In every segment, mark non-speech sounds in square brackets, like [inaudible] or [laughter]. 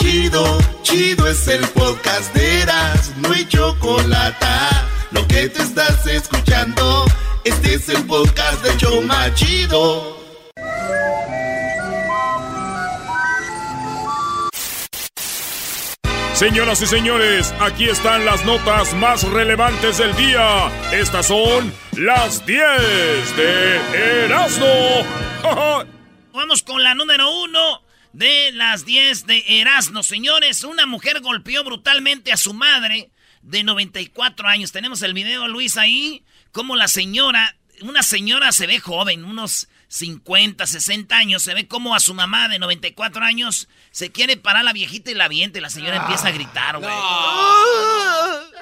chido, chido es el podcast de Eras, no hay chocolate. Lo que te estás escuchando, este es el podcast de Choma Chido. Señoras y señores, aquí están las notas más relevantes del día. Estas son las 10 de Erasmo. [laughs] Vamos con la número uno de las 10 de Erasmo. Señores, una mujer golpeó brutalmente a su madre de 94 años. Tenemos el video, Luis, ahí, como la señora, una señora se ve joven, unos 50, 60 años, se ve como a su mamá de 94 años se quiere parar la viejita y la viente y la señora empieza a gritar, güey.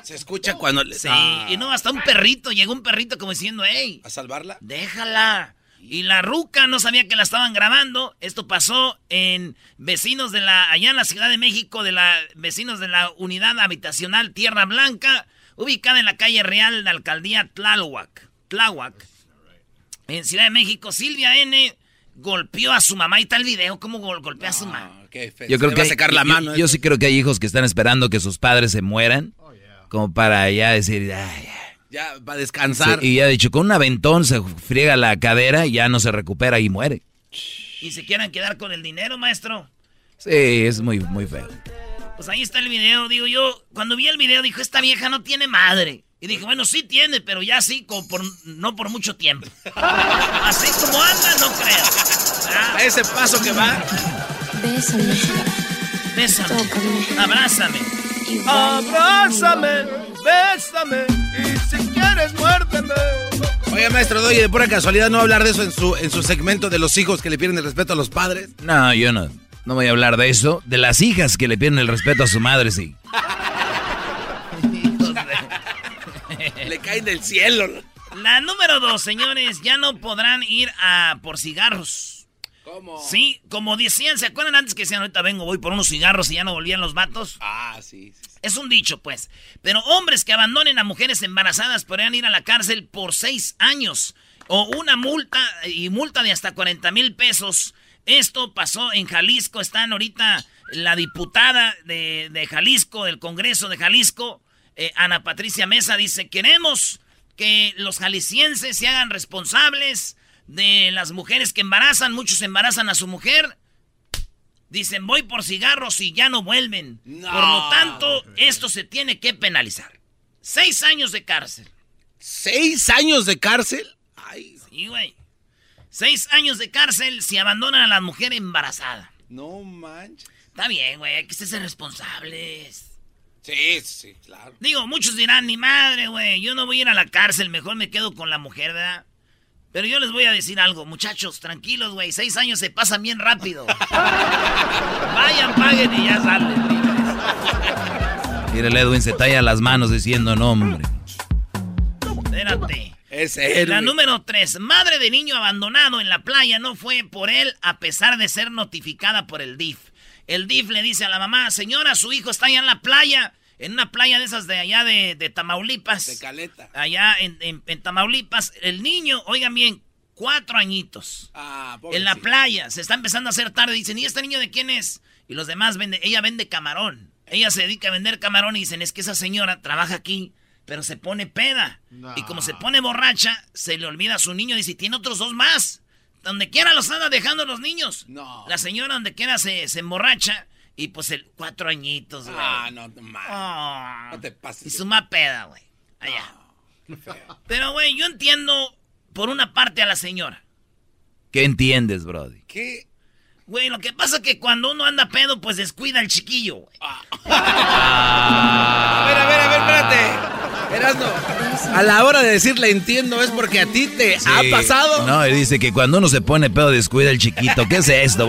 Se escucha cuando... Le... Sí, y no, hasta un perrito, llegó un perrito como diciendo, hey. ¿A salvarla? Déjala. Y la ruca no sabía que la estaban grabando. Esto pasó en vecinos de la, allá en la Ciudad de México, de la, vecinos de la unidad habitacional Tierra Blanca, ubicada en la calle Real de la alcaldía Tláhuac. Tláhuac. En Ciudad de México, Silvia N golpeó a su mamá y tal video, cómo golpea a su mamá. Yo creo que secar la mano. Yo, sí creo que hay hijos que están esperando que sus padres se mueran, oh, como para ya decir, Ay, ya va a descansar. y ya ha dicho, con un aventón se friega la cadera y ya no se recupera y muere. ¿Y se quieran quedar con el dinero, maestro? Sí, es muy, muy feo. Pues ahí está el video, digo yo, cuando vi el video dijo, esta vieja no tiene madre. Y dije, bueno, sí tiene, pero ya sí, por, no por mucho tiempo. [laughs] Así como anda, no creo. A ese paso que va. Bésame. Bésame. Abrázame. Abrázame, bésame. Y si quieres, muérdeme. Oye, maestro Doy, de pura casualidad no hablar de eso en su, en su segmento de los hijos que le pierden el respeto a los padres. No, yo no. No voy a hablar de eso. De las hijas que le pierden el respeto a su madre, sí. Le caen del cielo. La número dos, señores, ya no podrán ir a por cigarros. ¿Cómo? Sí, como decían, ¿se acuerdan antes que decían ahorita vengo, voy por unos cigarros y ya no volvían los vatos? Ah, sí, Es un dicho, pues. Pero hombres que abandonen a mujeres embarazadas podrían ir a la cárcel por seis años. O una multa y multa de hasta 40 mil pesos. Esto pasó en Jalisco. Están ahorita la diputada de, de Jalisco, del Congreso de Jalisco, eh, Ana Patricia Mesa dice, queremos que los jaliscienses se hagan responsables de las mujeres que embarazan. Muchos embarazan a su mujer. Dicen, voy por cigarros y ya no vuelven. Por lo tanto, esto se tiene que penalizar. Seis años de cárcel. ¿Seis años de cárcel? Ay. Sí, güey. Seis años de cárcel si abandonan a la mujer embarazada. No manches. Está bien, güey, hay que ser responsables. Sí, sí, claro. Digo, muchos dirán, ni madre, güey, yo no voy a ir a la cárcel, mejor me quedo con la mujer, ¿verdad? Pero yo les voy a decir algo, muchachos, tranquilos, güey, seis años se pasan bien rápido. [laughs] Vayan, paguen y ya salen Mire, Edwin se talla las manos diciendo, no, hombre. Espérate. Es La número tres, madre de niño abandonado en la playa no fue por él a pesar de ser notificada por el DIF. El DIF le dice a la mamá, señora, su hijo está allá en la playa en una playa de esas de allá de, Tamaulipas. De Caleta. Allá en, Tamaulipas. El niño, oigan bien, cuatro añitos. Ah, en la playa. Se está empezando a hacer tarde. Dicen, ¿y este niño de quién es? Y los demás venden, ella vende camarón. Ella se dedica a vender camarón y dicen, es que esa señora trabaja aquí, pero se pone peda. Y como se pone borracha, se le olvida a su niño. Dice, tiene otros dos más. Donde quiera los anda dejando los niños. No. La señora donde quiera se, se emborracha y pues el cuatro añitos, güey. Ah, no, no, no te pases. Y suma peda, güey. Allá. Pero, güey, yo entiendo por una parte a la señora. ¿Qué entiendes, Brody? ¿Qué? Güey, lo que pasa es que cuando uno anda pedo, pues descuida al chiquillo, güey. Ah. a ver, a ver, a ver, espérate. Erasno, a la hora de decir le entiendo es porque a ti te ha pasado. No, y dice que cuando uno se pone pedo descuida al chiquito. ¿Qué es esto,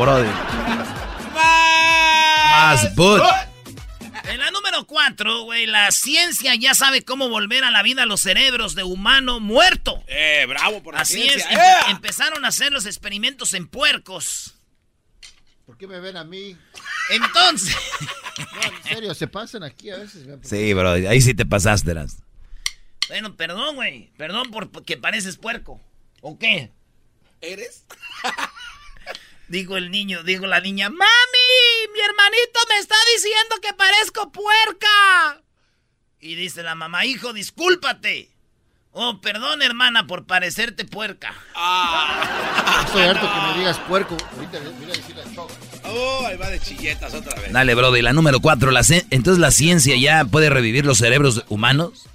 En la número cuatro, güey, la ciencia ya sabe cómo volver a la vida los cerebros de humano muerto. Eh, bravo por la Así es, empezaron a hacer los experimentos en puercos. ¿Por qué me ven a mí? Entonces. [laughs] en serio, se pasan aquí a veces. Sí, bro, ahí sí te pasaste. Las... Bueno, perdón, güey. Perdón porque pareces puerco. ¿O qué? ¿Eres? [laughs] Dijo el niño, dijo la niña, ¡Mami! ¡Mi hermanito me está diciendo que parezco puerca. Y dice la mamá, hijo, discúlpate. Oh, perdón, hermana, por parecerte puerca. Ah. Estoy harto que me digas puerco. Ahorita voy a decir la Oh, ahí va de chilletas otra vez. Dale, Brody, la número cuatro. La entonces la ciencia ya puede revivir los cerebros humanos.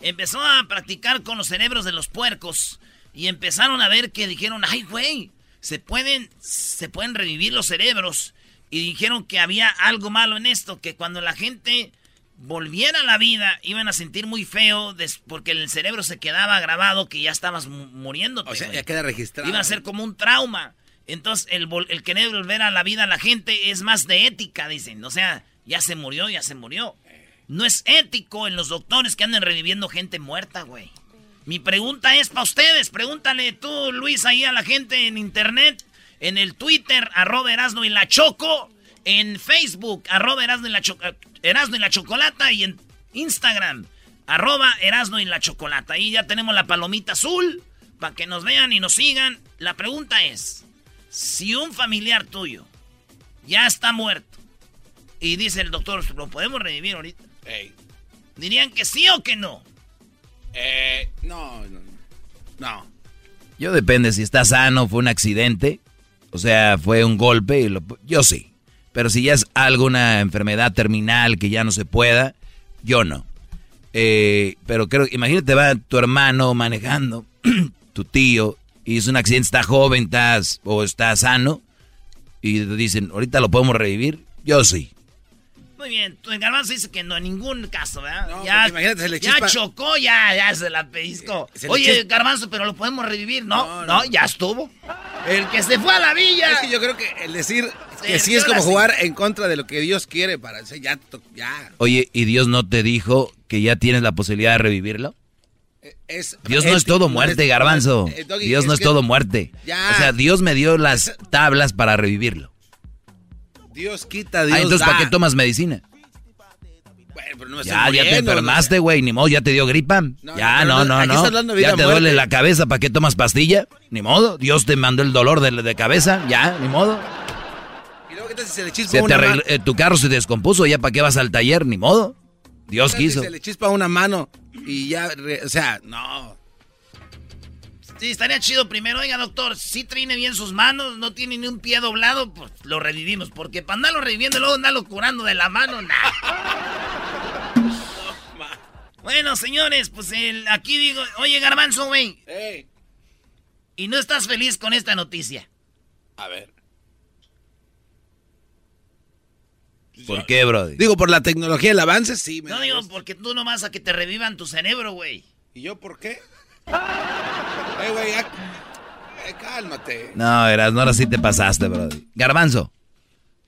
Empezó a practicar con los cerebros de los puercos. Y empezaron a ver que dijeron, ay, güey, se pueden, se pueden revivir los cerebros. Y dijeron que había algo malo en esto, que cuando la gente volviera a la vida, iban a sentir muy feo porque el cerebro se quedaba grabado que ya estabas muriendo. O sea, ya queda registrado. Iba a ser como un trauma. Entonces, el, el querer volver a la vida a la gente es más de ética, dicen. O sea, ya se murió, ya se murió. No es ético en los doctores que anden reviviendo gente muerta, güey. Mi pregunta es para ustedes. Pregúntale tú, Luis, ahí a la gente en internet, en el Twitter, arroba Erasno y la Choco, en Facebook, arroba Erasno y la, Erasno y la Chocolata, y en Instagram, arroba Erasno y la Chocolata. Ahí ya tenemos la palomita azul para que nos vean y nos sigan. La pregunta es, si un familiar tuyo ya está muerto y dice el doctor, ¿lo podemos revivir ahorita? ¿Dirían que sí o que no? Eh, no, no, no. Yo depende si está sano, fue un accidente, o sea, fue un golpe, y yo sí. Pero si ya es alguna enfermedad terminal que ya no se pueda, yo no. Eh, pero creo, imagínate, va tu hermano manejando, [clears throat] tu tío, y es un accidente, está joven, estás, o está sano, y dicen, ahorita lo podemos revivir, yo sí. Muy bien, el garbanzo dice que no, en ningún caso, ¿verdad? ya, imagínate, se le chispa. Ya chocó, ya, ya se la pellizcó. Oye, garbanzo, pero lo podemos revivir. No, no, ya estuvo. El que se fue a la villa. Es que yo creo que el decir que sí es como jugar en contra de lo que Dios quiere para ya, ya. Oye, ¿y Dios no te dijo que ya tienes la posibilidad de revivirlo? Eh, es, Dios no es, todo muerte, garbanzo. Eh, Dios no es todo muerte. O sea, Dios me dio las [laughs] tablas para revivirlo. Dios quita, Dios ah, entonces ¿para qué tomas medicina? Bueno, pero no me ya, ya te enfermaste, güey, ni modo, ya te dio gripa. ya, no, no, no. Ya te duele la cabeza, ¿para qué tomas pastilla? Ni modo, Dios te mandó el dolor de, de cabeza, ya, ni modo. ¿Y luego qué tal si se le chispa una mano? Eh, tu carro se descompuso, ya para qué vas al taller, ni modo. Dios quiso. Si se le chispa una mano y ya, o sea, no. Sí, estaría chido primero. Oiga, doctor, si trine bien sus manos, no tiene ni un pie doblado, pues lo revivimos. Porque para andarlo reviviendo y luego andarlo curando de la mano, nada. bueno, señores, pues el, aquí digo, oye, Garbanzo, güey. ¿Y no estás feliz con esta noticia? A ver. ¿Por qué, bro? Digo, por la tecnología, el avance, sí. no digo, porque tú nomás a que te revivan tu cerebro, güey. ¿Y yo por qué? [laughs] Eh, güey, eh, cálmate. No, eras, no, ahora sí te pasaste, bro. Garbanzo,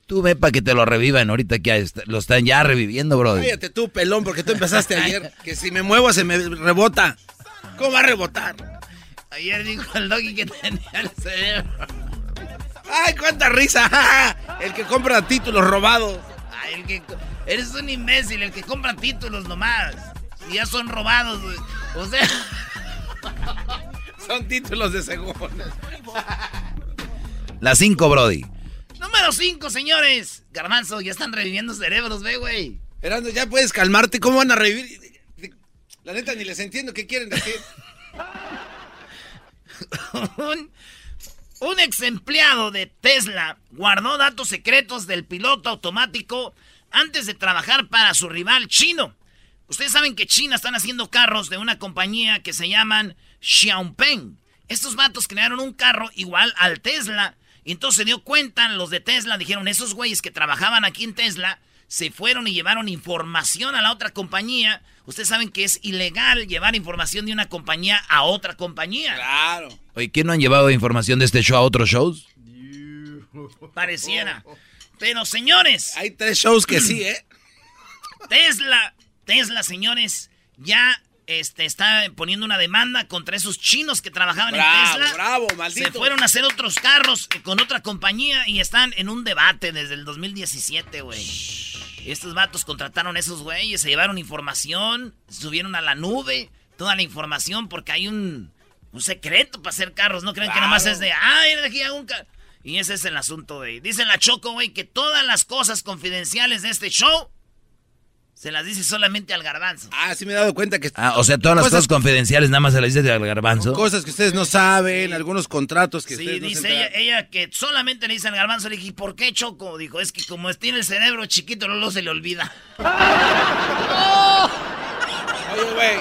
tú ve para que te lo revivan ahorita que lo están ya reviviendo, bro. Cállate tú, pelón, porque tú empezaste ayer. [laughs] Que si me muevo se me rebota. ¿Cómo va a rebotar? Ayer dijo el doggy que tenía el cerebro. ¡Ay, cuánta risa! El que compra títulos robados. Ay, el que... Eres un imbécil, el que compra títulos nomás. Y ya son robados, O sea... [laughs] Son títulos de segundos. La 5, Brody. Número 5, señores. Garbanzo, ya están reviviendo cerebros, ve, güey. Esperando, ya puedes calmarte. ¿Cómo van a revivir? La neta, ni les entiendo qué quieren decir. [laughs] un, un ex empleado de Tesla guardó datos secretos del piloto automático antes de trabajar para su rival chino. Ustedes saben que China están haciendo carros de una compañía que se llaman Xiaopeng. Estos vatos crearon un carro igual al Tesla. Y entonces se dio cuenta, los de Tesla dijeron, esos güeyes que trabajaban aquí en Tesla se fueron y llevaron información a la otra compañía. Ustedes saben que es ilegal llevar información de una compañía a otra compañía. Claro. Oye, ¿quién no han llevado información de este show a otros shows? [laughs] Pareciera. Pero señores. Hay tres shows que sí, ¿eh? Tesla Tesla, señores, ya este, está poniendo una demanda contra esos chinos que trabajaban en Tesla. Bravo, maldito. Se fueron a hacer otros carros con otra compañía y están en un debate desde el 2017, güey. Estos vatos contrataron a esos güeyes, se llevaron información, subieron a la nube toda la información porque hay un, un secreto para hacer carros. No creen que nada más es de, ay, aquí hago un carro. Y ese es el asunto, güey. Dice la Choco, güey, que todas las cosas confidenciales de este show se las dice solamente al garbanzo. Ah, sí me he dado cuenta que... Ah, o sea, todas las cosas, confidenciales nada más se las dice al garbanzo. Cosas que ustedes no saben, algunos contratos que sí, ustedes no dice ella, ella, que solamente le dice al garbanzo. Le dije, ¿por qué Choco? Dijo, es que como tiene el cerebro chiquito, no lo se le olvida. [laughs] Oye, güey,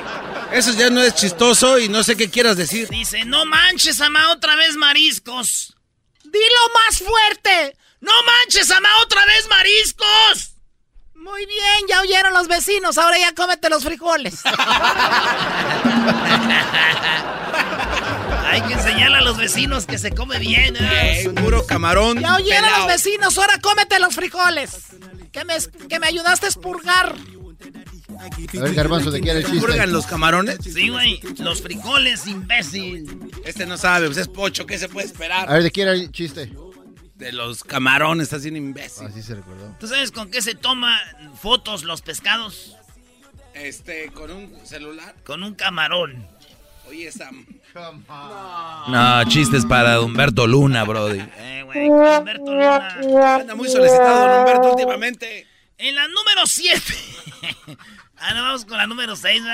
eso ya no es chistoso y no sé qué quieras decir. Dice, no manches, ama, otra vez mariscos. Dilo más fuerte. No manches, ama, otra vez mariscos. Muy bien, ya oyeron los vecinos, ahora ya cómete los frijoles. Hay que enseñarle a los vecinos que se come bien. ¿eh? puro camarón. Ya oyeron los vecinos, ahora cómete los frijoles. Que me, que me ayudaste a expurgar. A ver, Garbanzo, ¿de qué era el chiste? ¿Purgan los camarones? Sí, güey. Los frijoles, imbécil. Este no sabe, pues es pocho, ¿qué se puede esperar? A ver, ¿de qué era el chiste? De los camarones, estás bien imbécil. Así se recordó. ¿Tú sabes con qué se toma fotos los pescados? Este, con un celular. Con un camarón. Oye, Sam. No, chistes para Humberto Luna, Brody. Eh, güey, Humberto Luna. Anda muy solicitado, don Humberto, últimamente. En la número 7. [laughs] Ahora vamos con la número 6, [laughs]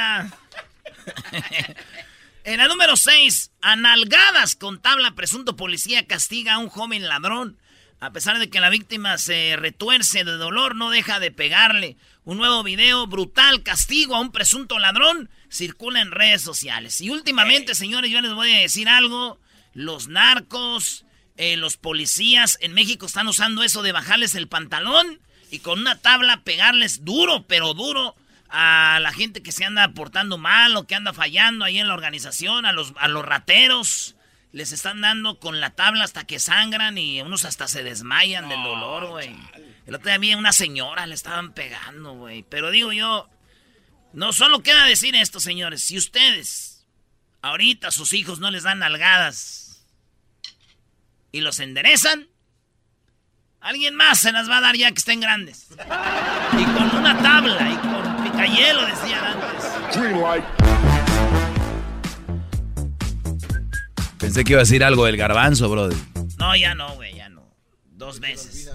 En la número 6, analgadas con tabla, presunto policía castiga a un joven ladrón. A pesar de que la víctima se retuerce de dolor, no deja de pegarle. Un nuevo video brutal castigo a un presunto ladrón circula en redes sociales. Y últimamente, señores, yo les voy a decir algo. Los narcos, eh, los policías en México están usando eso de bajarles el pantalón y con una tabla pegarles duro, pero duro a la gente que se anda portando mal o que anda fallando ahí en la organización, a los, a los rateros. Les están dando con la tabla hasta que sangran y unos hasta se desmayan del dolor, güey. El otro día vi una señora, le estaban pegando, güey. Pero digo yo, no solo queda decir esto, señores. Si ustedes ahorita a sus hijos no les dan nalgadas y los enderezan, alguien más se las va a dar ya que estén grandes. Y con una tabla y hielo, decían antes. Pensé que iba a decir algo del garbanzo, brody. No, ya no, güey, ya no. Dos veces.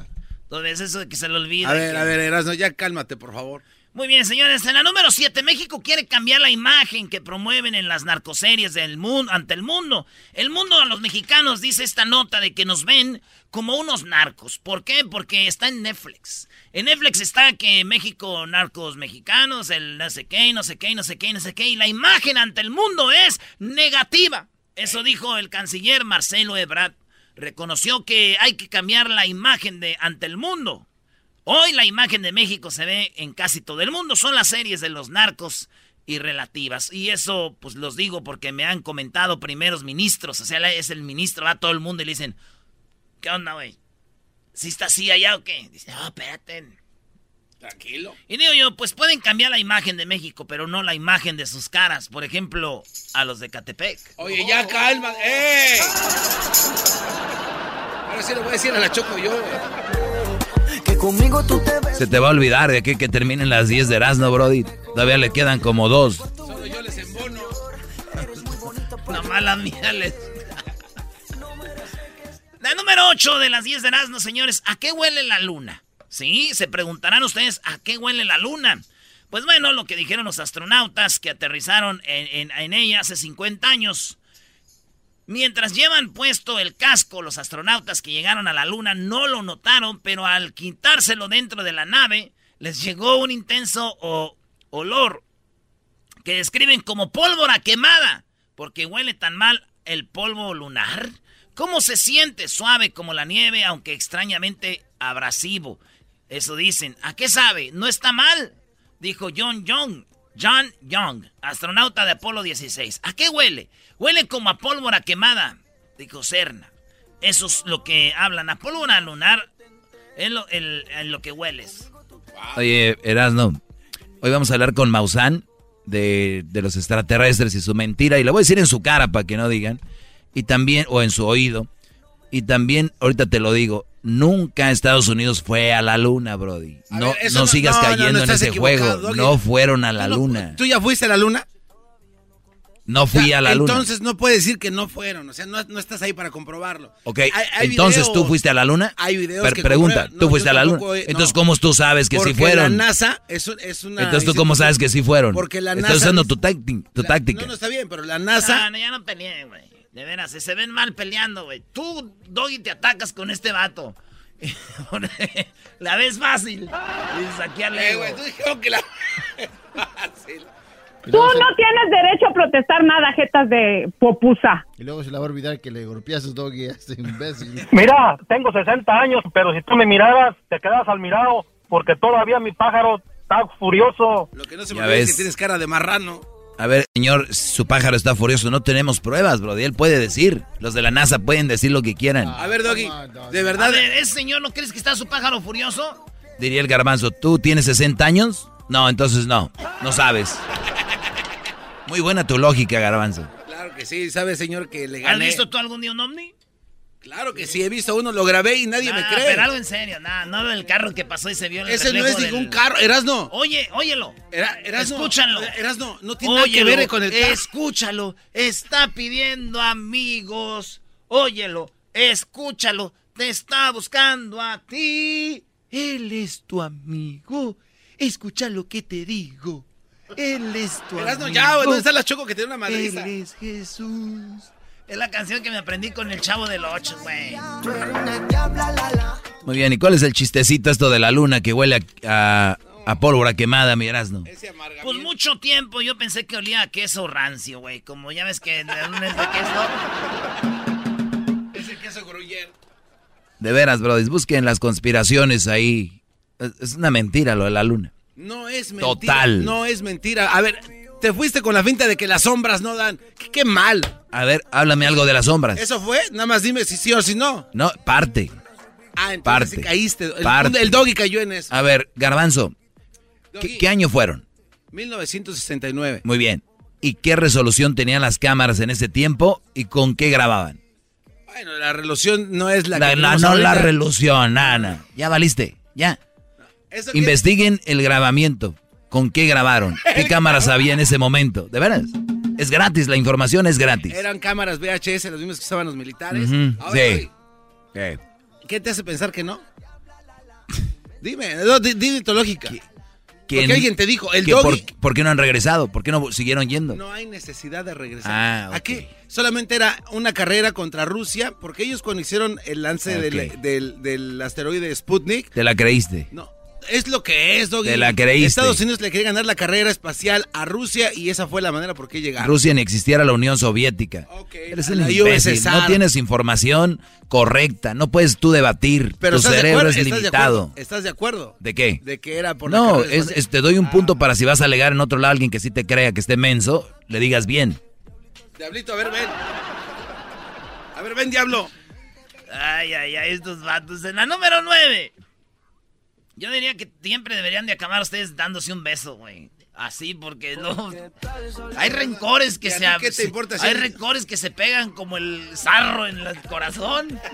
Dos veces eso de que se le olvida. A ver, a ver, Erasmo, ya cálmate, por favor. Muy bien, señores. En la número 7, México quiere cambiar la imagen que promueven en las narcoseries del mundo, ante el mundo. El mundo a los mexicanos dice esta nota de que nos ven como unos narcos. ¿Por qué? Porque está en Netflix. En Netflix está que México, narcos mexicanos, el no sé qué, no sé qué, no sé qué, no sé qué. Y la imagen ante el mundo es negativa. Eso dijo el canciller Marcelo Ebrard. Reconoció que hay que cambiar la imagen de ante el mundo. Hoy la imagen de México se ve en casi todo el mundo. Son las series de los narcos y relativas. Y eso, pues los digo porque me han comentado primeros ministros. O sea, es el ministro, va a todo el mundo y le dicen, ¿qué onda, güey? ¿Sí está así allá o qué? Dice, no, espérate. Tranquilo. Y digo yo, pues pueden cambiar la imagen de México, pero no la imagen de sus caras. Por ejemplo, a los de Catepec. Oye, ya calma. ¡Ey! Ahora sí lo voy a decir a la Choco yo, conmigo tú te Se te va a olvidar de que, que terminen las 10 de Erasmo, Brody. Todavía le quedan como dos. Solo yo les embono. Una mala mía les... La número 8 de las 10 de Erasmo, señores. ¿A qué huele la luna? Sí, se preguntarán ustedes, ¿a qué huele la luna? Pues bueno, lo que dijeron los astronautas que aterrizaron en, en ella hace 50 años Mientras llevan puesto el casco, los astronautas que llegaron a la Luna no lo notaron, pero al quitárselo dentro de la nave, les llegó un intenso olor que describen como pólvora quemada, porque huele tan mal el polvo lunar. ¿Cómo se siente? Suave como la nieve, aunque extrañamente abrasivo. Eso dicen. ¿A qué sabe? No está mal, dijo John Young. John Young, astronauta de Apolo 16. ¿A qué huele? Huele como a pólvora quemada, dijo Cerna. Eso es lo que hablan. A pólvora lunar es lo, lo que hueles. Oye, Erasno, hoy vamos a hablar con Maussan de, de, los extraterrestres y su mentira. Y lo voy a decir en su cara para que no digan. Y también, o en su oído. Y también, ahorita te lo digo, nunca Estados Unidos fue a la luna, Brody. No, no, sigas cayendo en ese juego. No fueron a la luna. ¿Tú ya fuiste a la luna? No fui a la luna. Entonces no puedes decir que no fueron, o sea, no, no estás ahí para comprobarlo. Ok, entonces tú fuiste a la luna. Hay videos que Pregunta, ¿tú fuiste a la luna? entonces, ¿cómo tú sabes que sí fueron? la NASA es, es una... Entonces, ¿tú cómo sabes que sí fueron? Porque la NASA... Estás usando tu, tu táctica. No, no, está bien, pero la NASA... No, ya no peleé, güey. De veras, se ven mal peleando, güey. Tú, Doggy, te atacas con este vato. [laughs] la ves fácil. Dices aquí a eh, güey, tú dijeron que la... [laughs] fácil. Tú no tienes derecho a protestar nada, jetas de popusa. Y luego se le va a olvidar que le golpeas doggy a este imbécil. [laughs] Mira, tengo 60 años, pero si tú me miraras, te quedas al mirado, porque todavía mi pájaro está furioso. Lo que no se me olvida es que tienes cara de marrano. A ver, señor, su pájaro está furioso. No tenemos pruebas, bro. Él puede decir. Los de la NASA pueden decir lo que quieran. A ver, Doggy, de verdad. A ver, ¿ese señor no crees que está su pájaro furioso? Diría el garbanzo, ¿tú tienes 60 años? No, entonces no. No sabes. Muy buena tu lógica, Garbanzo. Claro que sí, ¿sabe, señor, que le gané? ¿Has visto tú algún día un ovni? Claro que sí, he visto uno, lo grabé y nadie me cree. Pero algo en serio, nada, no del carro que pasó y se vio en el Ese no es ningún carro, Erasno. Oye, óyelo. Era, Erasno. Escúchalo. Erasno, no tiene nada que ver con el carro. Escúchalo, está pidiendo amigos. Óyelo, escúchalo, te está buscando a ti. Él es tu amigo. Escucha lo que te digo. Él es tu amigo. ya, ¿dónde está la Choco que tiene una madriza? Él es Jesús. Es la canción que me aprendí con el chavo del 8, güey. Muy bien, ¿y cuál es el chistecito esto de la luna que huele a, a, pólvora quemada, mi Erasno? Pues mucho tiempo yo pensé que olía a queso rancio, güey. Como ya ves que de lunes de queso. Es el queso gruyere. De veras, brothers, busquen las conspiraciones ahí. Es una mentira lo de la luna. No es mentira. Total. No es mentira. A ver, te fuiste con la finta de que las sombras no dan. Qué, mal. A ver, háblame algo de las sombras. ¿Eso fue? Nada más dime si sí o si no. No, parte. Ah, entonces parte. caíste. El, el, doggy cayó en eso. A ver, Garbanzo, ¿qué, año fueron? 1969. Muy bien. ¿Y qué resolución tenían las cámaras en ese tiempo y con qué grababan? Bueno, la resolución no es la, que... La, no la resolución, nana. Ya valiste, ya. Investiguen el grabamiento. ¿Con qué grabaron? ¿Qué [laughs] cámaras había en ese momento? ¿De veras? Es gratis, la información es gratis. Eran cámaras VHS, las mismas que usaban los militares. sí. ¿Qué te hace pensar que no? dime, dime tu lógica. Porque alguien te dijo, el doggy... por, qué no han regresado? ¿Por qué no siguieron yendo? No hay necesidad de regresar. Ah, ¿A qué? Solamente era una carrera contra Rusia, porque ellos cuando hicieron el lance del, del, del asteroide Sputnik... ¿Te la creíste? No, es lo que es, Doggy. De la creíste. Estados Unidos le quería ganar la carrera espacial a Rusia y esa fue la manera por qué llegaron. Rusia ni existiera la Unión Soviética. Eres el imbécil. No tienes información correcta. No puedes tú debatir. Pero tu cerebro es limitado. ¿Estás de acuerdo? ¿De qué? De que era por No, es, te doy un punto para si vas a alegar en otro lado a alguien que sí te crea que esté menso, le digas bien. Diablito, a ver, ven. A ver, ven, diablo. Ay, ay, ay, estos vatos. En la número 9. Yo diría que siempre deberían de acabar ustedes dándose un beso, güey. Así, porque no. Hay rencores que se. ¿Qué te importa? Hay rencores que se pegan como el sarro en el corazón. [laughs]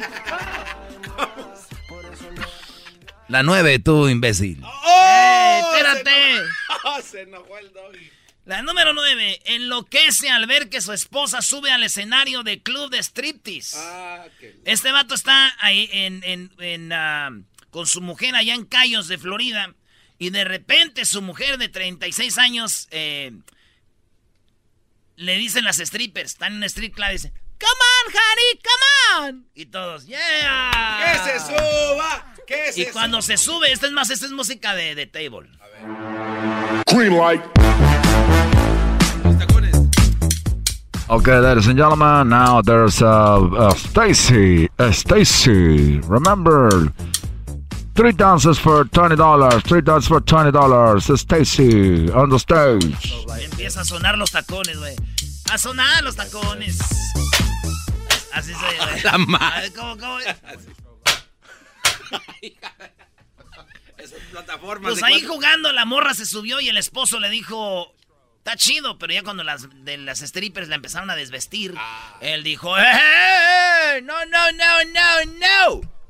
La nueve, tú, imbécil. ¡Oh! espérate! [laughs] Se enojó, el doggy. La número nueve, enloquece al ver que su esposa sube al escenario de club de striptease. Ah, Este vato está ahí en, en, en ah, con su mujer allá en Cayos de Florida. Y de repente su mujer de 36 años eh, le dicen las strippers, están en un strip club, dicen, Come on, honey, come on. Y todos, yeah. Que se suba, que se Y cuando se sube, esta es más, esta es música de, de table. A ver. Green light. Okay, ladies and gentlemen, now there's uh, uh Stacy. Uh, Stacy, remember Three dances for $20. Three dances for $20. Stacy on the stage. Empieza a sonar los tacones, güey. A sonar los tacones. Así se [laughs] La madre. ¿Cómo, cómo? Esas plataformas. Pues ahí jugando, la morra se subió y el esposo le dijo. Está chido, pero ya cuando las de las strippers la empezaron a desvestir, ah. él dijo, ¡Eh, no, no, no, no, no!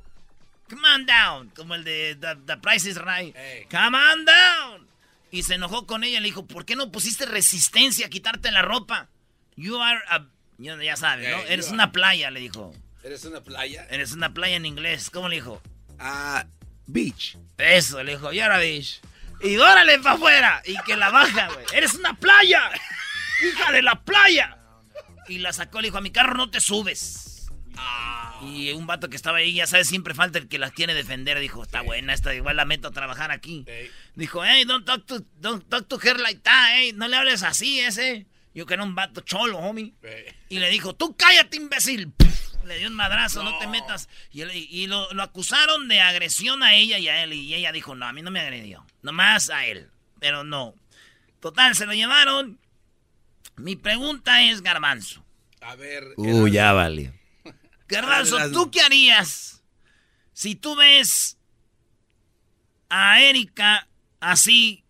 Come on down. Como el de The, Price is Right. Come on down. Y se enojó con ella. Le dijo, ¿por qué no pusiste resistencia a quitarte la ropa? You are a... Ya sabes, ¿no? Eres una playa, le dijo. ¿Eres una playa? Eres una playa en inglés. ¿Cómo le dijo? Ah, beach. Eso, le dijo, you're a beach. Y órale para afuera. Y que la baja, güey. Eres una playa. Hija de la playa. Y la sacó, le dijo, a mi carro no te subes. Y un vato que estaba ahí, ya sabes, siempre falta el que las tiene defender. Dijo, está buena esta, igual la meto a trabajar aquí. Dijo, hey, don't talk to, don't talk to her like that, hey, no le hables así, ese. Yo que era un vato cholo, homie. Y le dijo, tú cállate, imbécil. Le dio un madrazo, no, te metas. Y, lo, lo, acusaron de agresión a ella y a él. Y ella dijo, no, a mí no me agredió. Nomás a él. Pero no. Total, se lo llevaron. Mi pregunta es, Garbanzo. A ver. Uh, ya vale. Garbanzo, ¿tú qué harías si tú ves a Erika así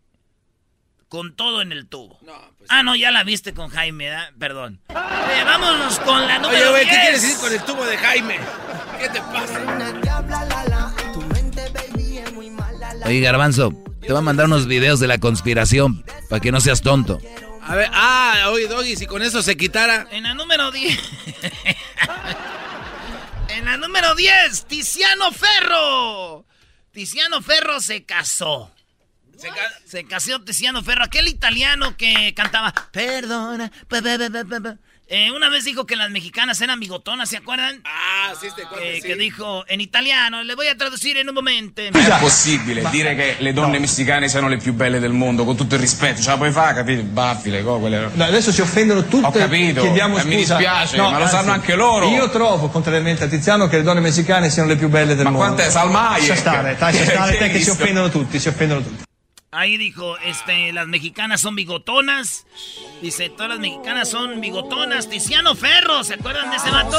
con todo en el tubo? Pues ah, no, ya la viste con Jaime, ¿eh? perdón. Vámonos con la número Oye, güey, ¿qué quieres decir con el tubo de Jaime? ¿Qué te pasa? Oye, Garbanzo, te voy a mandar unos videos de la conspiración para que no seas tonto. A ver, ah, oye, Doggy, si con eso se quitara. En la número 10. [laughs] en la número 10, Tiziano Ferro. Tiziano Ferro se casó. Se, casó Tiziano Ferro, aquel italiano que cantaba Perdona. Eh, una vez dijo que las mexicanas eran bigotonas, ¿se acuerdan? Ah, sí, este eh, Que dijo en italiano, le voy a traducir en un momento. È possibile dire che le donne messicane siano le più belle del mondo, con tutto il rispetto, ce la puoi fare, capito? Baffi, le cose, quelle... No, adesso si offendono tutte. Ho capito, chiediamo eh, mi scusa. dispiace, No, ma lo anzi, sanno anche loro. Io trovo, contrariamente a Tiziano, che le donne messicane siano le più belle del Ma mondo. quant'è, Salmaia? Lascia stare, [laughs] lascia stare Che te che si offendono tutti, si offendono tutti. Ahí dijo, este, las mexicanas son bigotonas. Dice, todas las mexicanas son bigotonas. Tiziano Ferro, ¿se acuerdan de ese vato?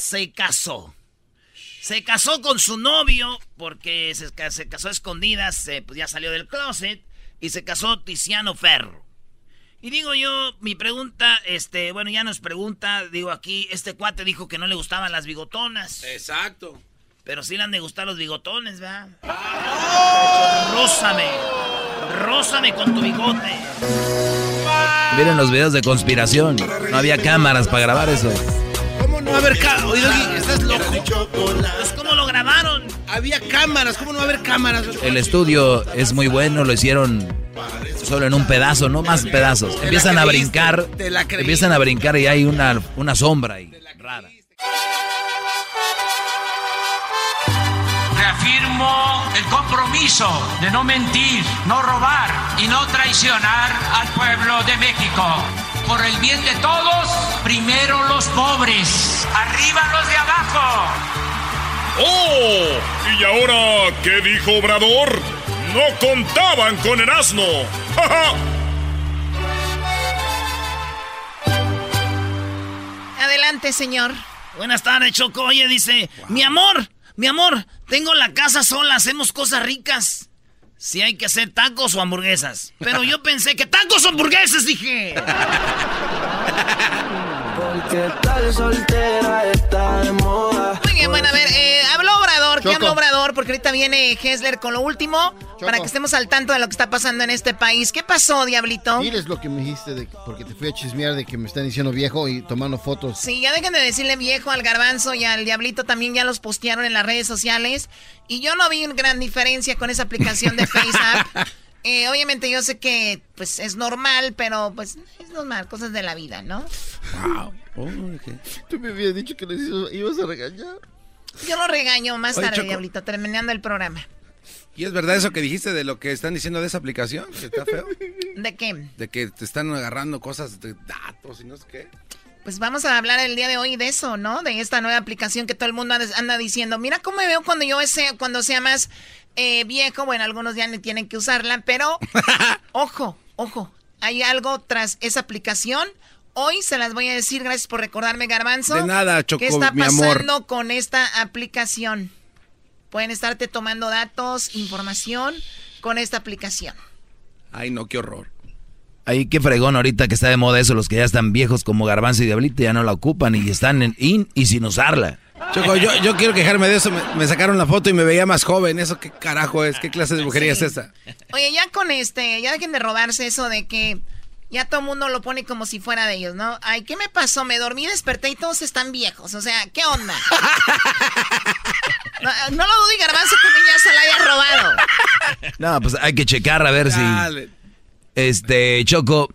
Se casó. Se casó con su novio porque se, ca- se casó a escondidas, se- pues ya salió del closet y se casó Tiziano Ferro. Y digo yo, mi pregunta, este, bueno, ya nos pregunta, digo aquí, este cuate dijo que no le gustaban las bigotonas. Exacto. Pero sí le han de gustar los bigotones, ¿verdad? Rózame. Rózame con tu bigote. Miren los videos de conspiración. No había cámaras para grabar eso. ¿Cómo no va a haber cámaras? ¿estás loco? Pues, ¿cómo lo grabaron? Había cámaras, ¿cómo no va a haber cámaras? El estudio es muy bueno, lo hicieron solo en un pedazo, no más pedazos. Empiezan a brincar, empiezan a brincar y hay una, una sombra ahí, rara. Reafirmo el compromiso de no mentir, no robar y no traicionar al pueblo de México. Por el bien de todos, primero los pobres, arriba los de abajo. ¡Oh! ¿Y ahora qué dijo Obrador? No contaban con el asno. [laughs] ¡Ja, ja! Adelante, señor. Buenas tardes, Choco. Oye, dice, mi amor, mi amor, tengo la casa sola, hacemos cosas ricas. Si hay que hacer tacos o hamburguesas. Pero yo [laughs] pensé que tacos o hamburguesas, dije. Porque tal soltera está de moda. Muy bien, bueno, a ver, eh, habló Obrador. ¿Qué Choco. habló Obrador? Porque ahorita viene Hessler con lo último para que estemos al tanto de lo que está pasando en este país. ¿Qué pasó, Diablito? Miles lo que me dijiste, de, porque te fui a chismear de que me están diciendo viejo y tomando fotos. Sí, ya dejen de decirle viejo al garbanzo y al diablito también ya los postearon en las redes sociales. Y yo no vi una gran diferencia con esa aplicación de [laughs] FaceApp. Eh, obviamente yo sé que pues es normal, pero pues es normal, cosas de la vida, ¿no? Tú me habías dicho que les ibas a regañar. Yo lo regaño más Oye, tarde, Choco. diablito, terminando el programa. ¿Y es verdad eso que dijiste de lo que están diciendo de esa aplicación? Que está feo. [laughs] ¿De qué? De que te están agarrando cosas de datos y no sé qué. Pues vamos a hablar el día de hoy de eso, ¿no? De esta nueva aplicación que todo el mundo anda- diciendo. Mira cómo me veo cuando yo sea, cuando sea más eh, viejo. Bueno, algunos ya ni tienen que usarla, pero [laughs] ojo, ojo. Hay algo tras esa aplicación. Hoy se las voy a decir. Gracias por recordarme, Garbanzo. De nada, Choco, ¿Qué está mi amor. pasando con esta aplicación? Pueden estarte tomando datos, información con esta aplicación. Ay, no, qué horror. Ahí qué fregón ahorita que está de moda eso, los que ya están viejos como Garbanzo y Diablito ya no la ocupan y están en in y sin usarla. Choco, yo, yo quiero quejarme de eso. Me, me sacaron la foto y me veía más joven. ¿Eso qué carajo es? ¿Qué clase de brujería Sí. es esa? Oye, ya con este, ya dejen de robarse eso de que ya todo el mundo lo pone como si fuera de ellos, ¿no? Ay, ¿qué me pasó? Me dormí, desperté y todos están viejos. O sea, ¿qué onda? [laughs] no, lo dudo y Garbanzo que ya se la haya robado. No, pues hay que checar a ver si... Este, Choco...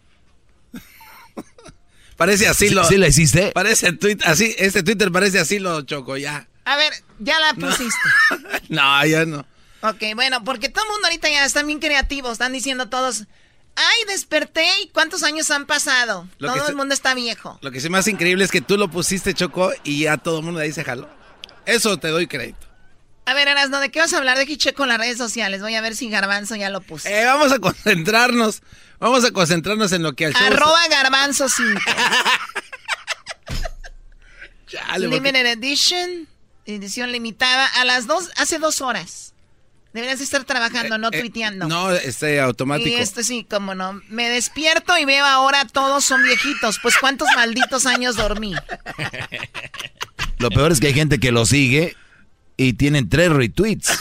Parece así lo... ¿Sí la hiciste? Parece así, este Twitter parece así lo Choco, ya. A ver, ya la pusiste. [laughs] No, ya no. Ok, bueno, porque todo el mundo ahorita ya están bien creativos, están diciendo todos... Ay, desperté y cuántos años han pasado. todo el mundo está viejo. Lo que sí más increíble es que tú lo pusiste, Choco, y ya todo el mundo ahí se jaló. Eso te doy crédito. A ver, Erasno, ¿de qué vas a hablar de que checo en las redes sociales? Voy a ver si Garbanzo ya lo puso. Eh, vamos a concentrarnos. Vamos a concentrarnos en lo que al Arroba Garbanzo 5. [laughs] Limited Edition. Edición limitada. A las dos, hace dos horas. Deberías estar trabajando, no eh, eh, tuiteando. No, este automático. Y esto sí, como no. Me despierto y veo ahora todos son viejitos. Pues cuántos malditos años dormí. Lo peor es que hay gente que lo sigue y tienen tres retweets. [laughs]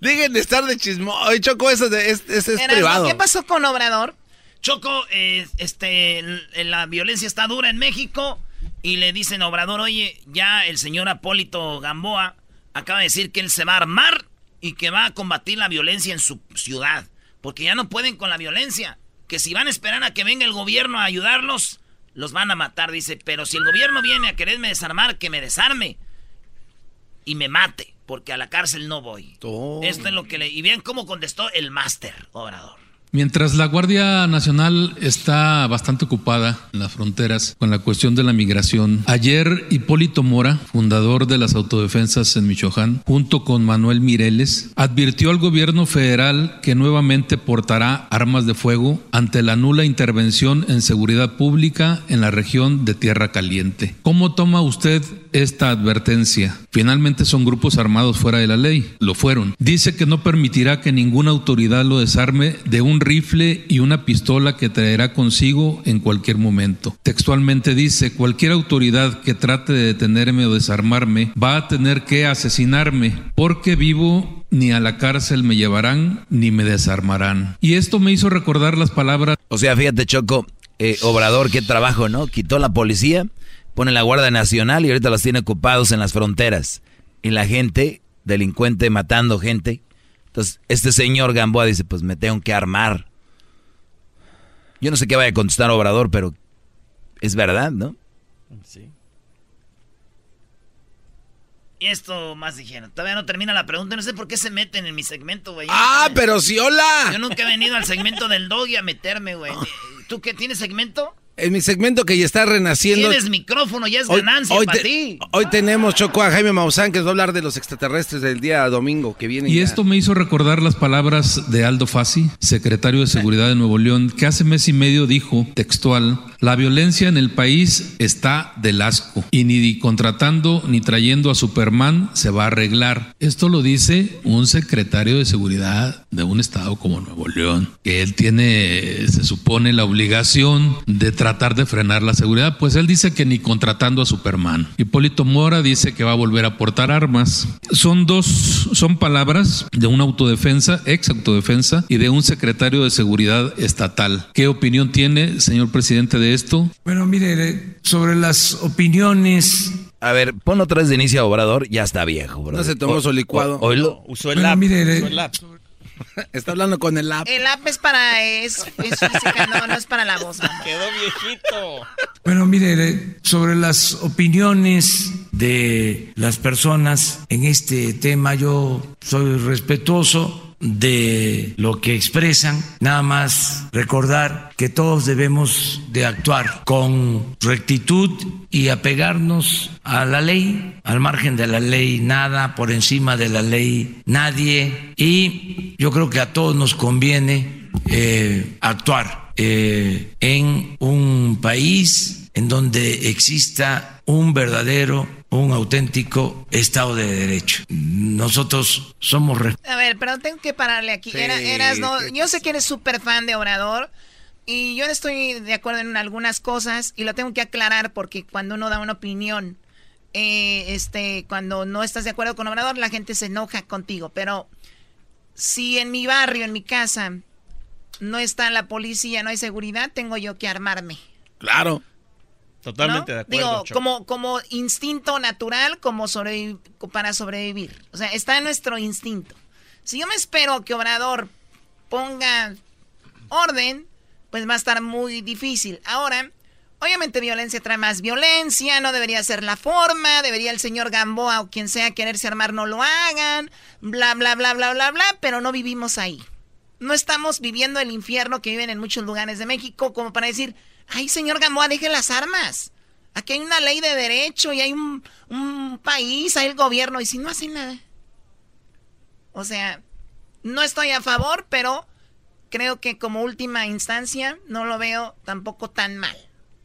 Dejen de estar de chismo. Choco, eso es, privado. ¿Qué pasó con Obrador? Choco, eh, este, la violencia está dura en México y le dicen a Obrador, oye, ya el señor Apólito Gamboa acaba de decir que él se va a armar y que va a combatir la violencia en su ciudad. Porque ya no pueden con la violencia. Que si van a esperar a que venga el gobierno a ayudarlos, los van a matar, dice. Pero si el gobierno viene a quererme desarmar, que me desarme y me mate. Porque a la cárcel no voy. Esto es lo que le... Y bien cómo contestó el máster, Obrador. Mientras la Guardia Nacional está bastante ocupada en las fronteras con la cuestión de la migración, ayer Hipólito Mora, fundador de las autodefensas en Michoacán, junto con Manuel Mireles, advirtió al gobierno federal que nuevamente portará armas de fuego ante la nula intervención en seguridad pública en la región de Tierra Caliente. ¿Cómo toma usted esta advertencia. Finalmente son grupos armados fuera de la ley, lo fueron. Dice que no permitirá que ninguna autoridad lo desarme de un rifle y una pistola que traerá consigo en cualquier momento. Textualmente dice, cualquier autoridad que trate de detenerme o desarmarme va a tener que asesinarme porque vivo ni a la cárcel me llevarán ni me desarmarán. Y esto me hizo recordar las palabras... O sea, fíjate Choco, eh, Obrador, qué trabajo, ¿no? Quitó la policía pone la Guardia Nacional y ahorita los tiene ocupados en las fronteras. Y la gente, delincuente matando gente. Entonces, este señor Gamboa dice, pues me tengo que armar. Yo no sé qué vaya a contestar Obrador, pero es verdad, ¿no? Sí. Y esto más dijeron. Todavía no termina la pregunta. No sé por qué se meten en mi segmento, güey. Ah, pero sí, hola. Yo nunca he venido al segmento del doggy a meterme, güey. [laughs] ¿Tú qué tienes segmento? En mi segmento que ya está renaciendo. Tienes micrófono, ya es ganancia hoy, para ti. Hoy tenemos, Choco, a Jaime Maussan, que nos va a hablar de los extraterrestres del día domingo que viene. Y esto me hizo recordar las palabras de Aldo Fassi, secretario de Seguridad de Nuevo León, que hace mes y medio dijo, textual, la violencia en el país está del asco y ni contratando ni trayendo a Superman se va a arreglar. Esto lo dice un secretario de seguridad de un estado como Nuevo León, que él tiene, se supone, la obligación de tratar de frenar la seguridad, pues él dice que ni contratando a Superman. Hipólito Mora dice que va a volver a portar armas. Son dos, son palabras de una autodefensa, ex autodefensa, y de un secretario de seguridad estatal. ¿Qué opinión tiene, señor presidente, de esto? Bueno, mire, sobre las opiniones a ver, pon otra vez de inicio a Obrador, ya está viejo, bro. No se tomó su licuado. Hoy lo usó el, mire, usó el [laughs] Está hablando con el app. El app es para. Es, física, no, no es para la voz. Quedó viejito. Bueno, mire, sobre las opiniones de las personas en este tema, yo soy respetuoso de lo que expresan, nada más recordar que todos debemos de actuar con rectitud y apegarnos a la ley, al margen de la ley nada, por encima de la ley nadie, y yo creo que a todos nos conviene eh, actuar eh, en un país en donde exista un verdadero un auténtico Estado de Derecho. Nosotros somos... A ver, pero tengo que pararle aquí. eras, no, yo sé que eres súper fan de Obrador y yo estoy de acuerdo en algunas cosas y lo tengo que aclarar porque cuando uno da una opinión, eh, este, cuando no estás de acuerdo con Obrador, la gente se enoja contigo. Pero si en mi barrio, en mi casa, no está la policía, no hay seguridad, tengo yo que armarme. Claro. Totalmente de acuerdo. Digo, como, como instinto natural como para sobrevivir. O sea, está en nuestro instinto. Si yo me espero que Obrador ponga orden, pues va a estar muy difícil. Ahora, obviamente violencia trae más violencia, no debería ser la forma, debería el señor Gamboa o quien sea quererse armar, no lo hagan, bla, bla, bla, bla, bla, bla, pero no vivimos ahí. No estamos viviendo el infierno que viven en muchos lugares de México como para decir, ay, señor Gamboa, deje las armas. Aquí hay una ley de derecho y hay un, país, hay el gobierno, y si no hace nada. O sea, no estoy a favor, pero creo que como última instancia no lo veo tampoco tan mal.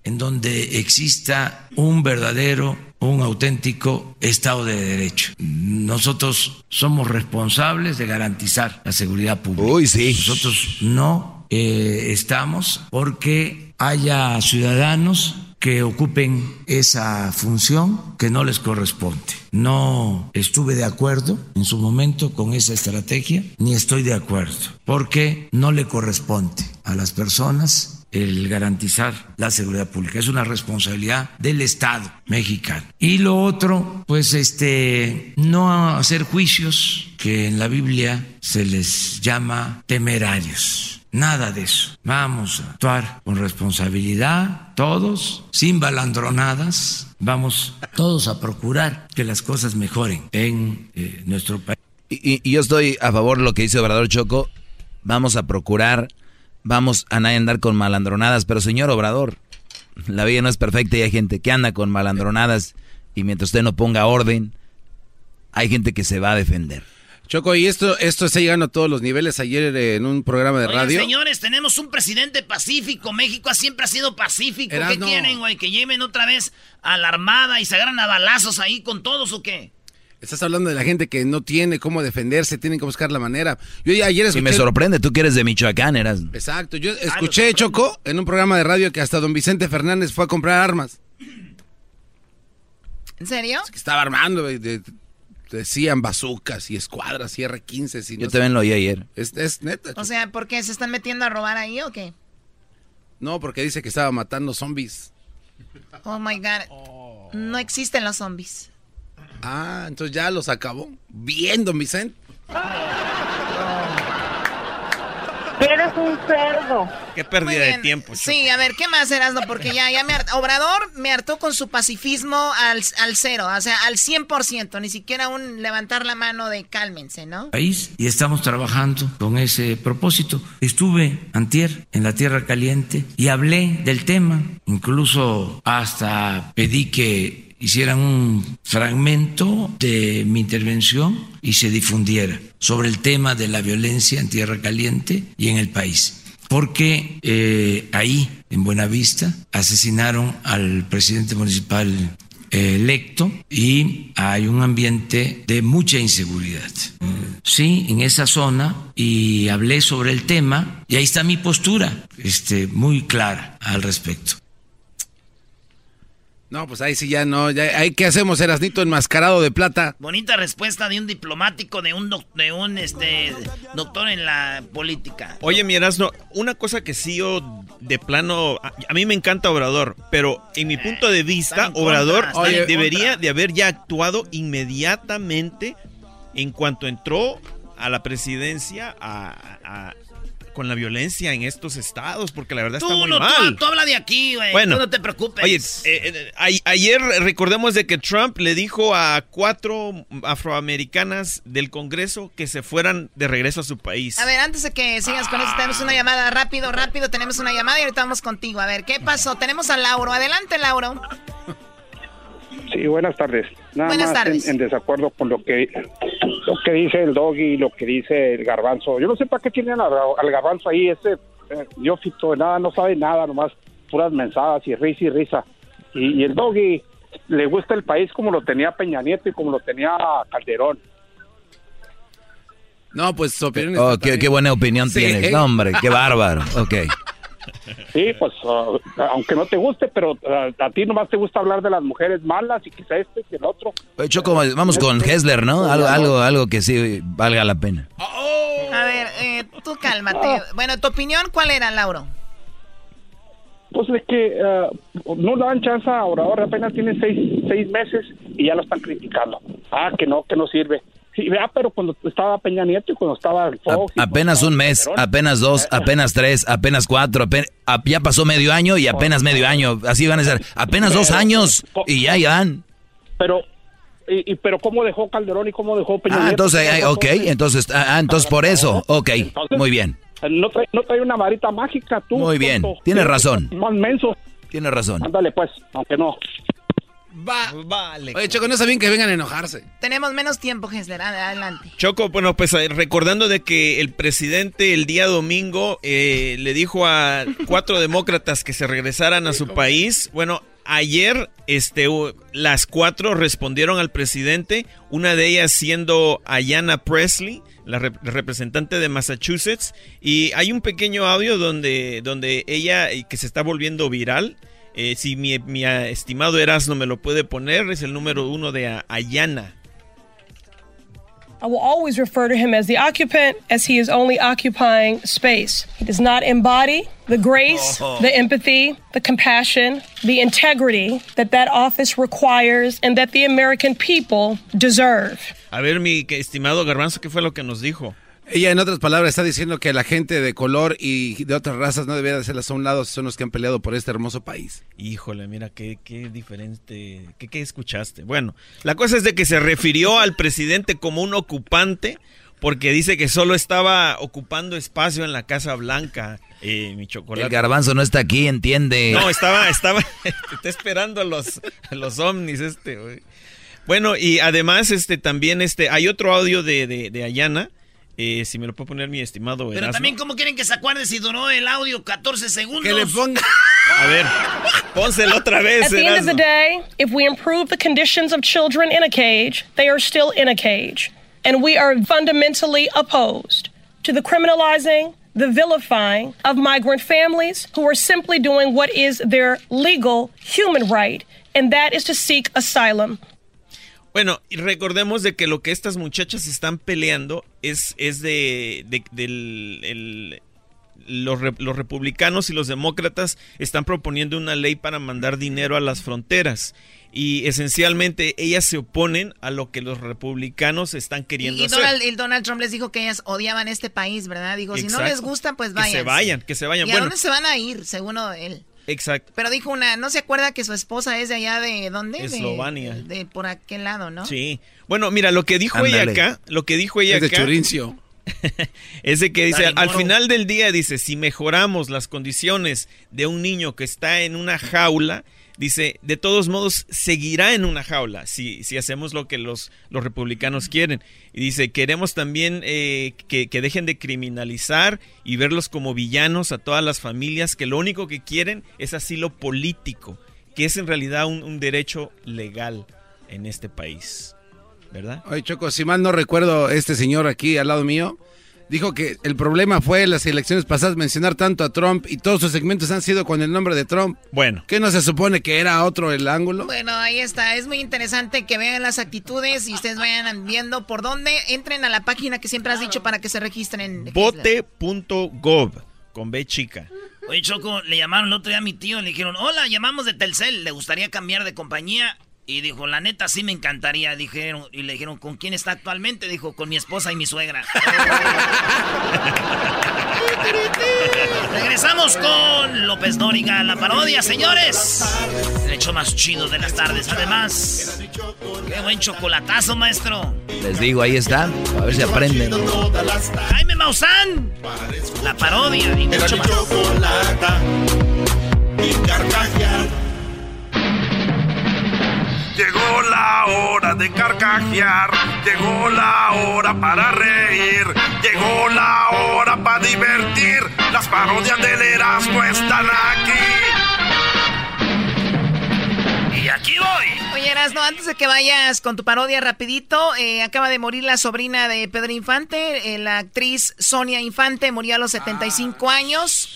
En donde exista un verdadero, un auténtico Estado de Derecho. Nosotros somos responsables de garantizar la seguridad pública. Uy, sí. Nosotros no eh, estamos porque haya ciudadanos que ocupen esa función que no les corresponde. No estuve de acuerdo en su momento con esa estrategia, ni estoy de acuerdo, porque no le corresponde a las personas el garantizar la seguridad pública. Es una responsabilidad del Estado mexicano. Y lo otro, pues este, no hacer juicios que en la Biblia se les llama temerarios Nada de eso. Vamos a actuar con responsabilidad, todos, sin balandronadas. Vamos todos a procurar que las cosas mejoren en eh, nuestro país. Y, yo estoy a favor de lo que dice Obrador Choco. Vamos a procurar, vamos a nadie andar con malandronadas. Pero señor Obrador, la vida no es perfecta y hay gente que anda con malandronadas. Y mientras usted no ponga orden, hay gente que se va a defender. Choco, y esto, esto está llegando a todos los niveles ayer en un programa de radio. Señores, tenemos un presidente pacífico. México siempre ha sido pacífico. ¿Qué quieren, güey? ¿Que lleven otra vez a la armada y se agarran a balazos ahí con todos o qué? Estás hablando de la gente que no tiene cómo defenderse, tienen que buscar la manera. Yo ayer escuché... Y me sorprende, tú que eres de Michoacán, eras. Exacto, yo escuché, Choco, en un programa de radio que hasta don Vicente Fernández fue a comprar armas. ¿En serio? que estaba armando, de, decían bazucas y escuadras y R-15. Yo también lo oí ayer. Es, es neta. O sea, ¿por qué se están metiendo a robar ahí o qué? No, porque dice que estaba matando zombies. Oh my God. No existen los zombies. Ah, entonces ya los acabó. Bien, don Vicente. Eres un cerdo. Qué pérdida de tiempo. Sí, a ver, ¿qué más, Erasmo? Porque ya, ya me Obrador me hartó con su pacifismo al, al cero, o sea, al 100%, ni siquiera un levantar la mano de cálmense, ¿no? País, y estamos trabajando con ese propósito. Estuve antier en la Tierra Caliente y hablé del tema, incluso hasta pedí que hicieran un fragmento de mi intervención y se difundiera sobre el tema de la violencia en Tierra Caliente y en el país. Porque eh, ahí, en Buenavista, asesinaron al presidente municipal electo y hay un ambiente de mucha inseguridad. Sí, en esa zona y hablé sobre el tema y ahí está mi postura, este, muy clara al respecto. No, pues ahí sí ya no. Ya, ¿Qué hacemos, Erasnito enmascarado de plata? Bonita respuesta de un diplomático, de un, de un este, doctor en la política. Oye, mi Erasno, una cosa que sí yo de plano. A, mí me encanta Obrador, pero en mi punto de vista, Obrador debería de haber ya actuado inmediatamente en cuanto entró a la presidencia a con la violencia en estos estados, porque la verdad está muy mal. Tú, habla de aquí, güey. Bueno, no te preocupes. Oye, eh, eh, ayer recordemos de que Trump le dijo a cuatro afroamericanas del Congreso que se fueran de regreso a su país. A ver, antes de que sigas con eso, tenemos una llamada rápido, rápido. Tenemos una llamada y ahorita vamos contigo. A ver, ¿qué pasó? Tenemos a Lauro. Adelante, Lauro. Sí, buenas tardes. Nada más En, desacuerdo con lo que lo que dice el doggy y lo que dice el garbanzo. Yo no sé para qué tienen al, garbanzo ahí, ese eh, de nada, no sabe nada, nomás puras mensadas y risa y risa. Y, el doggy le gusta el país como lo tenía Peña Nieto y como lo tenía Calderón. No, pues opinión. Oh, qué, buena opinión tienes. No, hombre, qué [laughs] bárbaro. Ok. Sí, pues uh, aunque no te guste, pero uh, a ti nomás te gusta hablar de las mujeres malas y quizá este y el otro. Choco, vamos con Hessler, ¿no? Algo, algo, algo que sí valga la pena. A ver, eh, tú cálmate. Bueno, ¿tu opinión cuál era, Lauro? Pues es que uh, no dan chance a Obrador, apenas tiene seis, seis meses y ya lo están criticando. Ah, que no, que no sirve. Sí, vea, pero cuando estaba Peña Nieto y cuando estaba Fox Apenas un mes, apenas dos, eh, apenas tres, apenas cuatro, ya pasó medio año y apenas medio año. Así van a ser. Apenas dos años y ya dan. Pero y, pero cómo dejó Calderón y cómo dejó Peña ah, Entonces, ok, entonces, ah, entonces por eso, ok, muy bien. No trae, no trae una varita mágica, tú. Muy bien, tienes razón. Más menso. Tienes razón. Ándale, pues, aunque no. Va. Vale. Oye, Choco, no está bien que vengan a enojarse. Tenemos menos tiempo, Gessler. Adelante. Choco, bueno, pues eh, recordando de que el presidente el día domingo eh, le dijo a cuatro demócratas que se regresaran a su país. Bueno, ayer este, las cuatro respondieron al presidente. Una de ellas siendo Ayanna Presley la, representante de Massachusetts. Y hay un pequeño audio donde, donde ella, que se está volviendo viral, eh, si mi, mi, estimado Erasmo me lo puede poner, es el número uno de Ayana. I will always refer to him as the occupant, as he is only occupying space. He does not embody the grace, oh. the empathy, the compassion, the integrity that that office requires and that the American people deserve. A ver, mi estimado Garbanzo, ¿qué fue lo que nos dijo? Ella, en otras palabras, está diciendo que la gente de color y de otras razas no debería hacerlas a un lado, son los que han peleado por este hermoso país. Híjole, mira, qué, qué diferente, qué, qué escuchaste. Bueno, la cosa es de que se refirió al presidente como un ocupante, porque dice que solo estaba ocupando espacio en la Casa Blanca. Eh, mi chocolate. El garbanzo no está aquí, entiende. No, estaba, estaba, [laughs] está esperando los, los ovnis este, güey. Bueno, y además, este, también, este, hay otro audio de, de, de Ayana. Eh, si me lo puede poner mi estimado Pero también, ¿cómo quieren que se acuerde si duró el audio 14 segundos? Que le ponga... A ver, pónselo otra vez, At the end of the day, if we improve the conditions of children in a cage, they are still in a cage. And we are fundamentally opposed to the criminalizing, the vilifying of migrant families who are simply doing what is their legal human right, and that is to seek asylum. Bueno, y recordemos de que lo que estas muchachas están peleando es, es de, los, los, republicanos y los demócratas están proponiendo una ley para mandar dinero a las fronteras. Y esencialmente ellas se oponen a lo que los republicanos están queriendo hacer. y Donald Trump les dijo que ellas odiaban este país, ¿verdad? Digo, si no les gusta, pues vayan. Que se vayan, que se vayan. ¿Y a dónde se van a ir, según él? Exacto. Pero dijo una, ¿no se acuerda que su esposa es de allá de dónde? Eslovenia. De, por aquel lado, ¿no? Sí. Bueno, mira, lo que dijo ella acá, lo que dijo ella es de Churincio. [laughs] es de que dice, al final del día dice, si mejoramos las condiciones de un niño que está en una jaula, dice, de todos modos seguirá en una jaula si, si hacemos lo que los, los republicanos quieren. Y dice, queremos también eh, que, dejen de criminalizar y verlos como villanos a todas las familias que lo único que quieren es asilo político, que es en realidad un, un derecho legal en este país. ¿Verdad? Oye, Choco, si mal no recuerdo, este señor aquí al lado mío dijo que el problema fue en las elecciones pasadas mencionar tanto a Trump y todos sus segmentos han sido con el nombre de Trump. Bueno. ¿Qué no se supone que era otro el ángulo? Bueno, ahí está. Es muy interesante que vean las actitudes y ustedes vayan viendo por dónde. Entren a la página que siempre has dicho para que se registren en... Bote.gov con B chica. Oye, Choco, le llamaron el otro día a mi tío y le dijeron, hola, llamamos de Telcel, ¿le gustaría cambiar de compañía? Y dijo, la neta sí me encantaría. Dijeron, y le dijeron, ¿con quién está actualmente? Dijo, con mi esposa y mi suegra. [laughs] Regresamos con López Dóriga, la parodia, señores. El hecho más chido de las tardes. Además, qué buen chocolatazo, maestro. Les digo, ahí está. A ver si aprenden. Jaime Maussan, la parodia y mucho más. Y Llegó la hora de carcajear, llegó la hora para reír, llegó la hora para divertir. Las parodias del Erasmo están aquí. Y aquí voy. Oye, Erasmo, antes de que vayas con tu parodia rapidito, eh, acaba de morir la sobrina de Pedro Infante, eh, la actriz Sonia Infante, murió a los 75 años.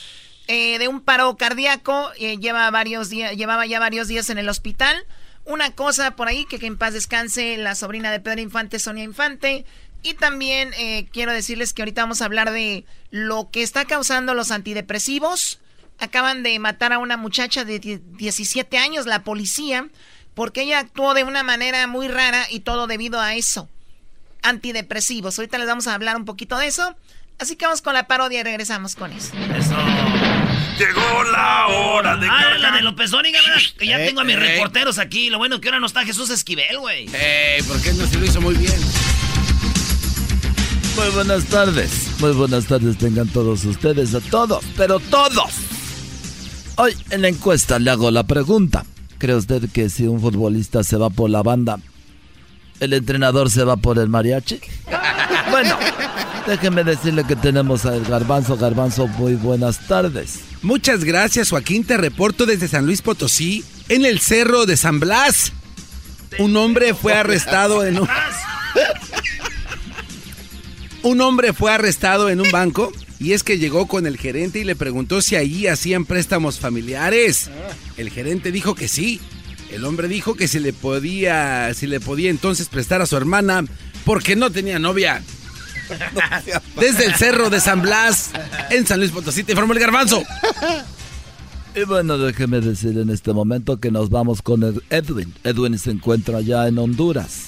Eh, de un paro cardíaco, lleva varios días, llevaba ya varios días en el hospital. Una cosa por ahí, que, que en paz descanse la sobrina de Pedro Infante, Sonia Infante. Y también eh, quiero decirles que ahorita vamos a hablar de lo que está causando los antidepresivos. Acaban de matar a una muchacha de 17 años, la policía, porque ella actuó de una manera muy rara y todo debido a eso. Antidepresivos. Ahorita les vamos a hablar un poquito de eso. Así que vamos con la parodia y regresamos con eso. Eso. Llegó la hora de Ah, la de López Dóriga, ya tengo a mis reporteros aquí. Lo bueno que ahora no está Jesús Esquivel, güey. Ey, ¿por qué no se lo hizo muy bien? Muy buenas tardes. Muy buenas tardes tengan todos ustedes, a todos, pero todos. Hoy en la encuesta le hago la pregunta. ¿Cree usted que si un futbolista se va por la banda, el entrenador se va por el mariachi? [laughs] Bueno, déjeme decirle que tenemos al Garbanzo. Garbanzo, muy buenas tardes. Muchas gracias, Joaquín. Te reporto desde San Luis Potosí, en el cerro de San Blas. Un hombre fue arrestado en un. Un hombre fue arrestado en un banco y es que llegó con el gerente y le preguntó si allí hacían préstamos familiares. El gerente dijo que sí. El hombre dijo que si le podía, si le podía entonces prestar a su hermana porque no tenía novia. [laughs] Desde el cerro de San Blas, en San Luis Potosí, te informó el garbanzo. [laughs] Y bueno, déjeme decir en este momento que nos vamos con Edwin. Edwin se encuentra allá en Honduras.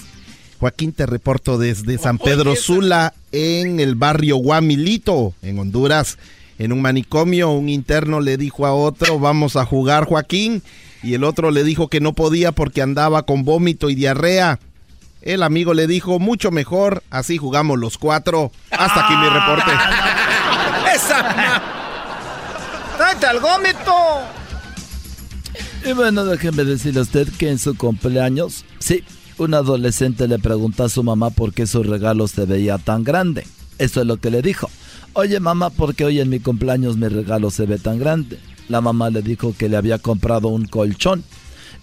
Joaquín, te reporto desde San Pedro Sula, en el barrio Guamilito, en Honduras. En un manicomio, un interno le dijo a otro, vamos a jugar, Joaquín. Y el otro le dijo que no podía porque andaba con vómito y diarrea. El amigo le dijo, mucho mejor, así jugamos los cuatro. Hasta aquí mi reporte. [laughs] ¡Esa! ¡Tráete al vómito! Y bueno, déjeme decirle a usted que en su cumpleaños, sí, un adolescente le preguntó a su mamá por qué su regalo se veía tan grande. Eso es lo que le dijo. Oye mamá, ¿por qué hoy en mi cumpleaños mi regalo se ve tan grande? La mamá le dijo que le había comprado un colchón.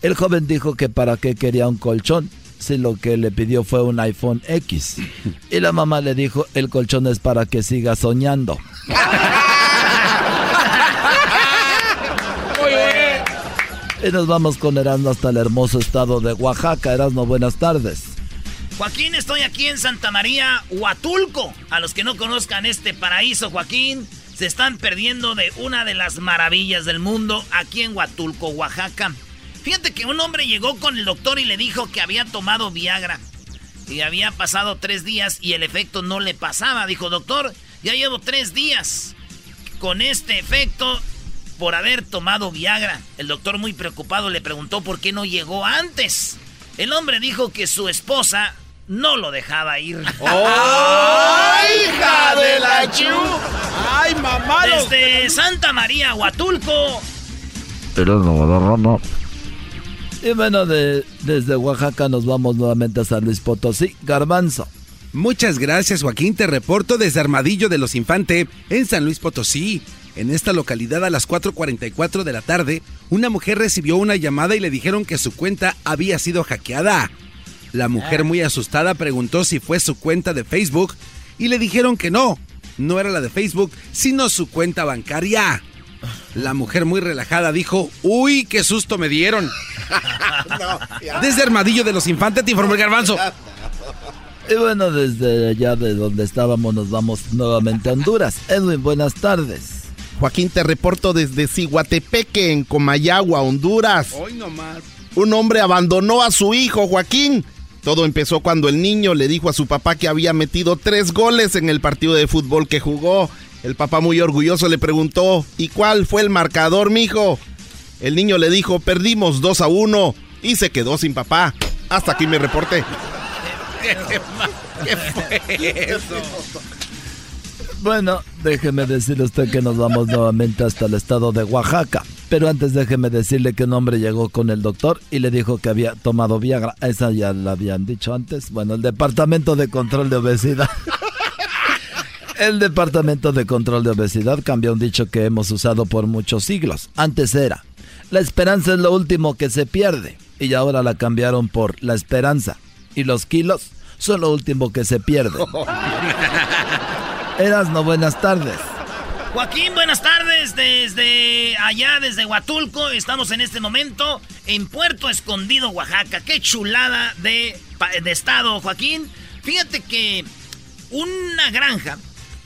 El joven dijo que para qué quería un colchón si lo que le pidió fue un iPhone X. Y la mamá le dijo, el colchón es para que siga soñando. Y nos vamos con Erasmo hasta el hermoso estado de Oaxaca. Erasmo, buenas tardes. Joaquín, estoy aquí en Santa María, Huatulco. A los que no conozcan este paraíso, Joaquín, se están perdiendo de una de las maravillas del mundo aquí en Huatulco, Oaxaca. Fíjate que un hombre llegó con el doctor y le dijo que había tomado Viagra. Y había pasado tres días y el efecto no le pasaba. Dijo, doctor, ya llevo tres días con este efecto por haber tomado Viagra. El doctor muy preocupado le preguntó por qué no llegó antes. El hombre dijo que su esposa no lo dejaba ir. [laughs] ¡Ay, hija de la chu! ¡Ay, mamá! Desde Santa María, Huatulco. Y bueno, de, desde Oaxaca nos vamos nuevamente a San Luis Potosí. Garbanzo. Muchas gracias, Joaquín. Te reporto desde Armadillo de los Infante, en San Luis Potosí. En esta localidad a las 4.44 de la tarde, una mujer recibió una llamada y le dijeron que su cuenta había sido hackeada. La mujer muy asustada preguntó si fue su cuenta de Facebook y le dijeron que no, no era la de Facebook, sino su cuenta bancaria. La mujer muy relajada dijo, uy, qué susto me dieron. [laughs] Desde Armadillo de los Infantes te informó el garbanzo. Y bueno, desde allá de donde estábamos nos vamos nuevamente a Honduras. Edwin, buenas tardes. Joaquín, te reporto desde Ciguatepeque, en Comayagua, Honduras. Hoy nomás. Un hombre abandonó a su hijo, Joaquín. Todo empezó cuando el niño le dijo a su papá que había metido tres goles en el partido de fútbol que jugó. El papá muy orgulloso le preguntó, ¿y cuál fue el marcador, mijo? El niño le dijo, perdimos 2 a 1 y se quedó sin papá. Hasta aquí mi reporte. [laughs] ¿Qué fue eso? Bueno, déjeme decirle usted que nos vamos nuevamente hasta el estado de Oaxaca. Pero antes déjeme decirle que un hombre llegó con el doctor y le dijo que había tomado Viagra. Esa ya la habían dicho antes. Bueno, el Departamento de Control de Obesidad. [laughs] El Departamento de Control de Obesidad cambió un dicho que hemos usado por muchos siglos. Antes era, la esperanza es lo último que se pierde. Y ahora la cambiaron por la esperanza. Y los kilos son lo último que se pierde. [laughs] no buenas tardes. Joaquín, buenas tardes. Desde allá, desde Huatulco, estamos en este momento en Puerto Escondido, Oaxaca. Qué chulada de, de estado, Joaquín. Fíjate que una granja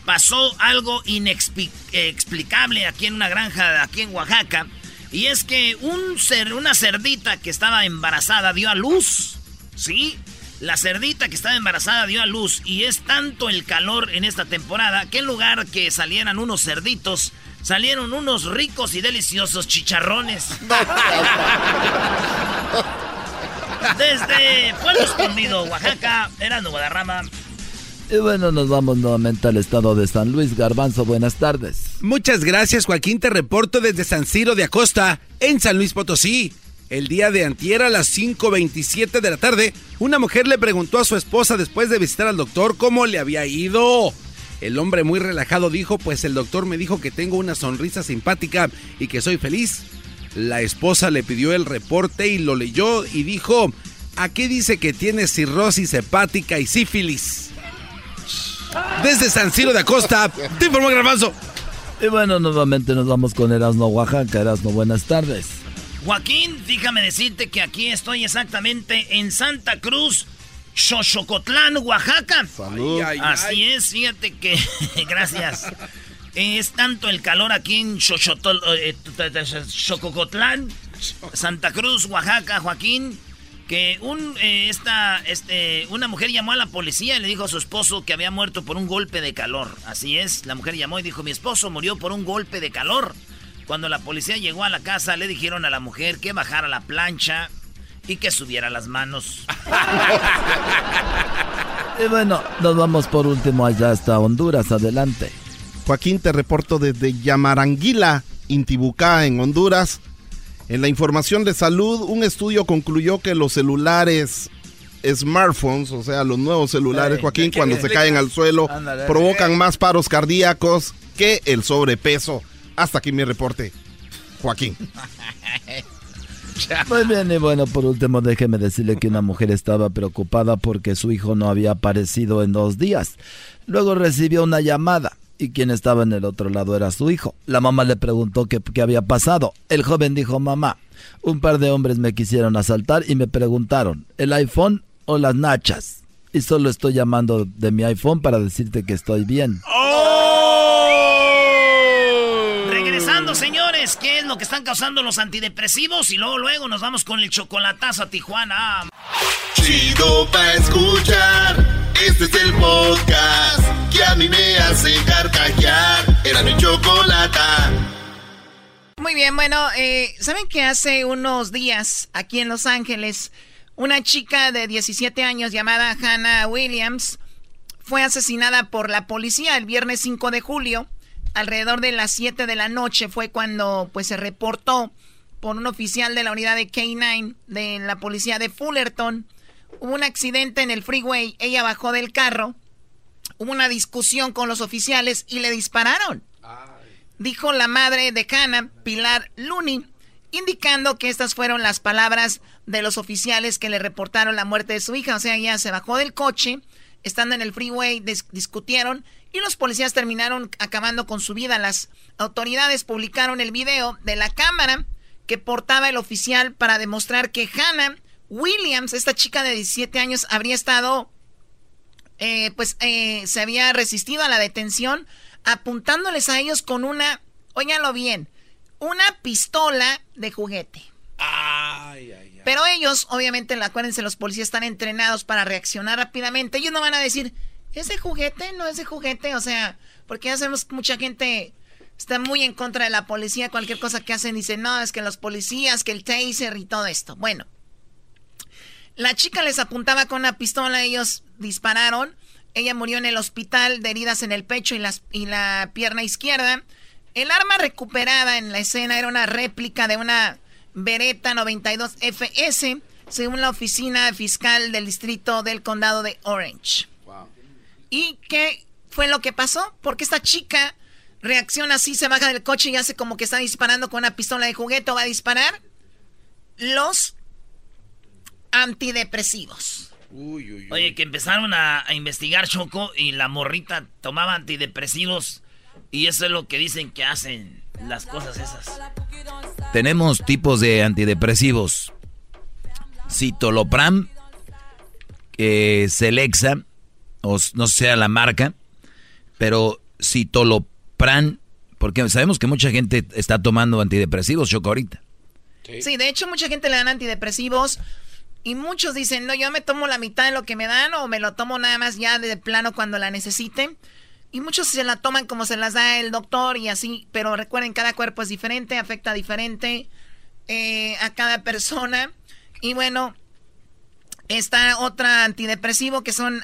pasó algo inexplicable aquí en una granja aquí en Oaxaca. Y es que un una cerdita que estaba embarazada dio a luz. ¿Sí? La cerdita que estaba embarazada dio a luz. Y es tanto el calor en esta temporada que en lugar que salieran unos cerditos, salieron unos ricos y deliciosos chicharrones. [laughs] Desde Pueblo Escondido, Oaxaca, era Guadarrama. Y bueno, nos vamos nuevamente al estado de San Luis. Garbanzo, buenas tardes. Muchas gracias, Joaquín. Te reporto desde San Ciro de Acosta, en San Luis Potosí. El día de antier a las 5.27 de la tarde, una mujer le preguntó a su esposa después de visitar al doctor cómo le había ido. El hombre muy relajado dijo, pues el doctor me dijo que tengo una sonrisa simpática y que soy feliz. La esposa le pidió el reporte y lo leyó y dijo, aquí dice que tiene cirrosis hepática y sífilis. Desde San Ciro de Acosta, te informó Garbanzo. Y bueno, nuevamente nos vamos con Erasmo Oaxaca. Erasmo, buenas tardes. Joaquín, déjame decirte que aquí estoy exactamente en Santa Cruz, Xochocotlán, Oaxaca. Salud. Así es, fíjate que, [laughs] gracias. Es tanto el calor aquí en Xochocotlán, Santa Cruz, Oaxaca, Joaquín, que un, eh, esta, este, una mujer llamó a la policía y le dijo a su esposo que había muerto por un golpe de calor. Así es, la mujer llamó y dijo, mi esposo murió por un golpe de calor. Cuando la policía llegó a la casa, le dijeron a la mujer que bajara la plancha y que subiera las manos. [laughs] y bueno, nos vamos por último allá hasta Honduras, adelante. Joaquín, te reporto desde Yamaranguila, Intibucá, en Honduras. En la información de salud, un estudio concluyó que los celulares smartphones, o sea, los nuevos celulares, Joaquín, cuando se caen al suelo, provocan más paros cardíacos que el sobrepeso. Hasta aquí mi reporte, Joaquín. Muy [laughs] bien, y bueno, por último, déjeme decirle que una mujer estaba preocupada porque su hijo no había aparecido en dos días. Luego recibió una llamada y quien estaba en el otro lado era su hijo. La mamá le preguntó qué, había pasado. El joven dijo, mamá, un par de hombres me quisieron asaltar y me preguntaron, ¿el iPhone o las nachas? Y solo estoy llamando de mi iPhone para decirte que estoy bien. ¡Oh! Regresando, señores, ¿qué es lo que están causando los antidepresivos? Y luego, luego nos vamos con el chocolatazo a Tijuana. Chido pa' escuchar. Este es el podcast que a mí me hace carcajear. Era mi chocolata. Muy bien, bueno, eh, ¿saben que hace unos días aquí en Los Ángeles una chica de 17 años llamada Hannah Williams fue asesinada por la policía el viernes 5 de julio? Alrededor de las 7 de la noche fue cuando pues se reportó por un oficial de la unidad de K9 de la policía de Fullerton Hubo un accidente en el freeway, ella bajó del carro, hubo una discusión con los oficiales y le dispararon. Dijo la madre de Hannah, Pilar Looney, indicando que estas fueron las palabras de los oficiales que le reportaron la muerte de su hija. O sea, ella se bajó del coche, estando en el freeway, discutieron y los policías terminaron acabando con su vida. Las autoridades publicaron el video de la cámara que portaba el oficial para demostrar que Hannah Williams, esta chica de 17 años, habría estado, eh, pues eh, se había resistido a la detención, apuntándoles a ellos con una, óiganlo bien, una pistola de juguete. Ay, ay, ay. Pero ellos, obviamente, acuérdense, los policías están entrenados para reaccionar rápidamente. Ellos no van a decir, ¿ese juguete? No es de juguete. O sea, porque ya sabemos que mucha gente está muy en contra de la policía. Cualquier cosa que hacen, dice, no, es que los policías, que el taser y todo esto. Bueno, la chica les apuntaba con una pistola, ellos dispararon. Ella murió en el hospital de heridas en el pecho y, las, y la pierna izquierda. El arma recuperada en la escena era una réplica de una Beretta 92 FS, según la oficina fiscal del distrito del condado de Orange. ¿Y qué fue lo que pasó? Porque esta chica reacciona así, se baja del coche y hace como que está disparando con una pistola de juguete o va a disparar. Los antidepresivos. Oye, que empezaron a, investigar Choco y la morrita tomaba antidepresivos y eso es lo que dicen que hacen las cosas esas. Tenemos tipos de antidepresivos. Citolopram, eh, Celexa, o no sea la marca, pero citalopram, porque sabemos que mucha gente está tomando antidepresivos, Choco, ahorita. Sí. de hecho mucha gente le dan antidepresivos y muchos dicen, no, yo me tomo la mitad de lo que me dan o me lo tomo nada más ya de plano cuando la necesite. Y muchos se la toman como se las da el doctor y así, pero recuerden, cada cuerpo es diferente, afecta diferente eh, a cada persona. Y bueno, está otra antidepresivo que son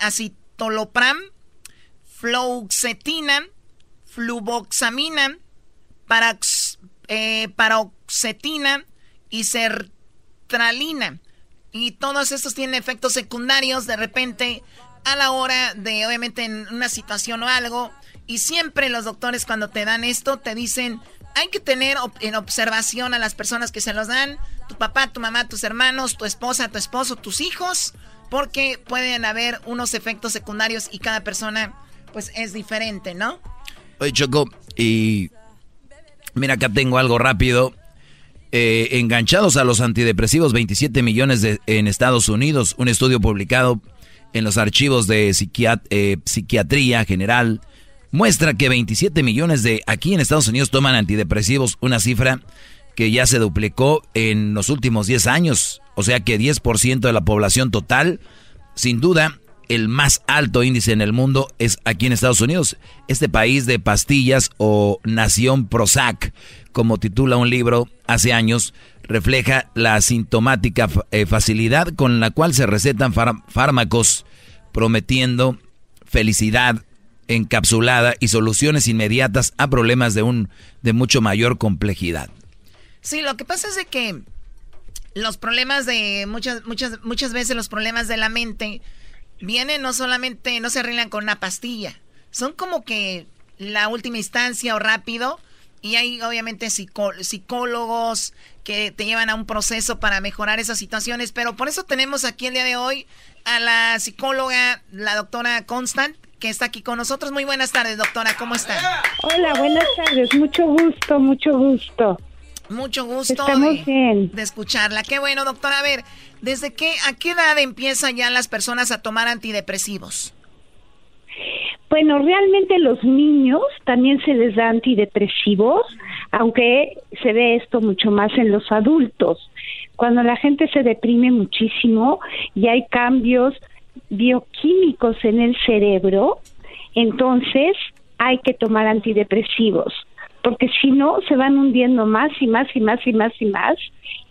acitolopram, fluoxetina, fluvoxamina, parax, eh, paroxetina y Y todos estos tienen efectos secundarios de repente a la hora de, obviamente, en una situación o algo. Y siempre los doctores cuando te dan esto te dicen, hay que tener en observación a las personas que se los dan, tu papá, tu mamá, tus hermanos, tu esposa, tu esposo, tus hijos, porque pueden haber unos efectos secundarios y cada persona pues es diferente, ¿no? Oye, Choco, y mira, acá tengo algo rápido. Eh, enganchados a los antidepresivos, 27 millones de, en Estados Unidos. Un estudio publicado en los archivos de eh, psiquiatría general muestra que 27 millones de aquí en Estados Unidos toman antidepresivos, una cifra que ya se duplicó en los últimos 10 años. O sea que 10% de la población total, sin duda, el más alto índice en el mundo es aquí en Estados Unidos. Este país de pastillas o nación Prozac, como titula un libro hace años, refleja la sintomática eh, facilidad con la cual se recetan fármacos prometiendo felicidad encapsulada y soluciones inmediatas a problemas de un de mucho mayor complejidad. Sí, lo que pasa es de que los problemas de muchas muchas muchas veces los problemas de la mente vienen no solamente no se arreglan con una pastilla, son como que la última instancia o rápido y hay obviamente psicólogos que te llevan a un proceso para mejorar esas situaciones, pero por eso tenemos aquí el día de hoy a la psicóloga, la doctora Constant, que está aquí con nosotros. Muy buenas tardes, doctora, ¿cómo está? Hola, buenas tardes, mucho gusto, mucho gusto. Mucho gusto de, de, escucharla. Qué bueno, doctora. A ver, ¿desde qué, a qué edad empiezan ya las personas a tomar antidepresivos? Bueno, realmente los niños también se les da antidepresivos, aunque se ve esto mucho más en los adultos. Cuando la gente se deprime muchísimo y hay cambios bioquímicos en el cerebro, entonces hay que tomar antidepresivos, porque si no se van hundiendo más y más y más y más y más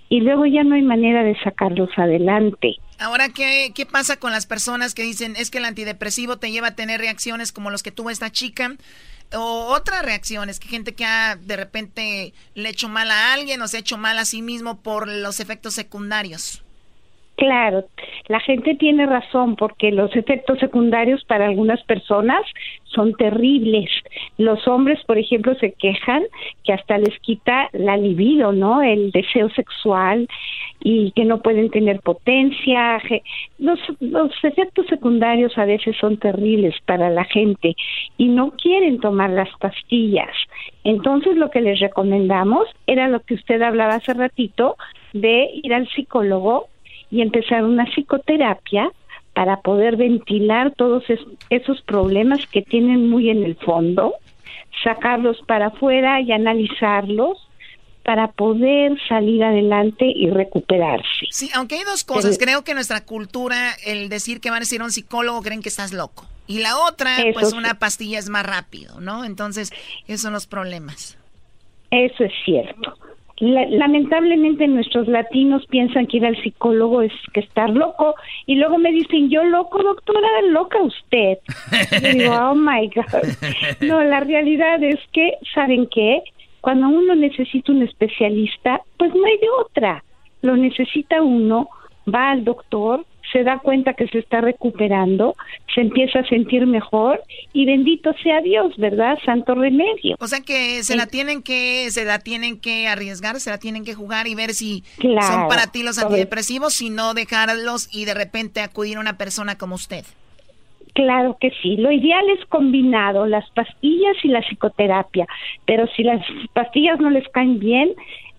y luego ya no hay manera de sacarlos adelante. Ahora, ¿qué, ¿qué pasa con las personas que dicen es que el antidepresivo te lleva a tener reacciones como los que tuvo esta chica? O otras reacciones, que gente que ha de repente le hecho mal a alguien o se ha hecho mal a sí mismo por los efectos secundarios. Claro, la gente tiene razón porque los efectos secundarios para algunas personas son terribles. Los hombres, por ejemplo, se quejan que hasta les quita la libido, ¿no? El deseo sexual y que no pueden tener potencia. Los, los efectos secundarios a veces son terribles para la gente y no quieren tomar las pastillas. Entonces lo que les recomendamos era lo que usted hablaba hace ratito de ir al psicólogo y empezar una psicoterapia para poder ventilar todos esos problemas que tienen muy en el fondo, sacarlos para afuera y analizarlos para poder salir adelante y recuperarse. Sí, aunque hay dos cosas. Creo que nuestra cultura, el decir que van a ser un psicólogo, creen que estás loco. Y la otra, pues una pastilla es más rápido, ¿no? Entonces, esos son los problemas. Eso es cierto lamentablemente nuestros latinos piensan que ir al psicólogo es que estar loco y luego me dicen yo loco doctora loca usted y digo oh my god no la realidad es que saben qué cuando uno necesita un especialista pues no hay de otra. Lo necesita uno va al doctor se da cuenta que se está recuperando, se empieza a sentir mejor y bendito sea Dios, ¿verdad? Santo remedio. O sea que se la tienen que se la tienen que arriesgar, se la tienen que jugar y ver si son para ti los antidepresivos, si no dejarlos y de repente acudir a una persona como usted. Claro que sí, lo ideal es combinado las pastillas y la psicoterapia, pero si las pastillas no les caen bien,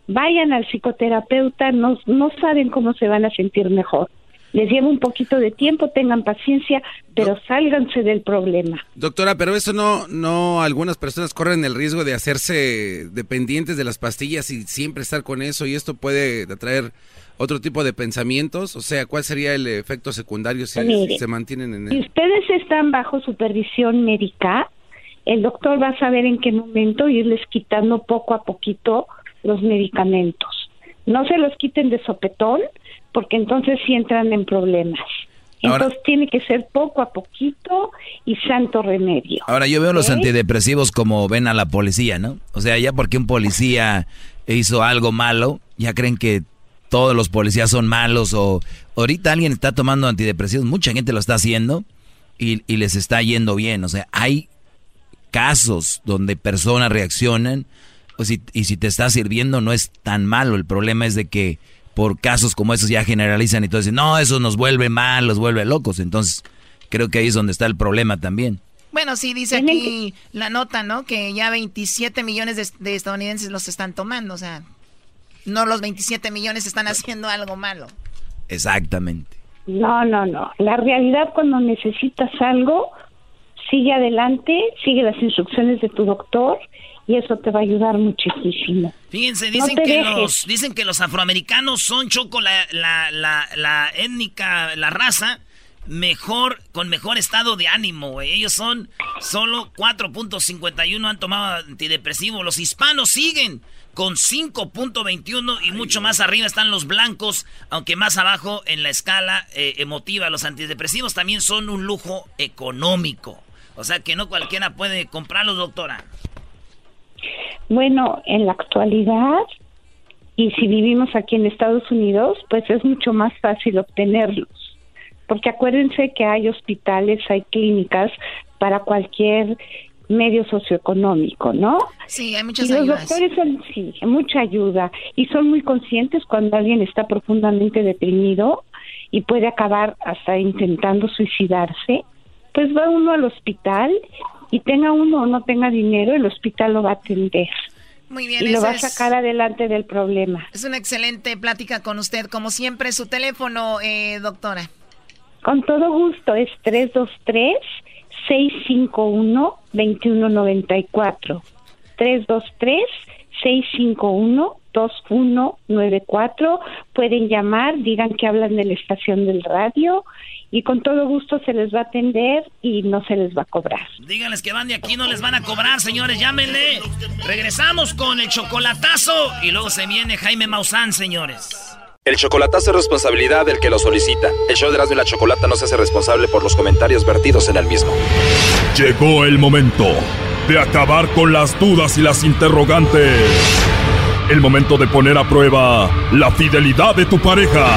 vayan al psicoterapeuta, no, no saben cómo se van a sentir mejor. Les lleva un poquito de tiempo, tengan paciencia, pero sálganse del problema. Doctora, pero eso no, no, algunas personas corren el riesgo de hacerse dependientes de las pastillas y siempre estar con eso y esto puede atraer otro tipo de pensamientos. O sea, ¿cuál sería el efecto secundario si, se mantienen en Si ustedes están bajo supervisión médica, el doctor va a saber en qué momento irles quitando poco a poquito los medicamentos. No se los quiten de sopetón, porque entonces sí entran en problemas. Entonces tiene que ser poco a poquito y santo remedio. Ahora yo veo los antidepresivos como ven a la policía, ¿no? O sea, ya porque un policía hizo algo malo, ya creen que todos los policías son malos o ahorita alguien está tomando antidepresivos, mucha gente lo está haciendo y, y les está yendo bien. O sea, hay casos donde personas reaccionan pues, y si te está sirviendo no es tan malo. El problema es de que por casos como esos ya generalizan y todo dicen, no, eso nos vuelve mal, los vuelve locos. Entonces, creo que ahí es donde está el problema también. Bueno, sí, dice aquí la nota, ¿no? Que ya 27 millones de, estadounidenses los están tomando, o sea, no los 27 millones están haciendo algo malo. Exactamente. No, no, no. La realidad cuando necesitas algo, sigue adelante, sigue las instrucciones de tu doctor y eso te va a ayudar muchísimo. Fíjense, dicen, que, los, dicen que los afroamericanos son choco la, la, la, étnica, la raza mejor, con mejor estado de ánimo, Ellos son solo 4.51 han tomado antidepresivo. Los hispanos siguen con 5.21 y mucho más arriba están los blancos, aunque más abajo en la escala eh, emotiva. Los antidepresivos también son un lujo económico. O sea que no cualquiera puede comprarlos, doctora. Bueno, en la actualidad, y si vivimos aquí en Estados Unidos, pues es mucho más fácil obtenerlos. Porque acuérdense que hay hospitales, hay clínicas para cualquier medio socioeconómico, ¿no? Sí, hay muchas y los doctores son, sí, mucha ayuda y son muy conscientes cuando alguien está profundamente deprimido y puede acabar hasta intentando suicidarse, pues va uno al hospital y tenga uno o no tenga dinero, el hospital lo va a atender. Muy bien, y lo va a sacar adelante del problema. Es una excelente plática con usted, como siempre. Su teléfono, eh, doctora. Con todo gusto, es 323-651-2194. 323-651-2194. Pueden llamar, digan que hablan de la estación del radio y con todo gusto se les va a atender y no se les va a cobrar. Díganles que van de aquí, no les van a cobrar, señores, llámenle. Regresamos con el chocolatazo y luego se viene Jaime Maussan, señores. El chocolatazo es responsabilidad del que lo solicita. El show de Erasmo y la Chocolata no se hace responsable por los comentarios vertidos en el mismo. Llegó el momento de acabar con las dudas y las interrogantes. El momento de poner a prueba la fidelidad de tu pareja.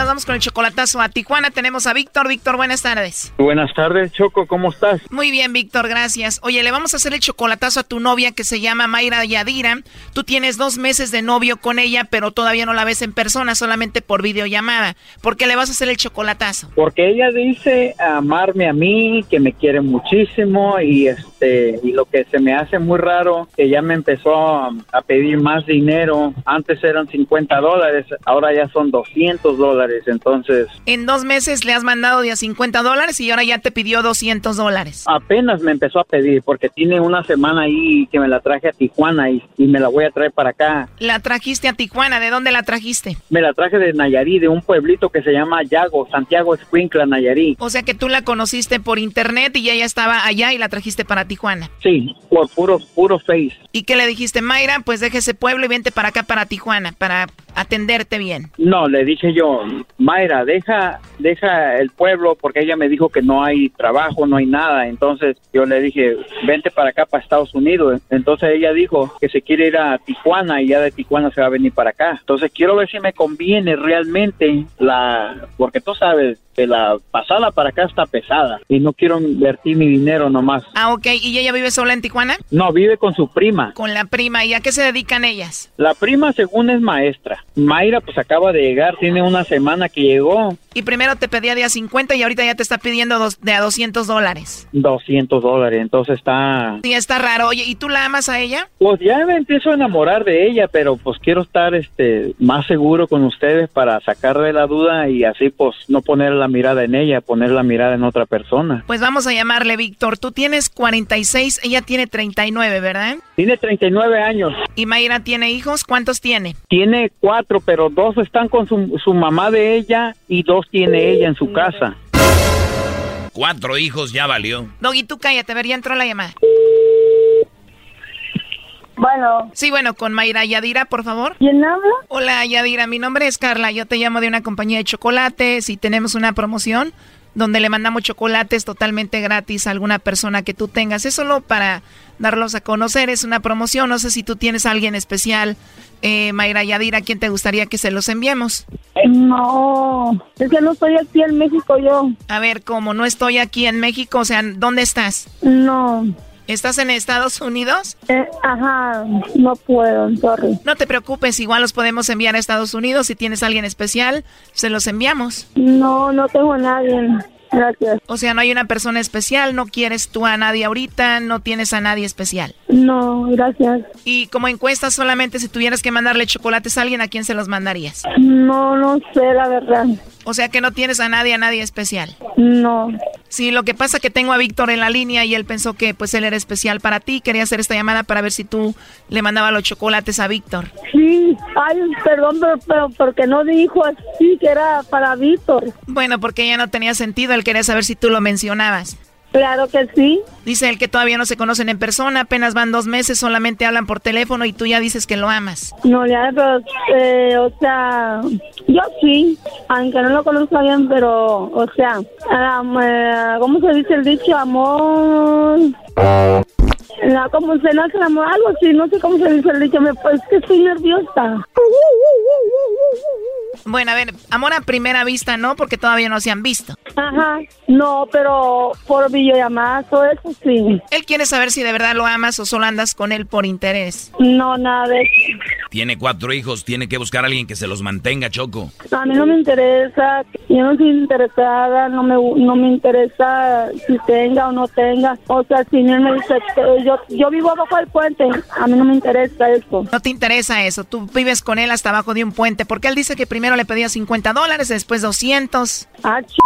nos vamos con el chocolatazo a Tijuana. Tenemos a Víctor. Víctor, buenas tardes. Buenas tardes, Choco, ¿cómo estás? Muy bien, Víctor, gracias. Oye, le vamos a hacer el chocolatazo a tu novia que se llama Mayra Yadira. Tú tienes dos meses de novio con ella, pero todavía no la ves en persona, solamente por videollamada. ¿Por qué le vas a hacer el chocolatazo? Porque ella dice amarme a mí, que me quiere muchísimo y este y lo que se me hace muy raro, que ya me empezó a, a pedir más dinero. Antes eran 50 dólares, ahora ya son 200 dólares, entonces... En dos meses le has mandado de a 50 dólares y ahora ya te pidió 200 dólares. Apenas me empezó a pedir porque tiene una semana ahí que me la traje a Tijuana y, y me la voy a traer para acá. La trajiste a Tijuana, ¿de dónde la trajiste? Me la traje de Nayarí, de un pueblito que se llama Yago, Santiago Escuincla, Nayarí. O sea que tú la conociste por internet y ella estaba allá y la trajiste para Tijuana. Sí, por puro, puro face. ¿Y qué le dijiste, Mayra? Pues deje ese pueblo y vente para acá, para Tijuana, para atenderte bien. No, le dije yo, Mayra, deja, deja el pueblo porque ella me dijo que no hay trabajo, no hay nada. Entonces yo le dije, vente para acá, para Estados Unidos. Entonces ella dijo que se quiere ir a Tijuana y ya de Tijuana se va a venir para acá. Entonces quiero ver si me conviene realmente la, porque tú sabes, que la pasada para acá está pesada y no quiero invertir mi dinero nomás. Ah, ok. ¿Y ella vive sola en Tijuana? No, vive con su prima. Con la prima. ¿Y a qué se dedican ellas? La prima, según es maestra. Mayra, pues acaba de llegar, tiene una semana que llegó Y primero te pedía de a 50 y ahorita ya te está pidiendo de a 200 dólares. 200 dólares, entonces está... Sí, está raro. Oye, ¿y tú la amas a ella? Pues ya me empiezo a enamorar de ella, pero pues quiero estar este más seguro con ustedes para sacarle la duda y así pues no poner la mirada en ella, poner la mirada en otra persona. Pues vamos a llamarle Víctor. Tú tienes 46, ella tiene 39, ¿verdad? Tiene 39 años. ¿Y Mayra tiene hijos? ¿Cuántos tiene? Tiene cuatro, pero dos están con su, su mamá de ella y dos tiene ella en su casa. Cuatro hijos ya valió. Doggy, tú cállate, a ver, ya entró la llamada. Bueno. Sí, bueno, con Mayra Yadira, por favor. ¿Quién habla? Hola, Yadira, mi nombre es Carla, yo te llamo de una compañía de chocolates y tenemos una promoción donde le mandamos chocolates totalmente gratis a alguna persona que tú tengas. Es solo para darlos a conocer, es una promoción. No sé si tú tienes a alguien especial, eh, Mayra Yadira, ¿a quién te gustaría que se los enviemos? No, es que no estoy aquí en México yo. A ver, ¿cómo no estoy aquí en México? O sea, ¿dónde estás? No. ¿Estás en Estados Unidos? Eh, ajá, no puedo, sorry. No te preocupes, igual los podemos enviar a Estados Unidos. Si tienes a alguien especial, se los enviamos. No, no tengo a nadie. Gracias. O sea, no hay una persona especial, no quieres tú a nadie ahorita, no tienes a nadie especial. No, gracias. Y como encuesta, solamente si tuvieras que mandarle chocolates a alguien, ¿a quién se los mandarías? No, no sé, la verdad. O sea que no tienes a nadie, a nadie especial. No. Sí, lo que pasa es que tengo a Víctor en la línea y él pensó que pues él era especial para ti. Quería hacer esta llamada para ver si tú le mandabas los chocolates a Víctor. Sí, ay, perdón, pero, porque no dijo así que era para Víctor. Bueno, porque ya no tenía sentido. Él quería saber si tú lo mencionabas. Claro que sí. Dice él que todavía no se conocen en persona, apenas van dos meses, solamente hablan por teléfono y tú ya dices que lo amas. No, ya, pero, eh, o sea, yo sí, aunque no lo conozco bien, pero, o sea, eh, ¿cómo se dice el dicho? Amor. No, como se nace el amor, algo así, no sé cómo se dice el dicho, pues es que estoy nerviosa. Bueno, a ver, amor a primera vista, ¿no? Porque todavía no se han visto. Ajá, no, pero por videollamada, todo eso sí. Él quiere saber si de verdad lo amas o solo andas con él por interés. No, nada de eso. Tiene cuatro hijos, tiene que buscar a alguien que se los mantenga, Choco. A mí no me interesa, yo no estoy interesada, no me, no me interesa si tenga o no tenga. O sea, si él me dice, yo, yo vivo abajo del puente, a mí no me interesa eso. No te interesa eso, tú vives con él hasta abajo de un puente, porque él dice que primero le pedía 50 dólares, después 200. Ah, ch...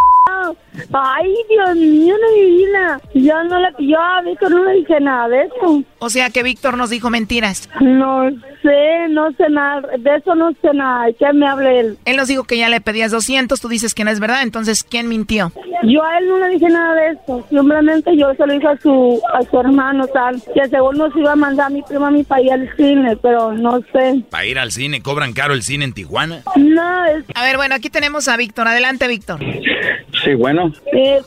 Ay, Dios mío, no divina. Yo no le yo a Víctor no le dije nada de eso. O sea que Víctor nos dijo mentiras. No sé, no sé nada, de eso no sé nada. ¿Qué me hable él? Él nos dijo que ya le pedías 200, tú dices que no es verdad, entonces ¿quién mintió? Yo a él no le dije nada de eso, simplemente yo se lo dije a su, a su hermano, tal, que según nos iba a mandar a mi prima a mi país al cine, pero no sé. ¿Para ir al cine? ¿Cobran caro el cine en Tijuana? No, es... A ver, bueno, aquí tenemos a Víctor. Adelante, Víctor. Sí, bueno.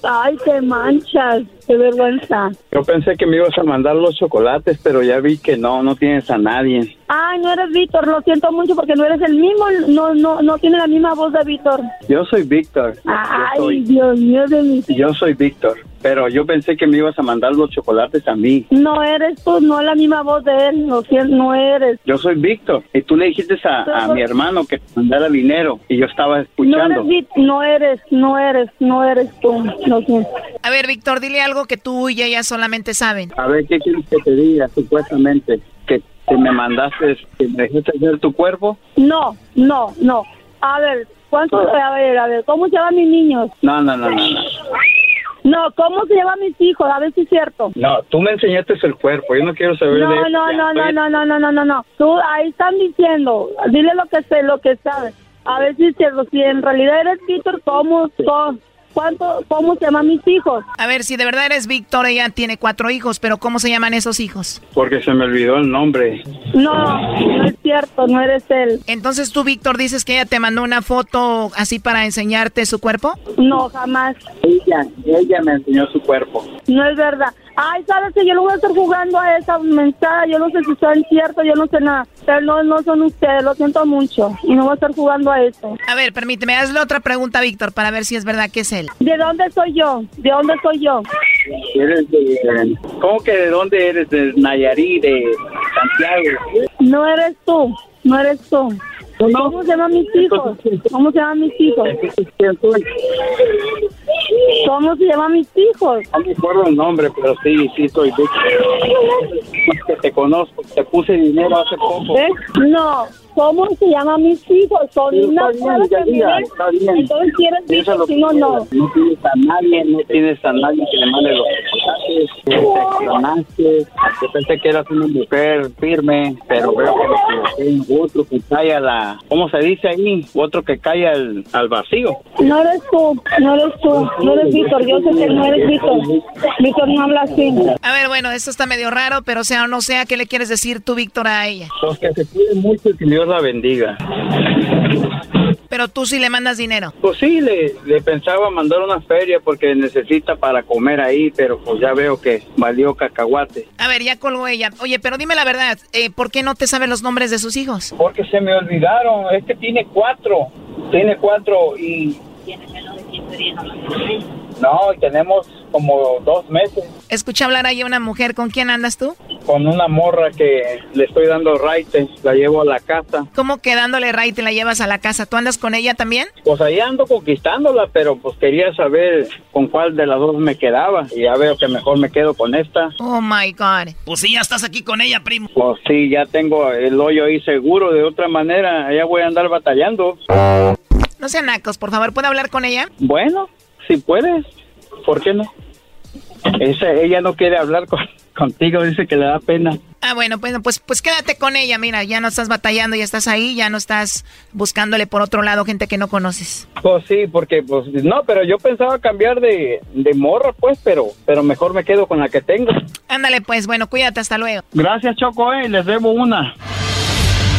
ay, te manchas. Qué vergüenza. Yo pensé que me ibas a mandar los chocolates, pero ya vi que no, no tienes a nadie. Ay, no eres Víctor, lo siento mucho porque no eres el mismo, no, no, no tiene la misma voz de Víctor. Yo soy Víctor. Ay, Dios mío de mi... Yo soy Víctor, pero yo pensé que me ibas a mandar los chocolates a mí. No eres tú, no es la misma voz de él, siento, no eres. Yo soy Víctor, y tú le dijiste a, a mi hermano que te mandara dinero, y yo estaba escuchando. No eres, no eres, no eres, no eres tú, lo siento. A ver, Víctor, dile algo que tú y ella solamente saben. A ver, ¿qué quieres que te diga, supuestamente? ¿Que, me mandaste, que me dejaste ver tu cuerpo? No, no, no. A ver, ¿cuánto? A ver, a ver, ¿cómo se llaman mis niños? No, no, no, no, no. No, ¿cómo se llaman mis hijos? A ver si es cierto. No, tú me enseñaste el cuerpo, yo no quiero saber no, de No, no, no, no, no, no, no, no, no. Tú ahí están diciendo, dile lo que sé, lo que sabes. A ver si es cierto, si en realidad eres Víctor, ¿cómo son? ¿Cuánto, ¿Cómo se llaman mis hijos? A ver, si de verdad eres Víctor, ella tiene cuatro hijos, pero ¿cómo se llaman esos hijos? Porque se me olvidó el nombre. No, no es cierto, no eres él. Entonces tú, Víctor, dices que ella te mandó una foto así para enseñarte su cuerpo? No, jamás. Ella, ella me enseñó su cuerpo. No es verdad. Ay, sabes que yo no voy a estar jugando a esa mensaje, yo no sé si son cierto, yo no sé nada. Pero no, no son ustedes, lo siento mucho. Y no voy a estar jugando a eso. A ver, permíteme, hazle otra pregunta, Víctor, para ver si es verdad que es él. ¿De dónde soy yo? ¿De dónde soy yo? Eres de... ¿Cómo que de dónde eres? ¿De Nayarit, de Santiago? No eres tú, no eres tú. ¿Cómo se llaman mis hijos? ¿Cómo se llaman mis hijos? ¿Cómo se llaman mis hijos? No me acuerdo el nombre, pero sí, sí soy que te conozco, te puse dinero hace poco. ¿Eh? No, ¿cómo se llaman mis hijos? Son Sí, una bien, sola Yadira, familia. está bien. Entonces, ¿quieres hijos? lo Sí que o no? No tienes a nadie, no tienes a nadie que le mande los mensajes, te. Yo pensé que eras una mujer firme, pero veo que me equivoqué. otro que cae a la, ¿cómo se dice ahí? Otro que cae al, al vacío. No eres tú, no eres tú, no eres Víctor. Yo sé que no eres Víctor. Víctor no habla así. A ver, bueno, esto está medio raro, pero sea o no sea, ¿qué le quieres decir tú, Víctor, a ella? Pues que se cuide mucho y que Dios la bendiga. Pero tú sí le mandas dinero. Pues sí, le, le pensaba mandar una feria porque necesita para comer ahí, pero pues ya veo que valió cacahuate. A ver, ya colgó ella. Oye, pero dime la verdad, eh, ¿por qué no te saben los nombres de sus hijos? Porque se me olvidaron, es que tiene cuatro, tiene cuatro y... No, y tenemos como dos meses Escucha hablar ahí a una mujer, ¿con quién andas tú? con una morra que le estoy dando raite, la llevo a la casa. ¿Cómo que dándole ray te la llevas a la casa? ¿Tú andas con ella también? Pues ahí ando conquistándola, pero pues quería saber con cuál de las dos me quedaba. Y ya veo que mejor me quedo con esta. Oh my God. Pues sí, ya estás aquí con ella, primo. Pues sí, ya tengo el hoyo ahí seguro. De otra manera, ya voy a andar batallando. No sean nacos, por favor, ¿puedo hablar con ella? Bueno, si puedes, ¿por qué no? Esa, ella no quiere hablar con- [laughs] contigo, dice que le da pena. Ah, bueno, pues, pues, pues quédate con ella, mira, ya no estás batallando, ya estás ahí, ya no estás buscándole por otro lado gente que no conoces. Pues sí, porque pues no, pero yo pensaba cambiar de, de morra, pues, pero pero mejor me quedo con la que tengo. Ándale, pues, bueno, cuídate, hasta luego. Gracias, Choco, eh, les debo una.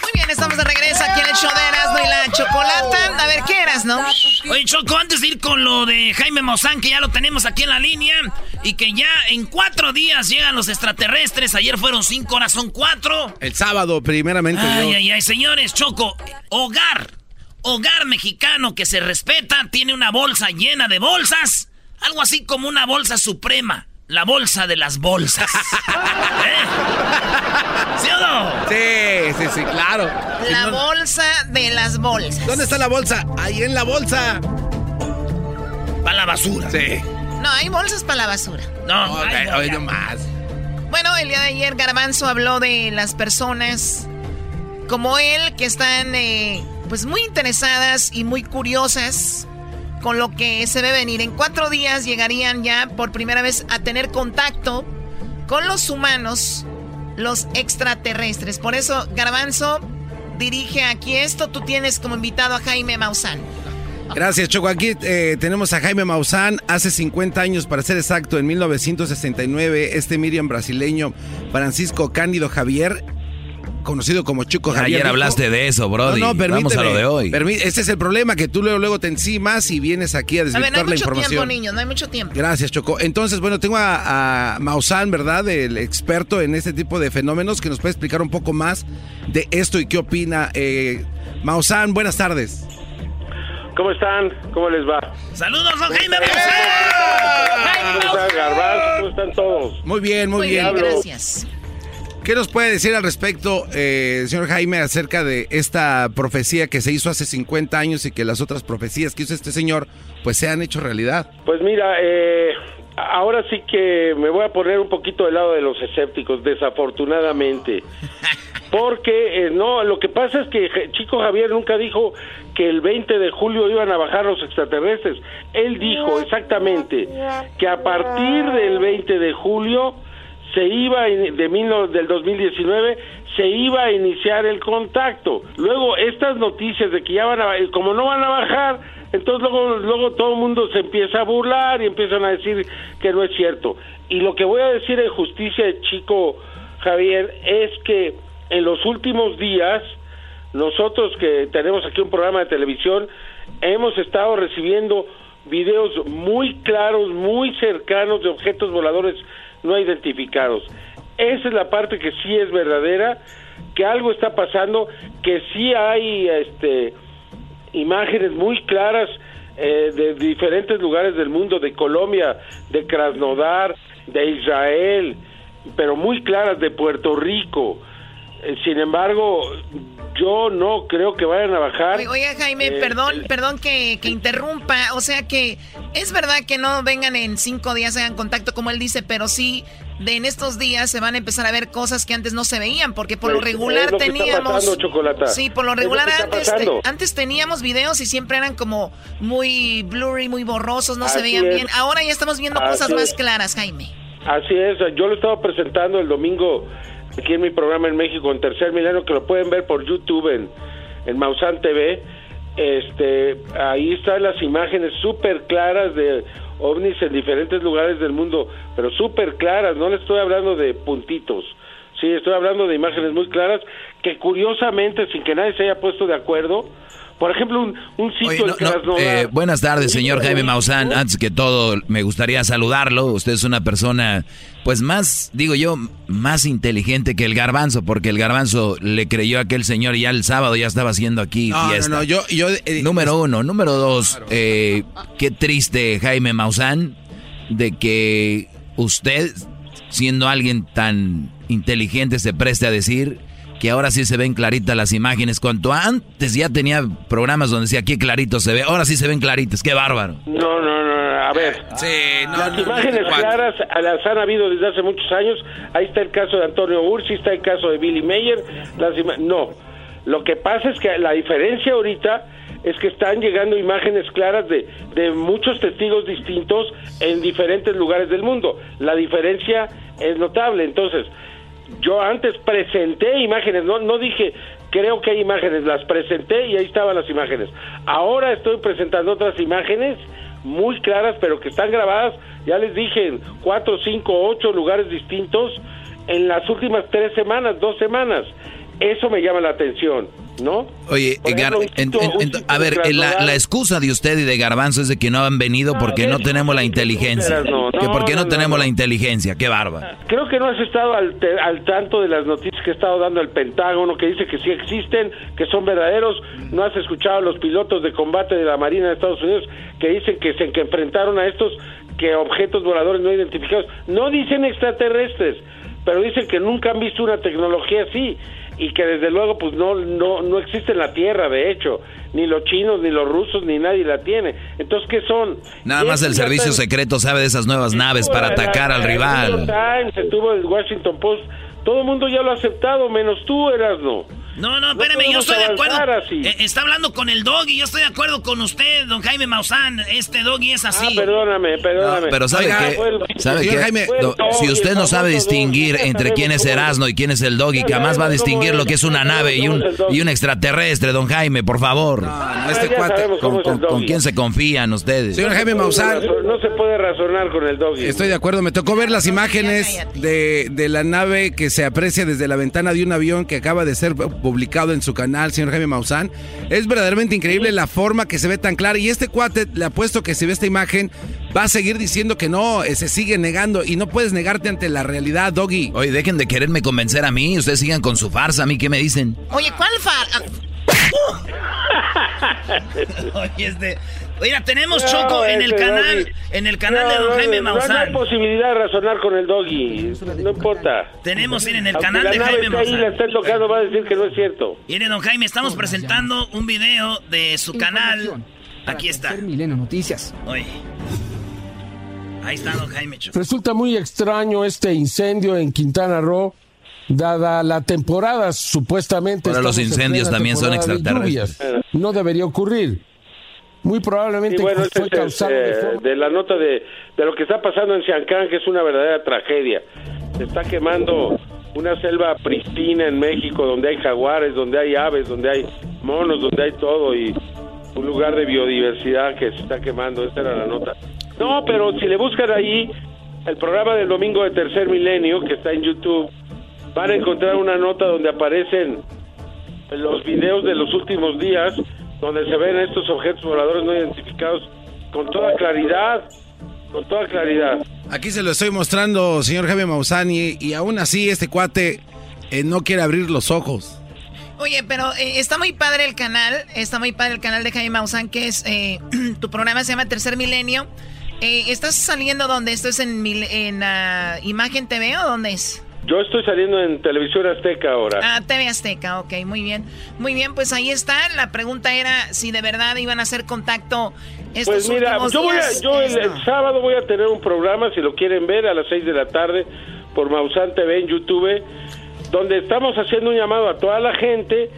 Muy bien, estamos de regreso aquí en el show de Erasmo y la Chocolata. A ver, ¿qué eras, no? Oye, Choco, antes de ir con lo de Jaime Maussan, que ya lo tenemos aquí en la línea, y que ya en cuatro días llegan los extraterrestres, ayer fueron cinco, ahora son cuatro. El sábado, primeramente. Ay, yo. ay, ay, señores, Choco, hogar, hogar mexicano que se respeta, tiene una bolsa llena de bolsas, algo así como una bolsa suprema, la bolsa de las bolsas. [laughs] ¿Eh? ¿Sí o no? Sí, sí, sí, claro. La bolsa de las bolsas. ¿Dónde está la bolsa? Ahí en la bolsa. Para la basura. Sí. No, hay bolsas para la basura. No, Ok, ay, no, hoy ya. no más. Bueno, el día de ayer Garbanzo habló de las personas como él que están eh, pues muy interesadas y muy curiosas con lo que se ve venir. En cuatro días llegarían ya por primera vez a tener contacto con los humanos, los extraterrestres. Por eso Garbanzo dirige aquí esto. Tú tienes como invitado a Jaime Maussan. Gracias, Choco. Aquí eh, tenemos a Jaime Maussan. Hace 50 años, para ser exacto, en 1969, este Miriam brasileño, Francisco Cándido Javier, conocido como Chuco Javier. Ayer dijo- hablaste de eso, Brody. No, no, permíteme. Vamos a lo de hoy. Ese es el problema, que tú luego, luego te encimas y vienes aquí a A ver, no desvirtuar hay la mucho información. tiempo, niños, no hay mucho tiempo. Gracias, Choco. Entonces, bueno, tengo a, a Maussan, ¿verdad? El experto en este tipo de fenómenos, que nos puede explicar un poco más de esto y qué opina. Eh, Maussan, buenas tardes. ¿Cómo están? ¿Cómo les va? Saludos, don Jaime ¿Cómo están? ¿Cómo están todos? Muy bien, muy, Muy bien. bien, gracias. ¿Qué nos puede decir al respecto, eh, señor Jaime, acerca de esta profecía que se hizo hace 50 años y que las otras profecías que hizo este señor, pues se han hecho realidad? Pues mira, eh, ahora sí que me voy a poner un poquito del lado de los escépticos, desafortunadamente. [laughs] Porque, eh, no, lo que pasa es que Chico Javier nunca dijo que el 20 de julio iban a bajar los extraterrestres. Él dijo exactamente que a partir del 20 de julio se iba de mil del 2019 se iba a iniciar el contacto. Luego estas noticias de que ya van a como no van a bajar, entonces luego luego todo el mundo se empieza a burlar y empiezan a decir que no es cierto. Y lo que voy a decir en justicia Chico Javier es que en los últimos días nosotros que tenemos aquí un programa de televisión, hemos estado recibiendo videos muy claros, muy cercanos de objetos voladores no identificados. Esa es la parte que sí es verdadera, que algo está pasando, que sí hay este imágenes muy claras eh, de diferentes lugares del mundo, de Colombia, de Krasnodar, de Israel, pero muy claras de Puerto Rico. Eh, sin embargo, yo no creo que vayan a bajar. Oiga, Jaime, eh, perdón, perdón que, que, interrumpa. O sea que es verdad que no vengan en cinco días, hagan contacto como él dice, pero sí de en estos días se van a empezar a ver cosas que antes no se veían, porque por lo regular teníamos... sí, por lo regular antes, antes teníamos videos y siempre eran como muy blurry, muy borrosos, no se veían bien. Ahora ya estamos viendo cosas más claras, Jaime. Así es, yo lo estaba presentando el domingo aquí en mi programa en México, en Tercer Milenio, que lo pueden ver por YouTube en, en Mausan TV. Este, ahí están las imágenes súper claras de ovnis en diferentes lugares del mundo, pero súper claras, no le estoy hablando de puntitos, sí, estoy hablando de imágenes muy claras que curiosamente, sin que nadie se haya puesto de acuerdo, por ejemplo, un, sitio eh, Buenas tardes, señor Jaime Maussan. Antes que todo, me gustaría saludarlo. Usted es una persona, pues más, digo yo, más inteligente que el garbanzo, porque el garbanzo le creyó a aquel señor y ya el sábado ya estaba haciendo aquí fiesta. No, no, yo... yo eh, número uno. Número dos, eh, qué triste, Jaime Maussan, de que usted, siendo alguien tan inteligente, se preste a decir que ahora sí se ven claritas las imágenes. Cuanto antes ya tenía programas donde decía aquí clarito se ve, ahora sí se ven claritas, qué bárbaro. No, no, no, a ver. Sí, no, las imágenes claras las han habido desde hace muchos años. Ahí está el caso de Antonio Ursi, está el caso de Billy Mayer. Las no, lo que pasa es que la diferencia ahorita es que están llegando imágenes claras de, de muchos testigos distintos en diferentes lugares del mundo. La diferencia es notable. Entonces, yo antes presenté imágenes, no, no dije creo que hay imágenes, las presenté y ahí estaban las imágenes. Ahora estoy presentando otras imágenes muy claras, pero que están grabadas, ya les dije, en cuatro, cinco, ocho lugares distintos en las últimas tres semanas, dos semanas. Eso me llama la atención. ¿no? Oye, a ver, la, excusa de usted y de Garbanzo es de que no han venido porque no tenemos la inteligencia. que porque no, tenemos la inteligencia, qué barba. Creo que no has estado al, al, tanto de las noticias que ha estado dando el Pentágono, que dice que sí existen, que son verdaderos. No has escuchado a los pilotos de combate de la Marina de Estados Unidos que dicen que se que enfrentaron a estos que objetos voladores no identificados. No dicen extraterrestres, pero dicen que nunca han visto una tecnología así y que desde luego pues no no no existe en la tierra de hecho. Ni los chinos ni los rusos ni nadie la tiene. Entonces qué son nada más el servicio secreto sabe de esas nuevas naves para atacar al rival. Se tuvo el Washington Post todo el mundo ya lo ha aceptado menos tú eras no no, no, espérame, yo estoy de acuerdo. Eh, está hablando con el doggy, yo estoy de acuerdo con usted, don Jaime Maussan. Este doggy es así. Ah, perdóname, perdóname. pero sabe que, ¿sabe Jaime, si usted no sabe distinguir entre quién es Erasmo y quién es el doggy, que jamás va a distinguir lo que es una nave y un, y un extraterrestre, don Jaime, por favor. No, este cuate, con, quién se confían ustedes? Señor Jaime Maussan. No se puede razonar con el doggy. Estoy de acuerdo, me tocó ver las imágenes de, de la nave que se aprecia desde la ventana de un avión que acaba de ser publicado en su canal, señor Jaime Maussan. Es verdaderamente increíble la forma que se ve tan clara. Y este cuate, le apuesto que si ve esta imagen, va a seguir diciendo que no, eh, se sigue negando. Y no puedes negarte ante la realidad, Doggy. Oye, dejen de quererme convencer a mí. Ustedes sigan con su farsa. ¿A mí qué me dicen? Oye, ¿cuál farsa? [laughs] Oye, este. Oiga, tenemos Choco en el canal, en el canal de Don Jaime Maussan. No, hay posibilidad de razonar con el doggy, no importa. Tenemos, en el canal de Jaime Maussan. ahí la está tocando, va a decir que no es cierto. Miren, Don Jaime, estamos presentando un video de su canal. Aquí está. Milenio Noticias. Oye. Ahí está Don Jaime Choco. Resulta muy extraño este incendio en Quintana Roo dada la temporada supuestamente. Ahora los incendios también son extraterrestres. No debería ocurrir muy probablemente fue causado de, la nota de, de, lo que está pasando en Siancán, que es una verdadera tragedia. Se está quemando una selva pristina en México, donde hay jaguares, donde hay aves, donde hay monos, donde hay todo, y un lugar de biodiversidad que se está quemando. Esta era la nota. No, pero si le buscan ahí el programa del domingo de Tercer Milenio, que está en YouTube, van a encontrar una nota donde aparecen los videos de los últimos días donde se ven estos objetos voladores no identificados con toda claridad, con toda claridad. Aquí se lo estoy mostrando, señor Jaime Mausani, y aún así este cuate eh, no quiere abrir los ojos. Oye, pero eh, está muy padre el canal, está muy padre el canal de Jaime Maussan, que es, eh, [clears throat] tu programa se llama Tercer Milenio. ¿Estás saliendo dónde? ¿Esto es en, en ah, Imagen TV o dónde es? Yo estoy saliendo en Televisión Azteca ahora. Ah, TV Azteca, ok, muy bien. Muy bien, pues ahí está. La pregunta era si de verdad iban a hacer contacto estos Pues mira, yo, voy a, yo el, sábado voy a tener un programa, si lo quieren ver, a las 6 de la tarde por Mausan TV en YouTube, donde estamos haciendo un llamado a toda la gente.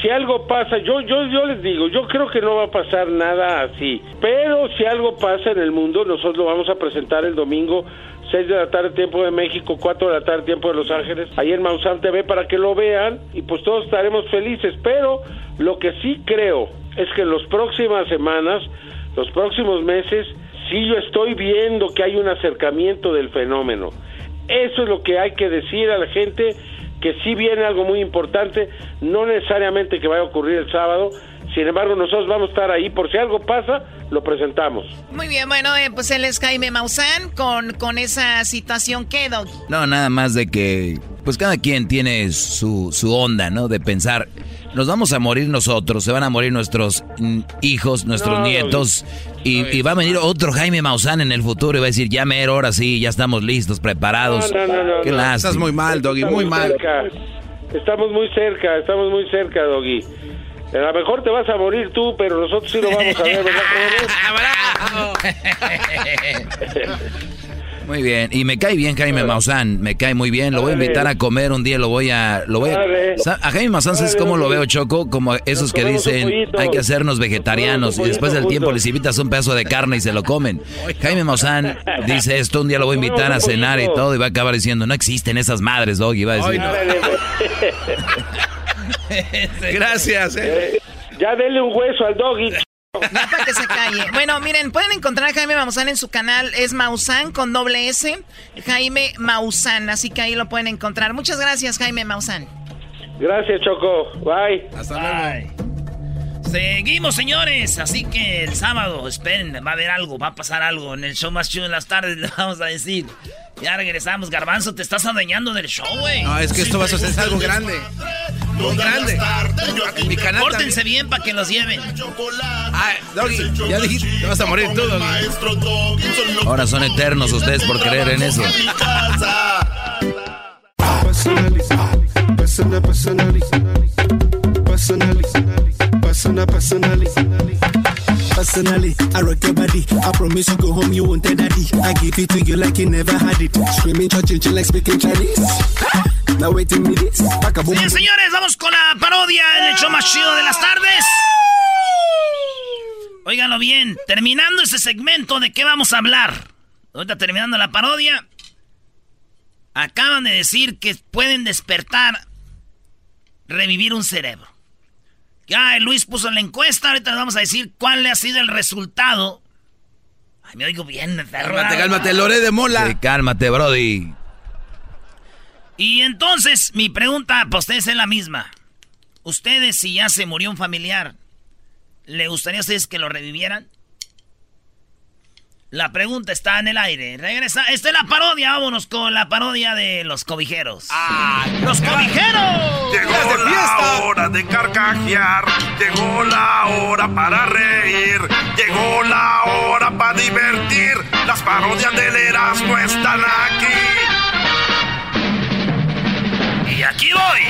Si algo pasa, yo, yo, yo les digo, yo creo que no va a pasar nada así, pero si algo pasa en el mundo, nosotros lo vamos a presentar el domingo 6 de la tarde tiempo de México, 4 de la tarde tiempo de Los Ángeles, ahí en Mausan TV para que lo vean y pues todos estaremos felices, pero lo que sí creo es que en las próximas semanas, los próximos meses, sí yo estoy viendo que hay un acercamiento del fenómeno. Eso es lo que hay que decir a la gente, que sí viene algo muy importante, no necesariamente que vaya a ocurrir el sábado, sin embargo, nosotros vamos a estar ahí. Por si algo pasa, lo presentamos. Muy bien, bueno, eh, pues él es Jaime Maussan con, con esa situación. ¿Qué, Dog? No, nada más de que, pues cada quien tiene su, su onda, ¿no? De pensar, nos vamos a morir nosotros, se van a morir nuestros hijos, nuestros nietos. y, va a venir otro Jaime Maussan en el futuro y va a decir, ya mero, ahora sí, ya estamos listos, preparados. No, no, no. Qué Estás muy mal, Doggy, muy, mal. Estamos muy cerca, estamos muy cerca, Doggy. A lo mejor te vas a morir tú, pero nosotros sí lo vamos a ver, ¿verdad? [laughs] [laughs] Muy bien, y me cae bien Jaime Maussan, me cae muy bien, lo voy a invitar a comer un día, lo voy a... Lo voy a, a Jaime Maussan, ¿sabes cómo lo veo, Choco? Como esos que dicen, hay que hacernos vegetarianos, y después del tiempo les invitas un pedazo de carne y se lo comen. Jaime Maussan dice esto, un día lo voy a invitar a cenar y todo, y va a acabar diciendo, no existen esas madres, Doggy, va a decir. [laughs] [laughs] Gracias. Eh. Eh, ya denle un hueso al doggy. No [laughs] para que se calle. Bueno, miren, pueden encontrar a Jaime Maussan en su canal. Es Maussan con doble S. Jaime Maussan. Así que ahí lo pueden encontrar. Muchas gracias, Jaime Maussan. Gracias, Choco. Bye. Hasta luego. Seguimos, señores. Así que el sábado, esperen, va a haber algo, va a pasar algo. En el show más chido en las tardes [laughs] le vamos a decir. Ya regresamos, Garbanzo, te estás adueñando del show, güey. No, es que esto va a suceder algo grande. Muy grande. En mi canal Pórtense bien para que los lleven. Ah, Doggy, ya dijiste, te vas a morir tú, Doggy. Ahora son eternos ustedes por creer en eso. Personally, I rock your body. I promise you go home, you won't tell daddy. I give it to you like you never had it. Screaming, church, like speaking Chinese. Now waiting me this. Bien, señores, vamos con la parodia el show más chido de las tardes. Óiganlo bien, terminando ese segmento, ¿de qué vamos a hablar? Ahorita terminando la parodia, acaban de decir que pueden despertar, revivir un cerebro. Ya, Luis puso la encuesta, ahorita vamos a decir cuál le ha sido el resultado. Ay, me oigo bien, Cálmate, cálmate, Lore de Mola. Sí, cálmate, Brody. Y entonces, mi pregunta para ustedes es la misma. Ustedes, si ya se murió un familiar, ¿le gustaría a ustedes que lo revivieran? La pregunta está en el aire. Regresa. Esta es la parodia. Vámonos con la parodia de los cobijeros. ¡Ah! ¡Los cobijeros! Llegó la hora de carcajear. Llegó la hora para reír. Llegó la hora para divertir. Las parodias del Erasmo están aquí. Y aquí voy.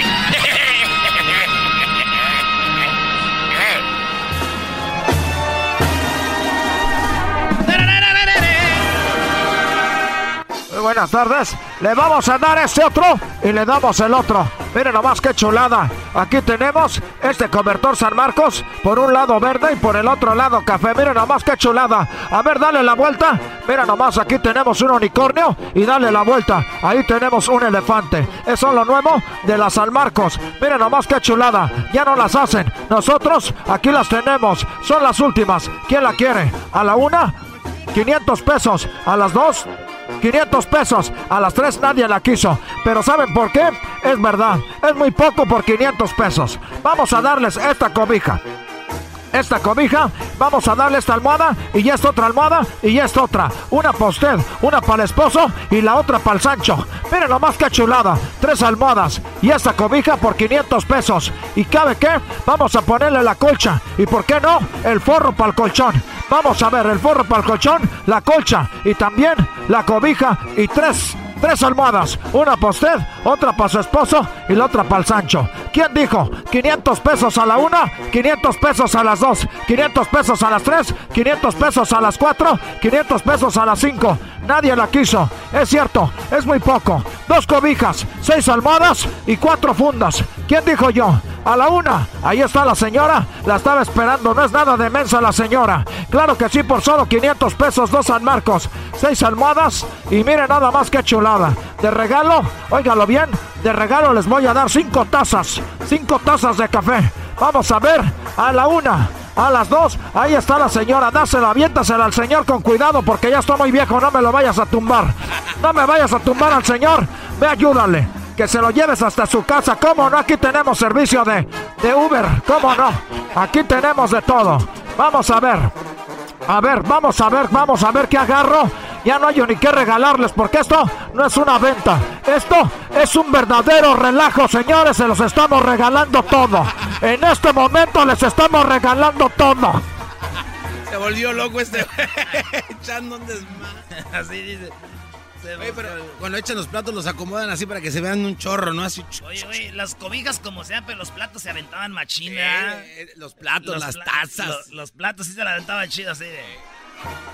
Buenas tardes. Le vamos a dar este otro y le damos el otro. Miren nomás qué chulada. Aquí tenemos este cobertor San Marcos. Por un lado verde y por el otro lado café. Miren nomás qué chulada. A ver, dale la vuelta. Mira nomás, aquí tenemos un unicornio y dale la vuelta. Ahí tenemos un elefante. Eso es lo nuevo de la San Marcos. Miren nomás qué chulada. Ya no las hacen. Nosotros aquí las tenemos. Son las últimas. ¿Quién la quiere? ¿A la una? 500 pesos. ¿A las dos? 500 pesos. A las 3 nadie la quiso. Pero ¿saben por qué? es verdad, es muy poco por 500 pesos. Vamos a darles esta cobija esta cobija, vamos a darle esta almohada y esta otra almohada y esta otra. Una para usted, una para el esposo y la otra para el Sancho. Miren nomás que chulada, tres almohadas y esta cobija por 500 pesos. ¿Y cabe qué? Vamos a ponerle la colcha y por qué no, el forro para el colchón. Vamos a ver el forro para el colchón, la colcha y también la cobija y tres Tres almohadas, una para usted, otra para su esposo y la otra para el Sancho. ¿Quién dijo? 500 pesos a la una, 500 pesos a las dos, 500 pesos a las tres, 500 pesos a las cuatro, 500 pesos a las cinco. Nadie la quiso. Es cierto, es muy poco. Dos cobijas, seis almohadas y cuatro fundas. ¿Quién dijo yo? A la una. Ahí está la señora. La estaba esperando. No es nada de mensa la señora. Claro que sí, por solo 500 pesos, dos San Marcos. Seis almohadas. Y mire nada más que chulada. De regalo, óigalo bien. De regalo les voy a dar cinco tazas. Cinco tazas de café. Vamos a ver. A la una a las dos. Ahí está la señora, dásela, aviéntasela al señor con cuidado porque ya estoy muy viejo, no me lo vayas a tumbar. No me vayas a tumbar al señor, ve ayúdale. Que se lo lleves hasta su casa, ¿cómo no? Aquí tenemos servicio de, de Uber, ¿cómo no? Aquí tenemos de todo. Vamos a ver. A ver, vamos a ver, vamos a ver qué agarro. Ya no hay ni qué regalarles porque esto no es una venta. Esto es un verdadero relajo, señores. Se los estamos regalando todo. En este momento les estamos regalando todo. Se volvió loco este [laughs] echando un desmadre. Así dice. Oye, pero cuando echan los platos los acomodan así para que se vean un chorro, ¿no? Así. Oye, oye, las cobijas como sea, pero los platos se aventaban machina. Eh, los platos, las tazas. Los, platos sí se la aventaban chido así de.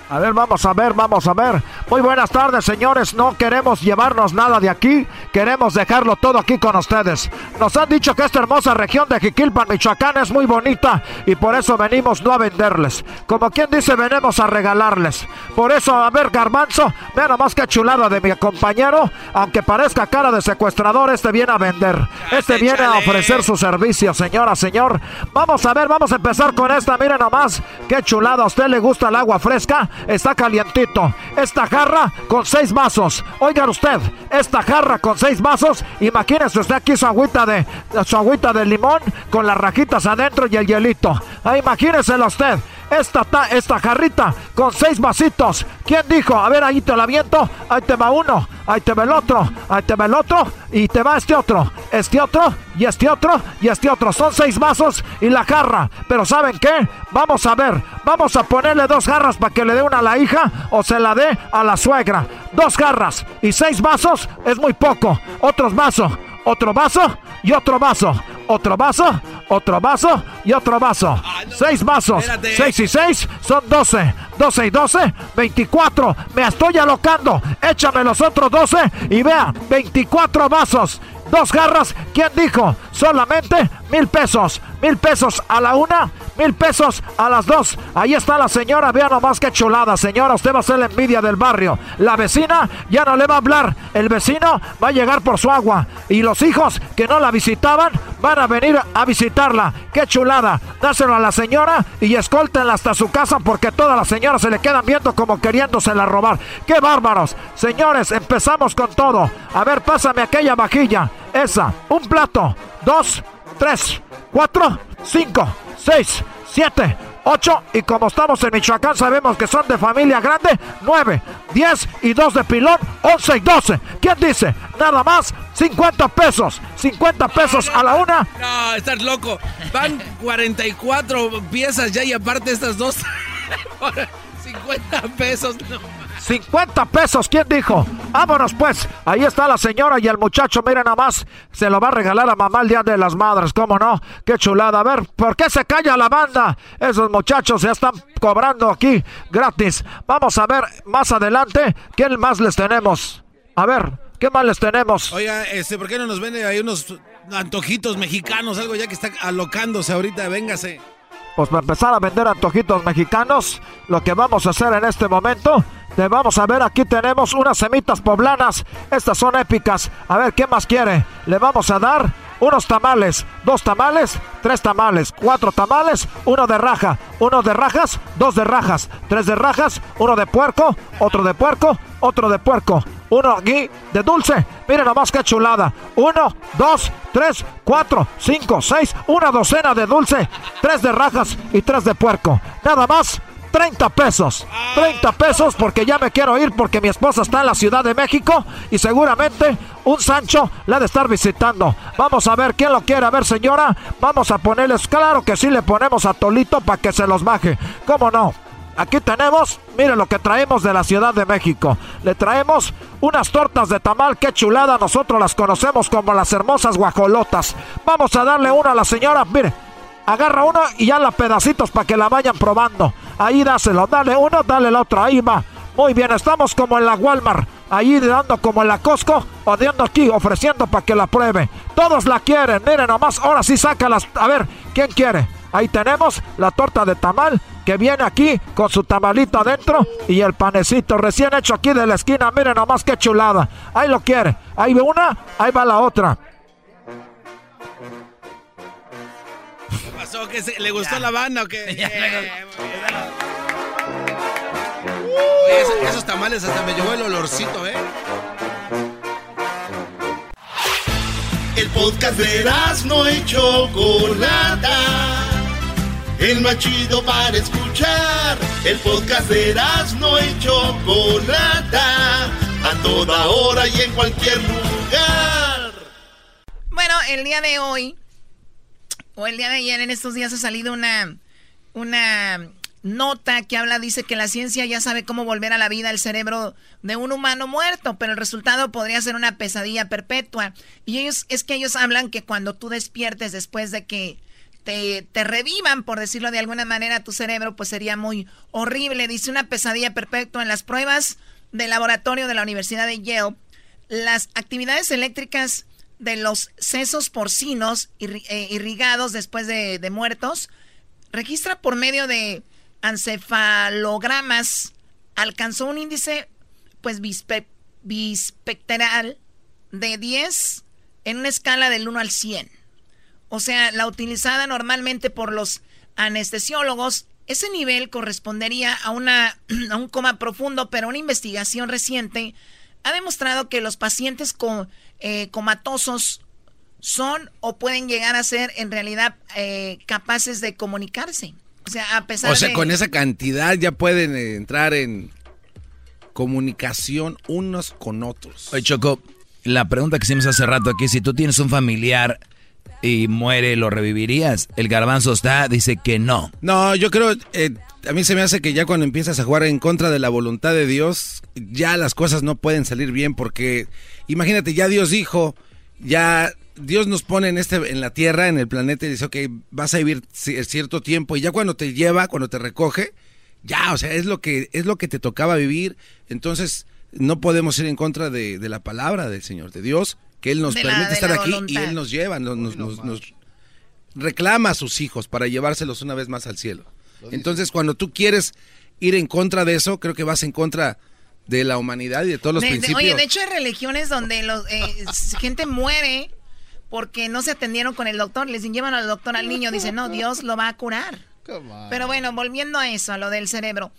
A ver, vamos a ver, vamos a ver. Muy buenas tardes, señores. No queremos llevarnos nada de aquí. Queremos dejarlo todo aquí con ustedes. Nos han dicho que esta hermosa región de Jiquilpan, Michoacán, es muy bonita y por eso venimos no a venderles. Como quien dice, venimos a regalarles. Por eso, a ver, Garbanzo, vean nomás que chulada de mi compañero. Aunque parezca cara de secuestrador, este viene a vender. Este viene a ofrecer su servicio, señora, señor. Vamos a ver, vamos a empezar con esta. Miren nomás, qué chulada. ¿A usted le gusta el agua fresca? Está calientito. Esta jarra con seis vasos. Oigan usted, esta jarra con seis vasos. Imagínese usted aquí su agüita de su agüita de limón con las rajitas adentro y el hielito. Ah, imagíneselo usted. Esta, esta jarrita con seis vasitos. ¿Quién dijo? A ver, ahí te la viento. Ahí te va uno. Ahí te va el otro. Ahí te va el otro. Y te va este otro. Este otro. Y este otro. Y este otro. Son seis vasos y la jarra. Pero ¿saben qué? Vamos a ver. Vamos a ponerle dos jarras para que le dé una a la hija o se la dé a la suegra. Dos jarras y seis vasos es muy poco. Otros vasos. Otro vaso y otro vaso. Otro vaso otro vaso y otro vaso. Ah, seis vasos. Seis y seis son doce. Doce y doce, veinticuatro. Me estoy alocando. Échame los otros doce y vea, veinticuatro vasos. Dos garras, ¿quién dijo? Solamente mil pesos. Mil pesos a la una, mil pesos a las dos. Ahí está la señora, vea nomás que chulada. Señora, usted va a ser la envidia del barrio. La vecina ya no le va a hablar. El vecino va a llegar por su agua. Y los hijos que no la visitaban van a venir a visitarla. ¡Qué chulada! Dáselo a la señora y escóltenla hasta su casa porque todas las señoras se le quedan viendo como queriéndosela robar. ¡Qué bárbaros! Señores, empezamos con todo. A ver, pásame aquella vajilla. Esa. Un plato. Dos. Tres. Cuatro. Cinco. Seis. Siete. 8 y como estamos en Michoacán sabemos que son de familia grande, 9, 10 y 2 de pilón, 11 y 12. ¿Quién dice? Nada más 50 pesos, 50 pesos a la una. No, estás loco. Van 44 piezas ya y aparte estas dos [laughs] 50 pesos. No. 50 pesos, ¿quién dijo? Vámonos pues. Ahí está la señora y el muchacho, miren nada más. Se lo va a regalar a mamá el Día de las Madres, ¿cómo no? Qué chulada. A ver, ¿por qué se calla la banda? Esos muchachos ya están cobrando aquí gratis. Vamos a ver más adelante qué más les tenemos. A ver, ¿qué más les tenemos? Oiga, este, ¿por qué no nos vende ahí unos antojitos mexicanos? Algo ya que está alocándose ahorita, véngase. Pues para empezar a vender antojitos mexicanos, lo que vamos a hacer en este momento vamos a ver, aquí tenemos unas semitas poblanas. Estas son épicas. A ver, ¿qué más quiere? Le vamos a dar unos tamales, dos tamales, tres tamales, cuatro tamales, uno de raja, uno de rajas, dos de rajas, tres de rajas, uno de puerco, otro de puerco, otro de puerco, uno aquí de dulce. Miren nomás qué chulada. Uno, dos, tres, cuatro, cinco, seis, una docena de dulce, tres de rajas y tres de puerco. Nada más. 30 pesos. 30 pesos porque ya me quiero ir porque mi esposa está en la Ciudad de México y seguramente un Sancho la ha de estar visitando. Vamos a ver quién lo quiere. Ver, señora, vamos a ponerles, claro que sí le ponemos a Tolito para que se los baje. ¿Cómo no? Aquí tenemos, mire lo que traemos de la Ciudad de México. Le traemos unas tortas de tamal, qué chulada. Nosotros las conocemos como las hermosas guajolotas. Vamos a darle una a la señora, mire. Agarra una y ya la pedacitos para que la vayan probando. Ahí dáselo, dale uno, dale el otro, ahí va. Muy bien, estamos como en la Walmart, ahí dando como en la Costco, o dando aquí, ofreciendo para que la pruebe. Todos la quieren, miren nomás, ahora sí sácalas. A ver, ¿quién quiere? Ahí tenemos la torta de tamal que viene aquí con su tamalito adentro y el panecito recién hecho aquí de la esquina. Miren nomás qué chulada. Ahí lo quiere. Ahí ve una, ahí va la otra. ¿Qué pasó? ¿Que ¿Le gustó la banda o qué? [laughs] esos, tamales hasta me llevó el olorcito, ¿eh? El podcast de no y Chocolata. El más chido para escuchar. El podcast de no y Chocolata. A toda hora y en cualquier lugar. Bueno, el día de hoy, o el día de ayer, en estos días ha salido una, una nota que habla, dice que la ciencia ya sabe cómo volver a la vida el cerebro de un humano muerto, pero el resultado podría ser una pesadilla perpetua. Y ellos, es que ellos hablan que cuando tú despiertes después de que te, revivan, por decirlo de alguna manera, tu cerebro, pues sería muy horrible. Dice una pesadilla perpetua en las pruebas del laboratorio de la Universidad de Yale. Las actividades eléctricas de los sesos porcinos eh, irrigados después de, de muertos registra por medio de encefalogramas alcanzó un índice pues bispectral de 10 en una escala del 1 al 100. O sea, la utilizada normalmente por los anestesiólogos, ese nivel correspondería a, una, [clears throat] a un coma profundo, pero una investigación reciente ha demostrado que los pacientes con, eh, comatosos son o pueden llegar a ser en realidad eh, capaces de comunicarse. O sea, a pesar O sea, con esa cantidad ya pueden eh, entrar en comunicación unos con otros. Oye, Choco, la pregunta que hicimos hace rato aquí, si tú tienes un familiar y muere, ¿lo revivirías? El garbanzo está, dice que no. No, yo creo, eh, a mí se me hace que ya cuando empiezas a jugar en contra de la voluntad de Dios, ya las cosas no pueden salir bien porque, imagínate, ya Dios dijo, ya Dios nos pone en, este, en la tierra, en el planeta, y dice, ok, vas a vivir cierto tiempo, y ya cuando te lleva, cuando te recoge, ya, o sea, es lo que, es lo que te tocaba vivir. Entonces, no podemos ir en contra de, la palabra del Señor, de Dios, que Él nos permite estar aquí y Él nos lleva, nos, nos, reclama a sus hijos para llevárselos una vez más al cielo. Entonces, cuando tú quieres ir en contra de eso, creo que vas en contra de la humanidad y de todos los principios. oye, de hecho hay religiones donde los, eh, gente muere porque no se atendieron con el doctor. Les llevan al doctor al niño, dicen, no, Dios lo va a curar. Pero bueno, volviendo a eso, a lo del cerebro.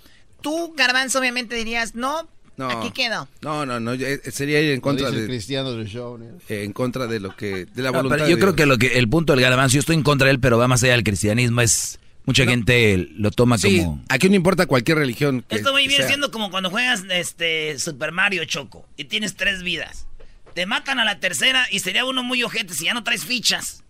Tú, Garbanzo, obviamente dirías, no, aquí quedó. No, no, no, eh, sería ir en contra de... cristiano del show, eh, en contra de lo que... De la voluntad yo creo que, lo que el punto del Garbanzo, yo estoy en contra de él, pero va más allá del cristianismo, es... Mucha gente lo toma sí, como... aquí no importa cualquier religión. Esto muy bien siendo como cuando juegas este Super Mario Choco y tienes tres vidas. Te matan a la tercera y sería uno muy ojete si ya no traes fichas.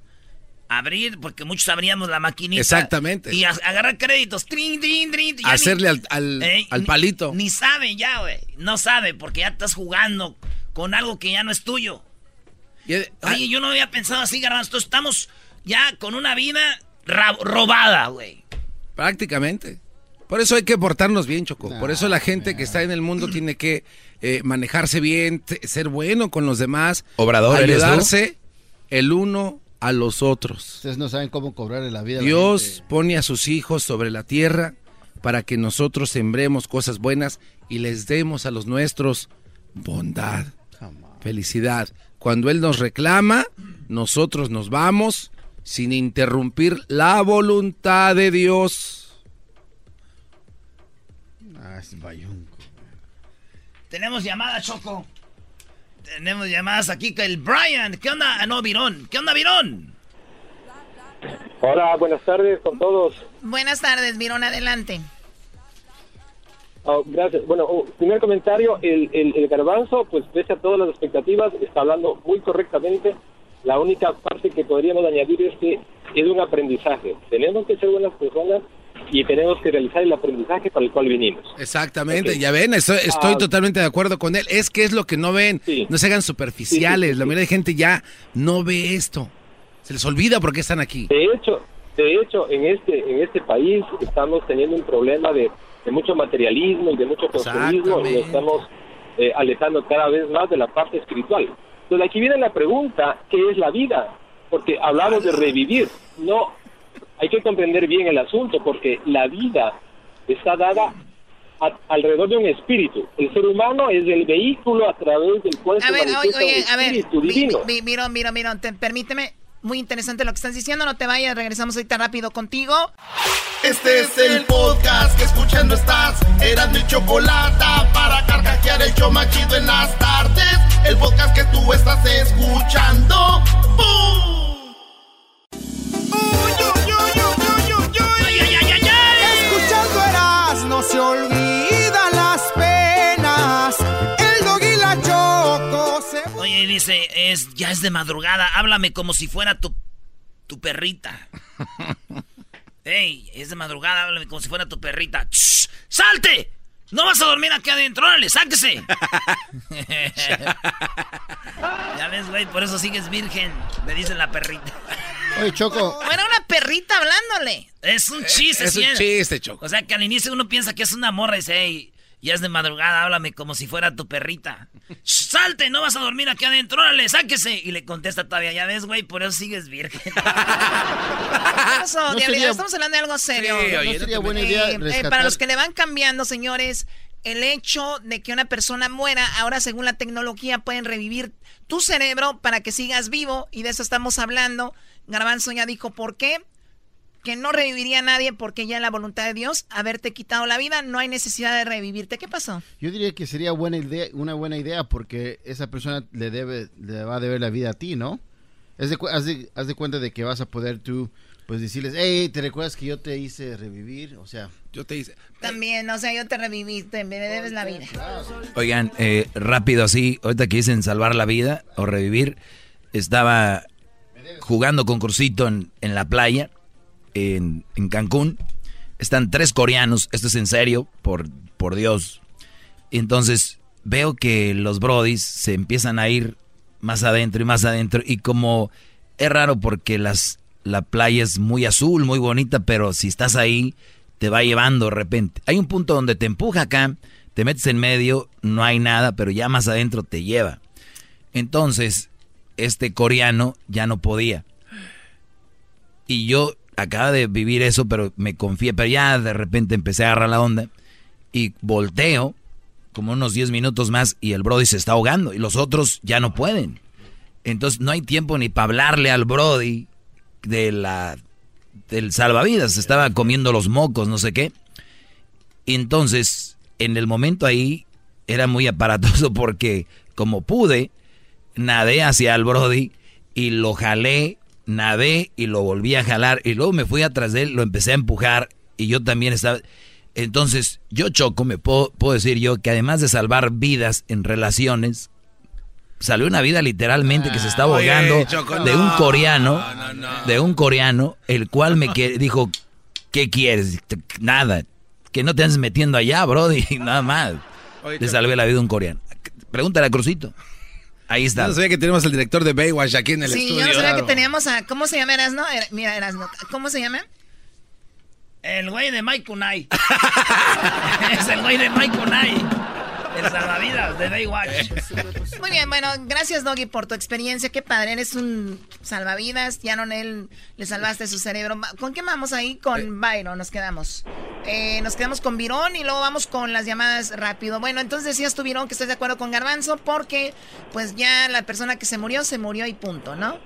Abrir, porque muchos abríamos la maquinita. Exactamente. Y agarrar créditos. Trin, trin, trin, Hacerle al, al, palito. Ni, sabe ya, güey. No sabe porque ya estás jugando con algo que ya no es tuyo. Oye, ah, yo no había pensado así, Garbanzo. Estamos ya con una vida robada, güey. Prácticamente. Por eso hay que portarnos bien, Choco. Por eso la gente que está en el mundo tiene que eh, manejarse bien, ser bueno con los demás, Obrador, ayudarse el uno a los otros. Ustedes no saben cómo cobrar la vida. Dios pone a sus hijos sobre la tierra para que nosotros sembremos cosas buenas y les demos a los nuestros bondad, felicidad. Cuando Él nos reclama, nosotros nos vamos sin interrumpir la voluntad de Dios. Tenemos llamada, Choco. Tenemos llamadas aquí con el Brian. ¿Qué onda? Ah, no, Virón. ¿Qué onda, Virón? Hola, buenas tardes con todos. Buenas tardes, Virón, adelante. Oh, gracias. Bueno, oh, primer comentario, el, el, garbanzo, pues pese a todas las expectativas, está hablando muy correctamente. La única parte que podríamos añadir es que es un aprendizaje. Tenemos que ser buenas personas y tenemos que realizar el aprendizaje para el cual vinimos. Exactamente, ya ven, estoy, estoy ah. totalmente de acuerdo con él. Es que es lo que no ven, no se hagan superficiales. la mayoría de gente ya no ve esto. Se les olvida por qué están aquí. De hecho, de hecho, en este en este país estamos teniendo un problema de, mucho materialismo y de mucho consumismo y estamos eh, alejando cada vez más de la parte espiritual. Entonces aquí viene la pregunta, ¿qué es la vida? Porque hablamos de revivir, no hay que comprender bien el asunto porque la vida está dada alrededor de un espíritu. El ser humano es el vehículo a través del cual se ver, oye, a ver, divino. Miro, miro, miro, permíteme. Muy interesante lo que estás diciendo, no te vayas, regresamos ahorita rápido contigo. Este es el podcast que escuchando estás. Eran mi chocolate para carcajear el yo machido en las tardes. El podcast que tú estás escuchando. Es, ya es de madrugada, háblame como si fuera tu, tu perrita. [laughs] Ey, es de madrugada, háblame como si fuera tu perrita. ¡Salte! No vas a dormir aquí adentro, órale, sáquese. [laughs] ya ves, güey, por eso sigues virgen, me dice la perrita. Oye, Choco. era una perrita hablándole. Es un chiste, Es, un chiste, Choco. O sea, que al inicio uno piensa que es una morra y dice, hey, ya es de madrugada, háblame como si fuera tu perrita. ¡Salte! No vas a dormir aquí adentro, órale, sáquese. Y le contesta todavía, ya ves, güey, por eso sigues virgen. [laughs] eso, estamos hablando de algo serio. no sería buena idea eh, eh, para los que le van cambiando, señores, el hecho de que una persona muera, ahora según la tecnología pueden revivir tu cerebro para que sigas vivo y de eso estamos hablando. Garbanzo ya dijo por qué, que no reviviría a nadie porque ya en la voluntad de Dios haberte quitado la vida, no hay necesidad de revivirte. ¿Qué pasó? Yo diría que sería buena idea, una buena idea porque esa persona le debe le va a deber la vida a ti, ¿no? Haz de, haz de, cuenta de que vas a poder tú pues decirles, hey, ¿te recuerdas que yo te hice revivir? O sea, yo te hice... También, o sea, yo te reviví, me debes la vida. Oigan, eh, rápido así, ahorita que dicen salvar la vida o revivir, estaba jugando concursito en, en la playa, en, Cancún. Están tres coreanos, esto es en serio, por, por Dios. entonces veo que los brodis se empiezan a ir más adentro y más adentro. Y como es raro porque las la playa es muy azul, muy bonita, pero si estás ahí, te va llevando de repente. Hay un punto donde te empuja acá, te metes en medio, no hay nada, pero ya más adentro te lleva. Entonces, este coreano ya no podía. Y yo acaba de vivir eso, pero me confié, pero ya de repente empecé a agarrar la onda y volteo como unos 10 minutos más y el Brody se está ahogando y los otros ya no pueden. Entonces no hay tiempo ni para hablarle al Brody de la del salvavidas, estaba comiendo los mocos, no sé qué. Entonces, en el momento ahí era muy aparatoso porque como pude, nadé hacia el Brody y lo jalé, nadé y lo volví a jalar y luego me fui atrás de él, lo empecé a empujar y yo también estaba... Entonces, yo choco, me puedo, puedo decir yo que además de salvar vidas en relaciones, salió una vida literalmente que se estaba ah, ahogando de un coreano, de un coreano, el cual me [laughs] dijo, ¿qué quieres? Nada, que no te andes metiendo allá, brody, [laughs] nada más. Le salvé la vida a un coreano. Pregúntale a Crucito. Ahí está. no sabía que tenemos al director de Baywatch aquí en el estudio. Sí, yo no sabía que teníamos a... ¿Cómo se llama Erasno? Mira, Erasno. ¿Cómo se llama? El güey de Mike Unai. [laughs] es el güey de Mike Unai. El salvavidas de Baywatch. Muy bien, bueno, gracias Doggy por tu experiencia. Qué padre, eres un salvavidas. Ya no él le salvaste su cerebro. ¿Con qué vamos ahí? Con eh. Byron nos quedamos. Eh, nos quedamos con Virón y luego vamos con las llamadas rápido. Bueno, entonces decías tú, Virón, que estás de acuerdo con Garbanzo porque pues ya la persona que se murió, se murió y punto, ¿no?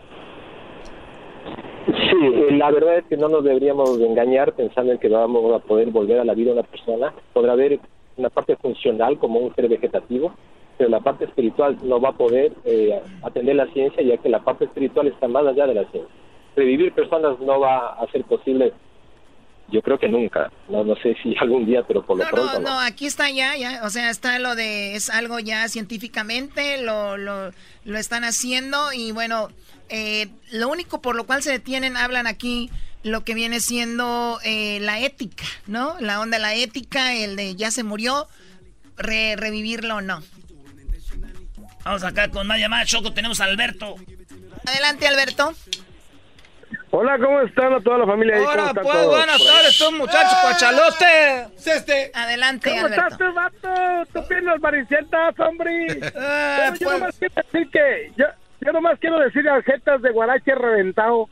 Sí, la verdad es que no nos deberíamos engañar pensando en que vamos a poder volver a la vida a una persona. Podrá haber una parte funcional como un ser vegetativo, pero la parte espiritual no va a poder eh, atender la ciencia ya que la parte espiritual está más allá de la ciencia. Revivir personas no va a ser posible yo creo que nunca. No, no sé si [laughs] algún día, pero por lo pronto. No, no, aquí está ya, ya. O sea, está lo de. Es algo ya científicamente, lo, lo, lo están haciendo. Y bueno, eh, lo único por lo cual se detienen, hablan aquí lo que viene siendo eh, la ética, ¿no? La onda de la ética, el de ya se murió, revivirlo o no. Vamos acá con más llamadas, Choco, tenemos a Alberto. Adelante, Alberto. Hola, ¿cómo están a toda la familia? Hola, pues, buenas tardes, tú muchacho pachalote. Este. Adelante, ¿Cómo Alberto. estás tú, vato? Tú piernas maricentas, hombre. [laughs] Eh, yo pues. nomás quiero decir que... Yo, yo nomás quiero decir a jetas de guarache reventado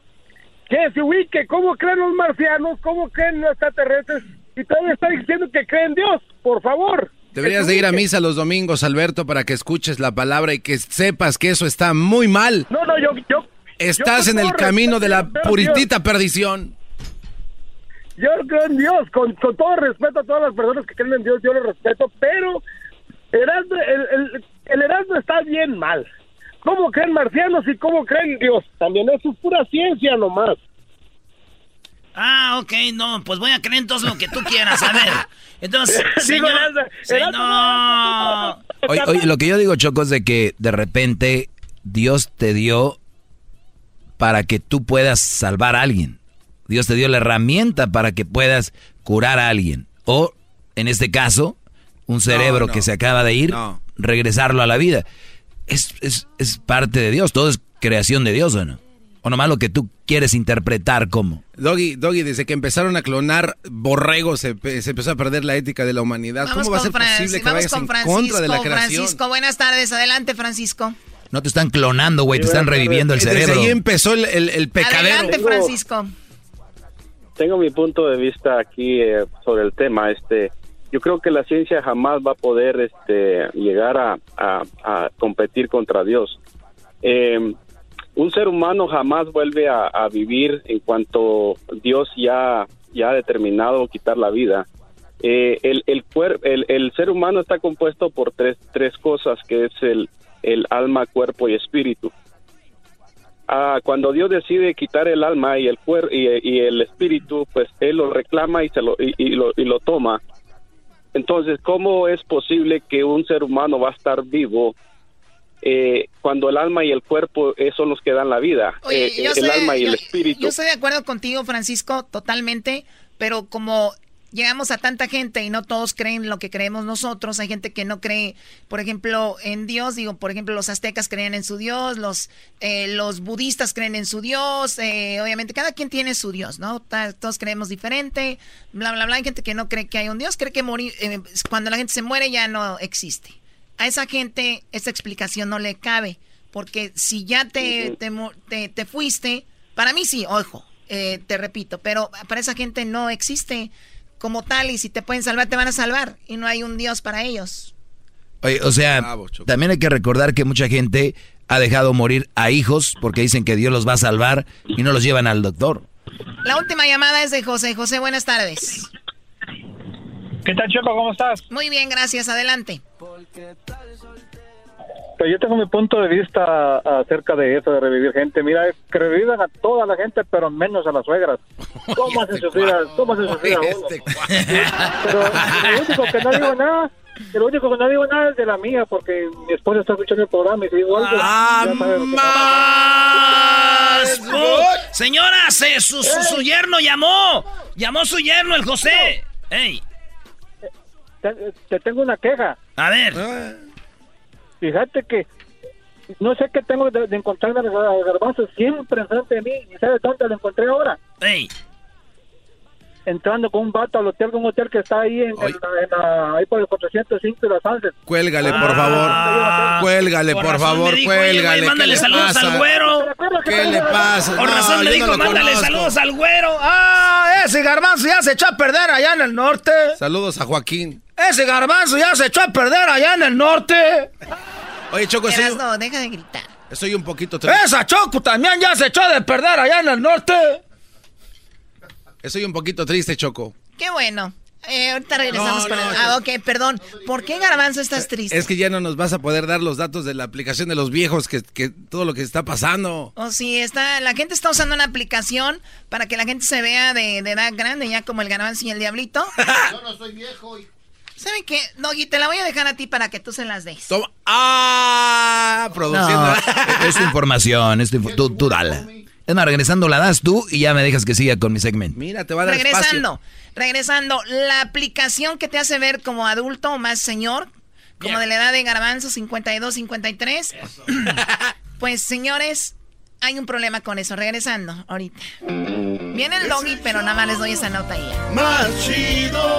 que se ubique. ¿Cómo creen los marcianos? ¿Cómo creen los extraterrestres? Y todavía está diciendo que creen en Dios. Por favor. Deberías de ir a misa los domingos, Alberto, para que escuches la palabra y que sepas que eso está muy mal. No, no, yo... yo Estás yo en el camino de la puritita perdición. Yo creo en Dios, con, con todo respeto a todas las personas que creen en Dios, yo lo respeto, pero Erasmo, el, el, el Erasmo está bien mal. ¿Cómo creen marcianos y cómo creen Dios? También eso es pura ciencia nomás. Ah, ok, no, pues voy a creer entonces lo que tú quieras, a ver. Entonces, [laughs] señor, Erasmo, se- Erasmo, no. Oye, oye, lo que yo digo, Choco, es de que de repente Dios te dio para que tú puedas salvar a alguien. Dios te dio la herramienta para que puedas curar a alguien. O, en este caso, un cerebro no. que se acaba de ir, No. regresarlo a la vida. Es, es, es parte de Dios, todo es creación de Dios, ¿o no? O nomás lo que tú quieres interpretar como. Doggy, Doggy, desde que empezaron a clonar borregos se, se empezó a perder la ética de la humanidad. Vamos ¿Cómo va a ser Fran- posible que vamos vayas con en Francisco. contra de la creación? Francisco, buenas tardes. Adelante, Francisco. No te están clonando, güey, te están reviviendo el Desde cerebro. ahí empezó el, el- el pecadero. Adelante, Francisco. tengo mi punto de vista aquí eh, sobre el tema. Este, yo creo que la ciencia jamás va a poder este, llegar a, competir contra Dios. Eh, un ser humano jamás vuelve a, vivir en cuanto Dios ya, ya ha determinado quitar la vida. Eh, el, el, el, ser humano está compuesto por tres, tres cosas, que es el, el alma, cuerpo y espíritu. Ah, cuando Dios decide quitar el alma y el cuer y, y el espíritu, pues Él lo reclama y, se lo, y, y lo, y lo toma. Entonces, ¿cómo es posible que un ser humano va a estar vivo eh, cuando el alma y el cuerpo eh, son los que dan la vida? Oye, Eh, el alma y el espíritu. Yo estoy de acuerdo contigo, Francisco, totalmente, pero como llegamos a tanta gente y no todos creen lo que creemos nosotros, hay gente que no cree, por ejemplo, en Dios, digo, por ejemplo, los aztecas creen en su Dios, los, eh, los budistas creen en su Dios, eh, obviamente cada quien tiene su Dios, ¿no? Todos creemos diferente, bla, bla, bla, hay gente que no cree que hay un Dios, cree que morir, eh, cuando la gente se muere ya no existe. A esa gente esa explicación no le cabe, porque si ya te, te, te- te fuiste, para mí sí, ojo, eh, te repito, pero para esa gente no existe como tal y si te pueden salvar, te van a salvar y no hay un Dios para ellos. Oye, o sea, también hay que recordar que mucha gente ha dejado morir a hijos porque dicen que Dios los va a salvar y no los llevan al doctor. La última llamada es de José. José, buenas tardes. ¿Qué tal, Choco? ¿Cómo estás? Muy bien, gracias. Adelante. Pues yo tengo mi punto de vista acerca de eso, de revivir gente. Mira, es que revivan a toda la gente, pero menos a las suegras. [laughs] ¿Cómo hacen sufrir a, cómo hacen sufrir a uno? Pero lo único que no digo nada, lo único que no digo nada es de la mía, porque mi esposa está escuchando el programa y si digo algo, Ah. ¡Más! Señora, se- su, su, su yerno llamó. Llamó su yerno, el José. ¡Ey! Te, te tengo una queja. A ver. Fíjate que no sé qué tengo de, de encontrarme a Garbanzo siempre enfrente de mí. ¿Y sabes dónde lo encontré ahora? ¡Ey! Entrando con un vato al hotel, un hotel que está ahí en, en la- en la- ahí por el 405 de las Anses. Cuélgale, Ah. por favor. Cuélgale, Con por razón favor, me dijo, oye, cuélgale. ¿Qué mándale le saludos pasa? al güero. ¿Qué le pasa? Por No, razón me yo dijo, no mándale conozco. saludos al güero. Ah, ese garbanzo ya se echó a perder allá en el norte. Saludos a Joaquín. Ese garbanzo ya se echó a perder allá en el norte. Oye, Choco, soy, Erasno, deja de gritar. estoy un poquito triste. Esa Choco también ya se echó de perder allá en el norte. Estoy un poquito triste, Choco. Qué bueno. Eh, ahorita regresamos con el... Ah, ok, perdón. ¿Por qué Garbanzo estás triste? Es que ya no nos vas a poder dar los datos de la aplicación de los viejos, que, que todo lo que está pasando. Oh, sí, está, la gente está usando una aplicación para que la gente se vea de, de edad grande, ya como el Garbanzo y el Diablito. [laughs] Yo no soy viejo. y- ¿Saben qué? Doggy, te la voy a dejar a ti para que tú se las des. Toma. ¡Ah! Produciendo. No, es tu información, es tu tú, tú dala. Es más, regresando la das tú y ya me dejas que siga con mi segmento. Mira, te va a dar Regresando, regresando, la aplicación que te hace ver como adulto o más señor, como de la edad de Garbanzo, 52, 53. [clears throat] pues, señores, hay un problema con eso. Regresando, ahorita. Viene el doggy, pero nada más les doy esa nota ahí. Más chido,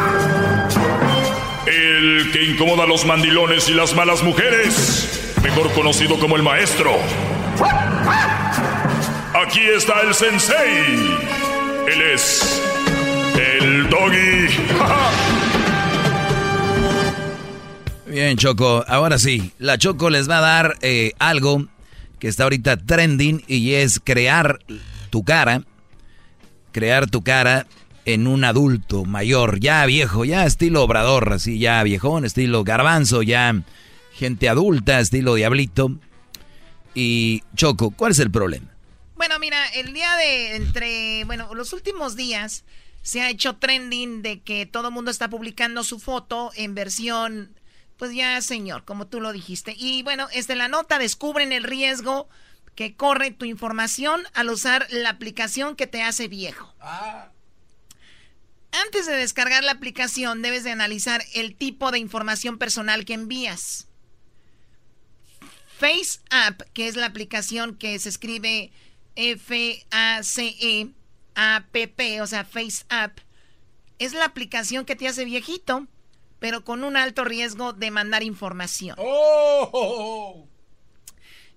El que incomoda a los mandilones y las malas mujeres. Mejor conocido como el maestro. Aquí está el sensei. Él es el doggy. [laughs] Bien, Choco. Ahora sí, la Choco les va a dar eh, algo que está ahorita trending y es crear tu cara. Crear tu cara en un adulto mayor, ya viejo, ya estilo obrador, así ya viejón, estilo garbanzo, ya gente adulta, estilo diablito. Y Choco, ¿cuál es el problema? Bueno, mira, el día de entre, bueno, los últimos días se ha hecho trending de que todo el mundo está publicando su foto en versión, pues ya señor, como tú lo dijiste. Y bueno, desde la nota descubren el riesgo que corre tu información al usar la aplicación que te hace viejo. Antes de descargar la aplicación debes de analizar el tipo de información personal que envías. Face App, que es la aplicación que se escribe F-A-C-E-A-P-P, o sea, Face App, es la aplicación que te hace viejito, pero con un alto riesgo de mandar información.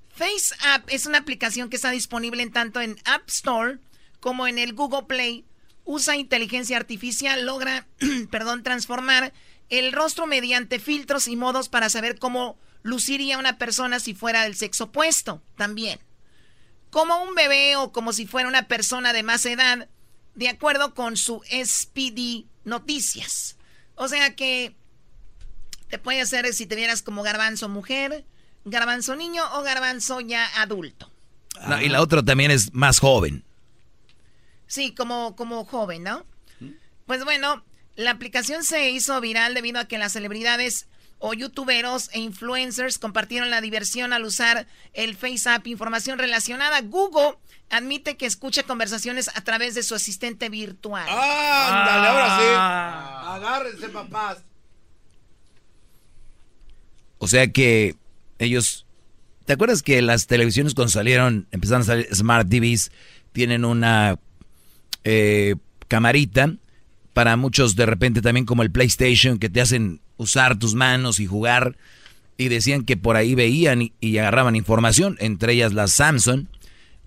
Face App es una aplicación que está disponible en tanto en App Store como en el Google Play. Usa inteligencia artificial, logra, [clears throat] perdón, transformar el rostro mediante filtros y modos para saber cómo luciría una persona si fuera del sexo opuesto, también. Como un bebé o como si fuera una persona de más edad, de acuerdo con su SPD Noticias. O sea que te puede hacer si te vieras como garbanzo mujer, garbanzo niño o garbanzo ya adulto. Y la otra también es más joven. Sí, como, como joven, ¿no? Pues bueno, la aplicación se hizo viral debido a que las celebridades o youtuberos e influencers compartieron la diversión al usar el FaceApp. Información relacionada. Google admite que escucha conversaciones a través de su asistente virtual. Ándale, ahora sí. Agárrense, papás. O sea que ellos... ¿Te acuerdas que las televisiones cuando salieron, empezaron a salir Smart TVs, tienen una eh, camarita para muchos de repente también como el PlayStation que te hacen usar tus manos y jugar y decían que por ahí veían y, agarraban información, entre ellas la Samsung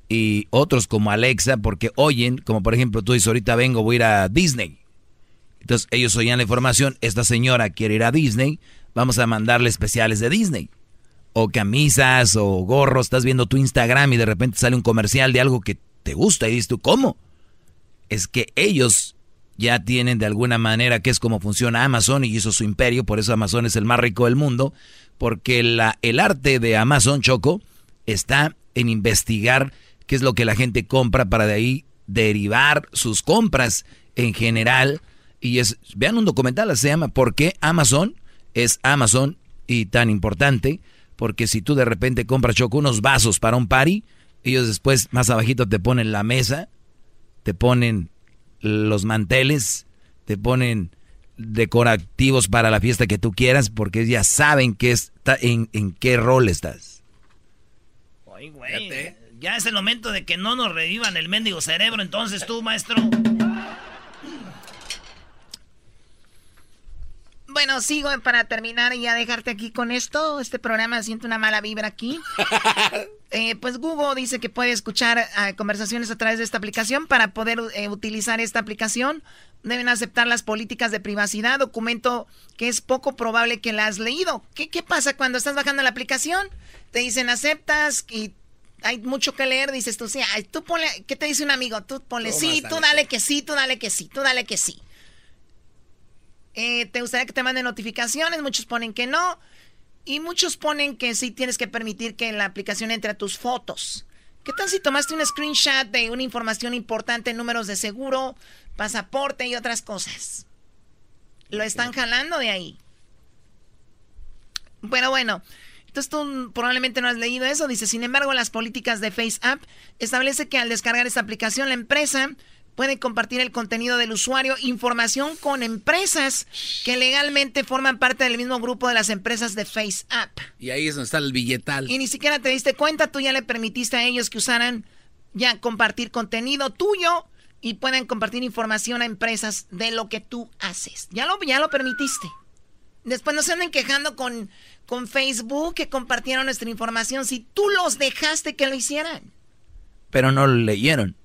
y otros como Alexa porque oyen, como por ejemplo tú dices ahorita vengo, voy a ir a Disney. Entonces ellos oían la información, esta señora quiere ir a Disney, vamos a mandarle especiales de Disney. O camisas o gorros, estás viendo tu Instagram y de repente sale un comercial de algo que te gusta y dices tú, ¿cómo? Es que ellos ya tienen de alguna manera que es como funciona Amazon y hizo su imperio, por eso Amazon es el más rico del mundo, porque la, el arte de Amazon Choco está en investigar qué es lo que la gente compra para de ahí derivar sus compras en general. Y es, vean un documental, se llama ¿Por qué Amazon es Amazon y tan importante? Porque si tú de repente compras Choco unos vasos para un party, ellos después más abajito te ponen la mesa, te ponen los manteles, te ponen decorativos para la fiesta que tú quieras, porque ya saben que está, en, en qué rol estás. Ay, güey. Ya es el momento de que no nos revivan el mendigo cerebro, entonces tú, maestro. Bueno, sigo para terminar y ya dejarte aquí con esto. Este programa siente una mala vibra aquí. [laughs] Eh, pues Google dice que puede escuchar eh, conversaciones a través de esta aplicación. Para poder eh, utilizar esta aplicación, deben aceptar las políticas de privacidad, documento que es poco probable que la has leído. ¿Qué, qué pasa cuando estás bajando la aplicación? Te dicen aceptas y hay mucho que leer, dices tú, sí, tú ponle, ¿qué te dice un amigo? Tú ponle sí, tú dale que sí, tú dale que sí, tú dale que sí. ¿Te gustaría que te manden notificaciones? Muchos ponen que no. Y muchos ponen que sí tienes que permitir que la aplicación entre a tus fotos. ¿Qué tal si tomaste un screenshot de una información importante, números de seguro, pasaporte y otras cosas? Lo están jalando de ahí. Bueno, bueno. Entonces tú probablemente no has leído eso. Dice, sin embargo, las políticas de FaceApp establece que al descargar esta aplicación, la empresa pueden compartir el contenido del usuario, información con empresas que legalmente forman parte del mismo grupo de las empresas de FaceApp. Y ahí es donde está el billetal. Y ni siquiera te diste cuenta, tú ya le permitiste a ellos que usaran ya compartir contenido tuyo y pueden compartir información a empresas de lo que tú haces. Ya lo, ya lo permitiste. Después no se anden quejando con, con Facebook que compartieron nuestra información si tú los dejaste que lo hicieran. Pero no lo leyeron.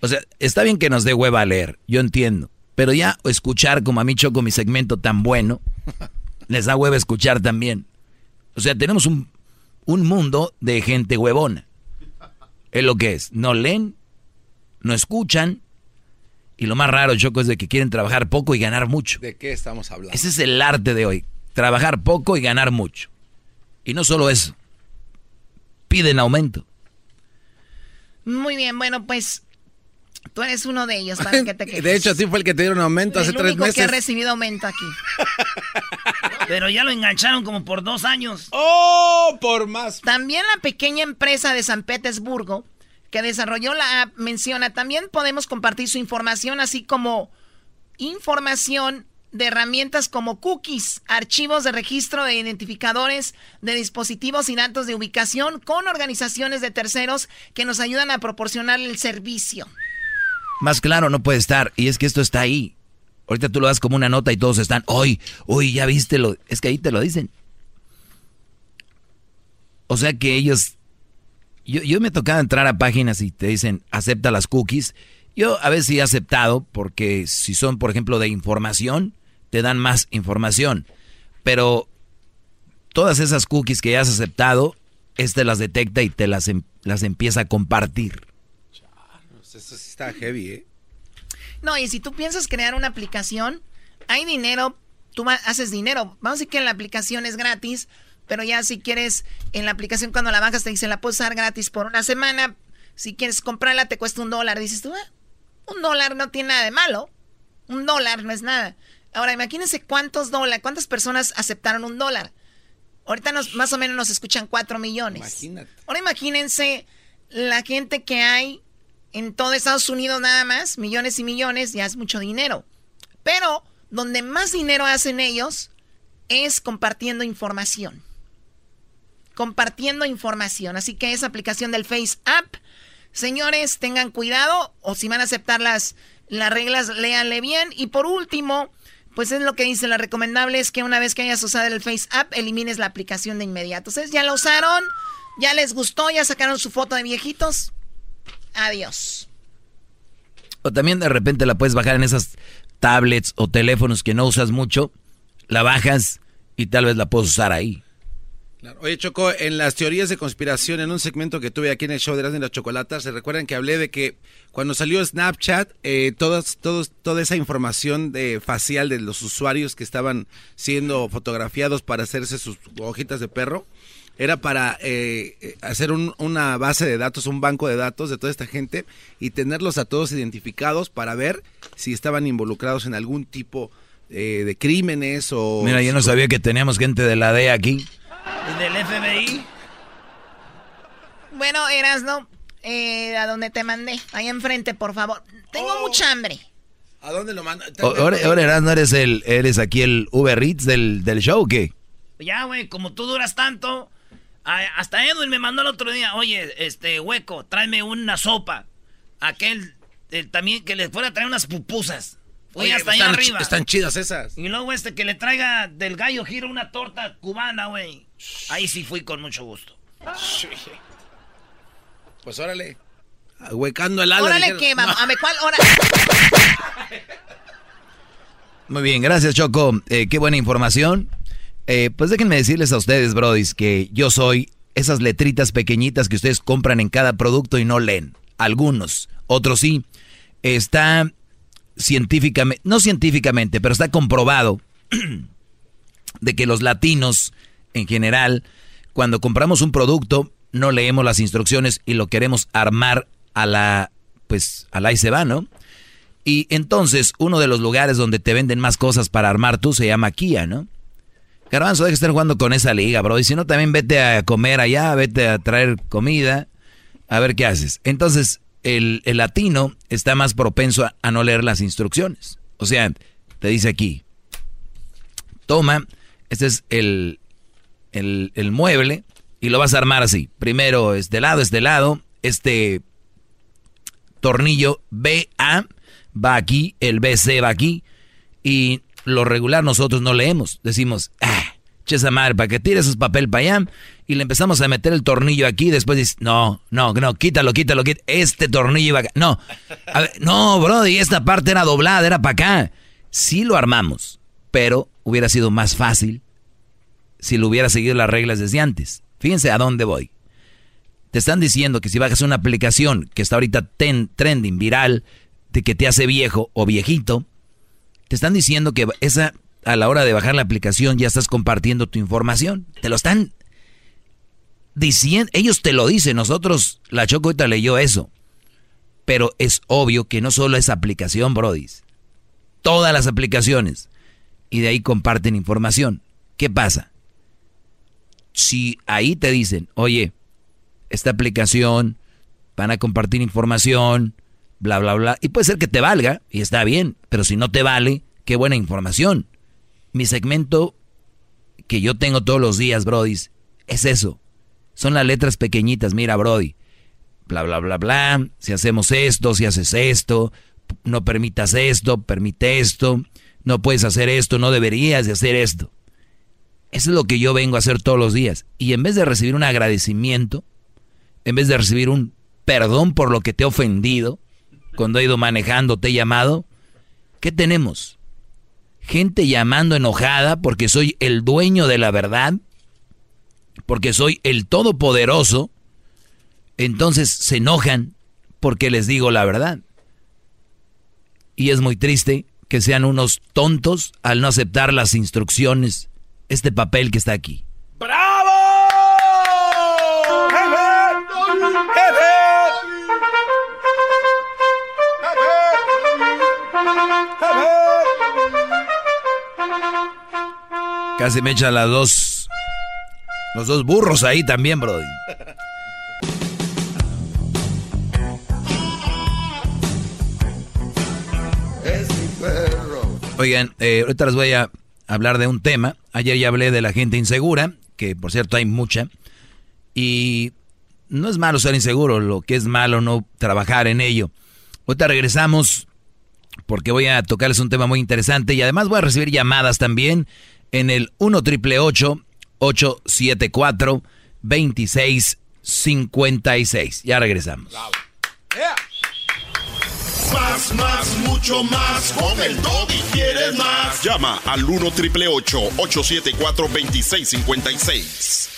O sea, está bien que nos dé hueva a leer, yo entiendo. Pero ya escuchar como a mí choco mi segmento tan bueno, [laughs] les da hueva escuchar también. O sea, tenemos un, un mundo de gente huevona. Es lo que es. No leen, no escuchan. Y lo más raro, Choco, es de que quieren trabajar poco y ganar mucho. ¿De qué estamos hablando? Ese es el arte de hoy. Trabajar poco y ganar mucho. Y no solo eso. Piden aumento. Muy bien, bueno, pues Tú eres uno de ellos, para que te. [laughs] De hecho, sí fue el que te dio un aumento hace tres meses. que ha recibido aumento aquí. [laughs] Pero ya lo engancharon como por dos años. ¡Oh! Por más. También la pequeña empresa de San Petersburgo que desarrolló la app menciona, también podemos compartir su información, así como información de herramientas como cookies, archivos de registro de identificadores de dispositivos y datos de ubicación con organizaciones de terceros que nos ayudan a proporcionar el servicio. Más claro no puede estar. Y es que esto está ahí. Ahorita tú lo das como una nota y todos están, hoy, hoy, ya viste lo. Es que ahí te lo dicen. O sea que ellos. Yo, yo me tocaba entrar a páginas y te dicen, acepta las cookies. Yo a veces sí he aceptado, porque si son, por ejemplo, de información, te dan más información. Pero todas esas cookies que ya has aceptado, este las detecta y te las, em, las empieza a compartir. Eso sí está heavy, ¿eh? No, y si tú piensas crear una aplicación, hay dinero, tú haces dinero. Vamos a decir que la aplicación es gratis, pero ya si quieres, en la aplicación cuando la bajas te dicen la puedes usar gratis por una semana. Si quieres comprarla te cuesta un dólar. Dices tú, ah, un dólar no tiene nada de malo. Un dólar no es nada. Ahora imagínense cuántos dólares, cuántas personas aceptaron un dólar. Ahorita nos, más o menos nos escuchan cuatro millones. Imagínate. Ahora imagínense la gente que hay en todo Estados Unidos nada más, millones y millones, ya es mucho dinero. Pero donde más dinero hacen ellos es compartiendo información. Compartiendo información. Así que esa aplicación del Face App, señores, tengan cuidado o si van a aceptar las, las reglas, léanle bien. Y por último, pues es lo que dice, la recomendable es que una vez que hayas usado el Face App, elimines la aplicación de inmediato. Entonces, ya la usaron, ya les gustó, ya sacaron su foto de viejitos, Adiós. O también de repente la puedes bajar en esas tablets o teléfonos que no usas mucho, la bajas y tal vez la puedes usar ahí. Oye, Choco, en las teorías de conspiración, en un segmento que tuve aquí en el show de las de las chocolatas, se recuerdan que hablé de que cuando salió Snapchat, eh, todas, todos, toda esa información de facial de los usuarios que estaban siendo fotografiados para hacerse sus hojitas de perro, era para eh, hacer una base de datos, un banco de datos de toda esta gente y tenerlos a todos identificados para ver si estaban involucrados en algún tipo eh, de crímenes o... Mira, yo no sabía que teníamos gente de la DEA aquí. ¿Y del FBI? Bueno, Erasno, eh, a donde te mandé, ahí enfrente, por favor. Tengo oh. mucha hambre. ¿A dónde lo manda? Ahora, Erasno, ¿eres, el, ¿eres aquí el Uber Eats del, del show o qué? Ya, güey, como tú duras tanto, hasta Edwin me mandó el otro día, oye, este, hueco, tráeme una sopa. Aquel, también, que le fuera a traer unas pupusas. Fui Oye, hasta allá están, arriba. están chidas esas. Y luego este que le traiga del gallo giro una torta cubana, güey. Ahí sí fui con mucho gusto. Pues órale. Huecando el ala. Órale, que. A ver, ¿cuál hora? Muy bien, gracias Choco. Eh, qué buena información. Eh, pues déjenme decirles a ustedes, brodis, que yo soy esas letritas pequeñitas que ustedes compran en cada producto y no leen. Algunos, otros sí. Está científicamente, no científicamente, pero está comprobado [clears throat] de que los latinos en general, cuando compramos un producto, no leemos las instrucciones y lo queremos armar a la, pues, a la y se va, ¿no? Y entonces, uno de los lugares donde te venden más cosas para armar tú se llama Kia, ¿no? Garbanzo, deja de estar jugando con esa liga, bro. Y si no, también vete a comer allá, vete a traer comida, a ver qué haces. Entonces, el, el latino está más propenso a, a no leer las instrucciones. O sea, te dice aquí, toma, este es el, el, el mueble y lo vas a armar así. Primero, este lado, este lado, este tornillo BA va aquí, el BC va aquí, y lo regular nosotros no leemos. Decimos, ah, esa madre, para que tire esos papel para allá, y le empezamos a meter el tornillo aquí, después dices, no, no, no, quítalo, quítalo, quítalo, este tornillo va acá. No, a no, brody, esta parte era doblada, era para acá. Sí lo armamos, pero hubiera sido más fácil si lo hubiera seguido las reglas desde antes. Fíjense a dónde voy. Te están diciendo que si bajas una aplicación que está ahorita ten- trending, viral, de que te hace viejo o viejito, te están diciendo que esa a la hora de bajar la aplicación ya estás compartiendo tu información. Te lo están diciendo, ellos te lo dicen, nosotros, la Choco ahorita leyó eso. Pero es obvio que no solo esa aplicación, Brodis. Todas las aplicaciones. Y de ahí comparten información. ¿Qué pasa? Si ahí te dicen, oye, esta aplicación van a compartir información, bla, bla, bla. Y puede ser que te valga, y está bien, pero si no te vale, qué buena información. Mi segmento que yo tengo todos los días, Brody, es eso. Son las letras pequeñitas, mira, Brody. Bla, bla, bla, bla. Si hacemos esto, si haces esto, no permitas esto, permite esto, no puedes hacer esto, no deberías de hacer esto. Eso es lo que yo vengo a hacer todos los días. Y en vez de recibir un agradecimiento, en vez de recibir un perdón por lo que te he ofendido, cuando he ido manejando, te he llamado, ¿qué tenemos? Gente llamando enojada porque soy el dueño de la verdad, porque soy el todopoderoso, entonces se enojan porque les digo la verdad. Y es muy triste que sean unos tontos al no aceptar las instrucciones, este papel que está aquí. Casi me echa las dos. Los dos burros ahí también, Brody. Oigan, eh, ahorita les voy a hablar de un tema. Ayer ya hablé de la gente insegura, que por cierto hay mucha. Y no es malo ser inseguro, lo que es malo no trabajar en ello. Ahorita regresamos porque voy a tocarles un tema muy interesante y además voy a recibir llamadas también en el 1 triple 874 2656. Ya regresamos. Más, más, mucho más. Con el y quieres más. Llama al 1 triple 874 2656.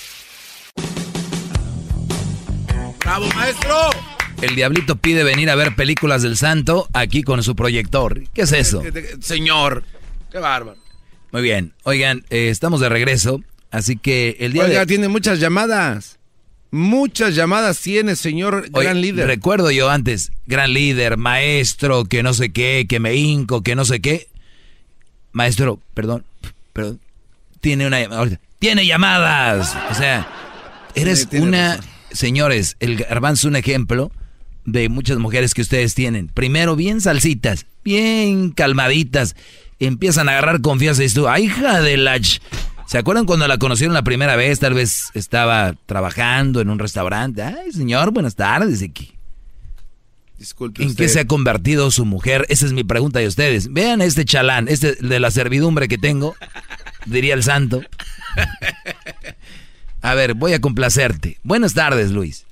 ¡Bravo, maestro! El diablito pide venir a ver películas del santo aquí con su proyector. ¿Qué es eso? Señor, qué bárbaro. Muy bien. Oigan, eh, estamos de regreso. Así que el día Oiga, de... tiene muchas llamadas. Muchas llamadas tiene, señor Oye, gran líder. Recuerdo yo antes, gran líder, maestro, que no sé qué, que me hinco, que no sé qué. Maestro, perdón, perdón. Tiene una ahorita, Tiene llamadas. O sea, eres Tiene- tiene una... razón. Señores, el garbanzo es un ejemplo de muchas mujeres que ustedes tienen. Primero, bien salsitas, bien calmaditas. Empiezan a agarrar confianza y dices tú, ¡ay, hija de la... ch-". ¿Se acuerdan cuando la conocieron la primera vez? Tal vez estaba trabajando en un restaurante. Ay, señor, buenas tardes. Aquí. Disculpe. ¿En qué se ha convertido su mujer? Esa es mi pregunta de ustedes. Vean este chalán, este de la servidumbre que tengo, diría el santo. A ver, voy a complacerte. Buenas tardes, Luis.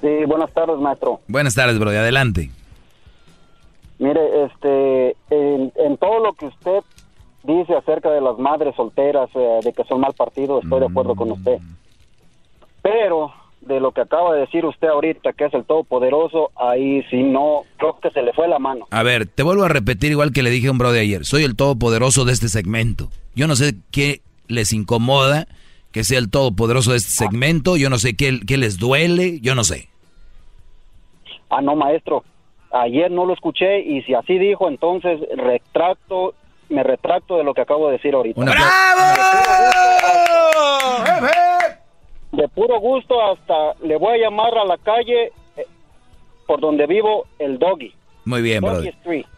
Sí, buenas tardes, maestro. Buenas tardes, bro. Adelante. Mire, este, en, todo lo que usted dice acerca de las madres solteras, eh, de que son mal partido, estoy de acuerdo con usted. Pero de lo que acaba de decir usted ahorita, que es el todopoderoso, ahí sí no, creo que se le fue la mano. A ver, te vuelvo a repetir igual que le dije a un bro de ayer, soy el todopoderoso de este segmento. Yo no sé qué les incomoda que sea el todopoderoso de este segmento, yo no sé qué, qué les duele, yo no sé. Ah, no, maestro, ayer no lo escuché y si así dijo, entonces retracto, me retracto de lo que acabo de decir ahorita. ¡Bravo! De puro gusto hasta le voy a llamar a la calle eh, por donde vivo el doggy. Muy bien, bro.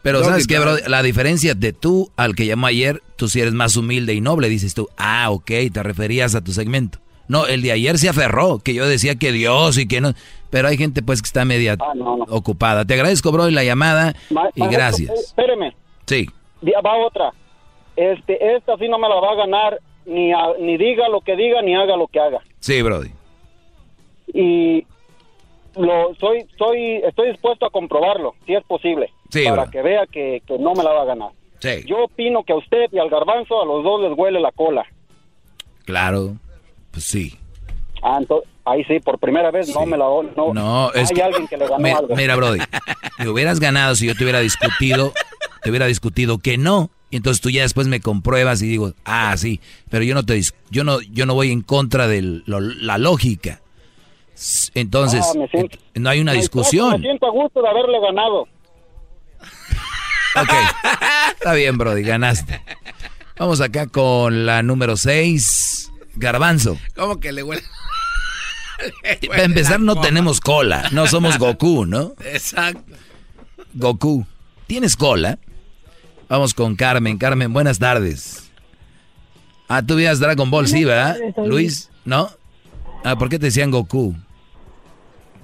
Pero ¿sabes qué, bro? La diferencia de tú al que llamó ayer, tú si eres más humilde y noble, dices tú, ah, ok, te referías a tu segmento. No, el de ayer se aferró, que yo decía que Dios y que no. Pero hay gente pues que está media ah, ocupada. Te agradezco, bro, la llamada y gracias. espéreme. Sí. Va otra. Este, esta sí no me la va a ganar, ni, ni diga lo que diga, ni haga lo que haga. Sí, Brody. Y lo soy soy estoy dispuesto a comprobarlo si es posible para que vea que, no me la va a ganar yo opino que a usted y al garbanzo a los dos les huele la cola claro sí ah, ahí sí por primera vez no me la no, no es hay alguien que le ganó mira, algo. mira brody [laughs] me hubieras ganado si yo te hubiera discutido te hubiera discutido que no y entonces tú ya después me compruebas y digo ah sí pero yo no te yo no yo no voy en contra de la lógica entonces, ah, no hay una discusión. Me siento a gusto de haberle ganado. Ok, está bien, Brody, ganaste. Vamos acá con la número 6, Garbanzo. ¿Cómo que le huele? [laughs] Para empezar, no tenemos cola, no somos [laughs] Goku, ¿no? Exacto. Goku, ¿tienes cola? Vamos con Carmen. Carmen, buenas tardes. Ah, tú veías Dragon Ball, sí, ¿verdad? Luis, ¿no? Ah, ¿por qué te decían Goku?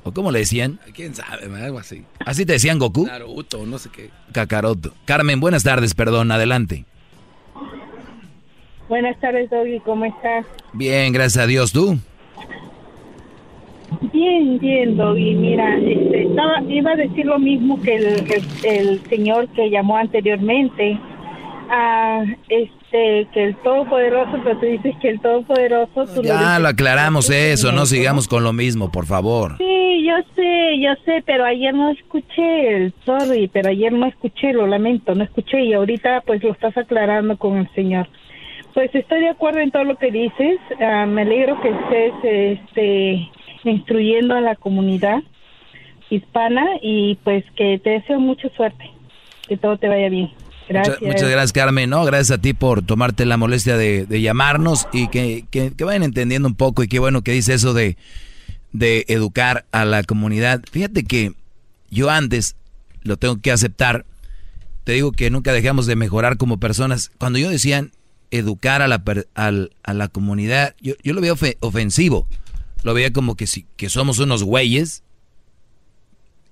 ¿O cómo le decían? ¿Quién sabe? Algo así. ¿Así te decían Goku? Naruto, no sé qué. Kakaroto. Carmen, buenas tardes, perdón, adelante. Buenas tardes, Doggy, ¿cómo estás? Bien, gracias a Dios, ¿tú? Bien, bien, Doggy. Mira, este, iba a decir lo mismo que el señor que llamó anteriormente Ah, este, que el Todopoderoso, pero tú dices que el Todopoderoso... ya lo, aclaramos eso, no sigamos con lo mismo, por favor. Sí, yo sé, yo sé, pero ayer no escuché el sorry, pero ayer no escuché, lo lamento, no escuché y ahorita pues lo estás aclarando con el Señor. Pues estoy de acuerdo en todo lo que dices, ah, me alegro que estés este, instruyendo a la comunidad hispana y pues que te deseo mucha suerte, que todo te vaya bien. Muchas, gracias, Carmen. No, gracias a ti por tomarte la molestia de, llamarnos y que, vayan entendiendo un poco. Y qué bueno que dice eso de, de educar a la comunidad. Fíjate que yo antes lo tengo que aceptar. Te digo que nunca dejamos de mejorar como personas. Cuando yo decían educar a la, a la comunidad, yo, yo lo veía ofensivo. Lo veía como que, si, que somos unos güeyes.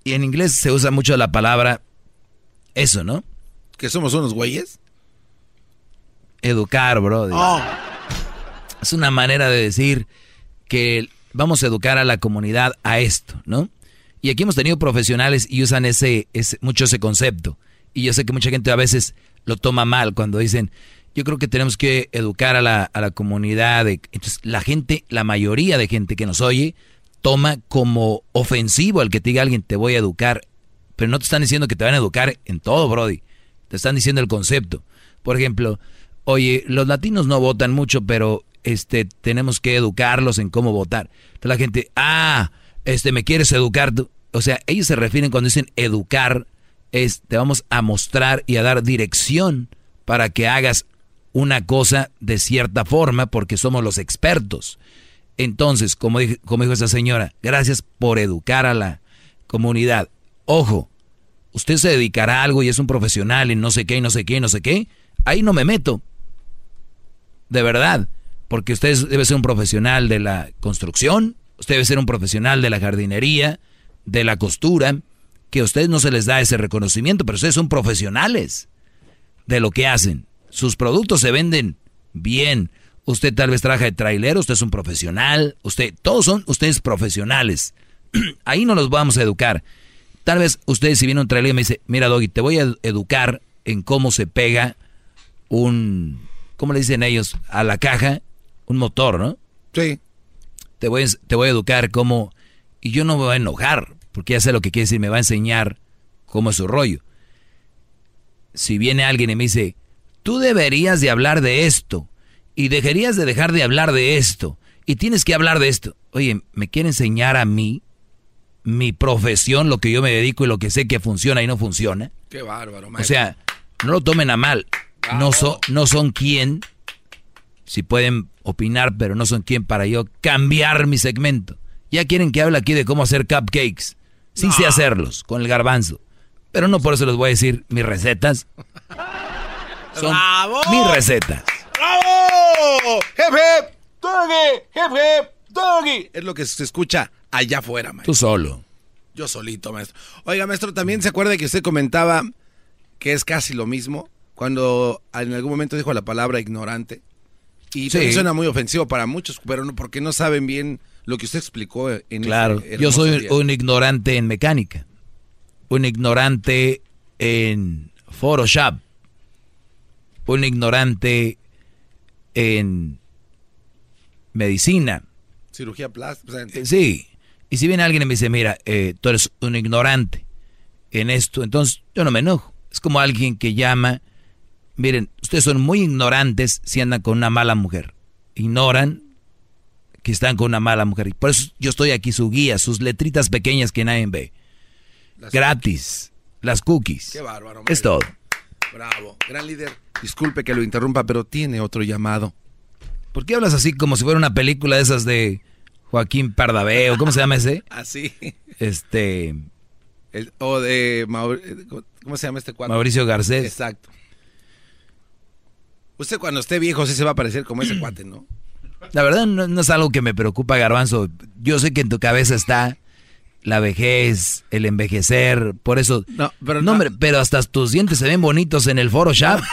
Y en inglés se usa mucho la palabra eso, ¿no? ¿Que somos unos güeyes? Educar, bro. Oh. Es una manera de decir que vamos a educar a la comunidad a esto, ¿no? Y aquí hemos tenido profesionales y usan ese, ese, mucho ese concepto. Y yo sé que mucha gente a veces lo toma mal cuando dicen, yo creo que tenemos que educar a la, a la comunidad. Entonces, la gente, la mayoría de gente que nos oye, toma como ofensivo al que te diga alguien, te voy a educar. Pero no te están diciendo que te van a educar en todo, Brody. Te están diciendo el concepto. Por ejemplo, oye, los latinos no votan mucho, pero este tenemos que educarlos en cómo votar. Entonces la gente, ah, este me quieres educar. O sea, ellos se refieren cuando dicen educar es te vamos a mostrar y a dar dirección para que hagas una cosa de cierta forma porque somos los expertos. Entonces, como, como dijo esa señora, gracias por educar a la comunidad. Ojo, usted se dedicará a algo y es un profesional y no sé qué, y no sé qué, no sé qué, ahí no me meto. De verdad. Porque usted debe ser un profesional de la construcción, usted debe ser un profesional de la jardinería, de la costura, que a ustedes no se les da ese reconocimiento, pero ustedes son profesionales de lo que hacen. Sus productos se venden bien. Usted tal vez trabaja de trailero, usted es un profesional, usted, todos son ustedes profesionales. [clears throat] Ahí no los vamos a educar. Tal vez ustedes si viene un trailer y me dice, mira Doggy, te voy a educar en cómo se pega un, ¿cómo le dicen ellos? A la caja, un motor, ¿no? Sí. Te voy, te voy a educar cómo, y yo no me voy a enojar, porque ya sé lo que quiere decir, me va a enseñar cómo es su rollo. Si viene alguien y me dice, tú deberías de hablar de esto, y dejarías de dejar de hablar de esto, y tienes que hablar de esto. Oye, ¿me quiere enseñar a mí mi profesión, lo que yo me dedico y lo que sé que funciona y no funciona? Qué bárbaro, O sea, no lo tomen a mal. No, no son quien, si pueden opinar, pero no son quien para yo cambiar mi segmento. Ya quieren que hable aquí de cómo hacer cupcakes. Sí sé hacerlos, con el garbanzo. Pero no por eso les voy a decir mis recetas. [laughs] Son mis recetas. ¡Bravo! ¡Jefe! ¡Doggy! ¡Jefe! ¡Doggy! Es lo que se escucha allá afuera, maestro. Tú solo. Yo solito, maestro. Oiga, maestro, también se acuerda que usted comentaba que es casi lo mismo cuando en algún momento dijo la palabra ignorante. Y Sí. suena muy ofensivo para muchos, pero no, porque no saben bien lo que usted explicó en Claro, yo soy día. un ignorante en mecánica, un ignorante en Photoshop, un ignorante en medicina. Cirugía plástica. Sí, y si viene alguien y me dice, mira, eh, tú eres un ignorante en esto, entonces yo no me enojo. Es como alguien que llama, miren, ustedes son muy ignorantes si andan con una mala mujer. Ignoran que están con una mala mujer. Y por eso yo estoy aquí, su guía, sus letritas pequeñas que nadie ve. Gratis. Las cookies. Qué bárbaro. Es todo. Bravo, gran líder. Disculpe que lo interrumpa, pero tiene otro llamado. ¿Por qué hablas así como si fuera una película de esas de Joaquín Pardaveo? ¿Cómo se llama ese? [laughs] Así. Este... El- o de Maur- ¿Cómo se llama este cuadro? Mauricio Garcés. Exacto. Usted cuando esté viejo sí se va a parecer como ese cuate, ¿no? La verdad no, no es algo que me preocupa, Garbanzo. Yo sé que en tu cabeza está la vejez, el envejecer, por eso... No, pero, no, hombre, pero hasta tus dientes se ven bonitos en el Photoshop. [laughs]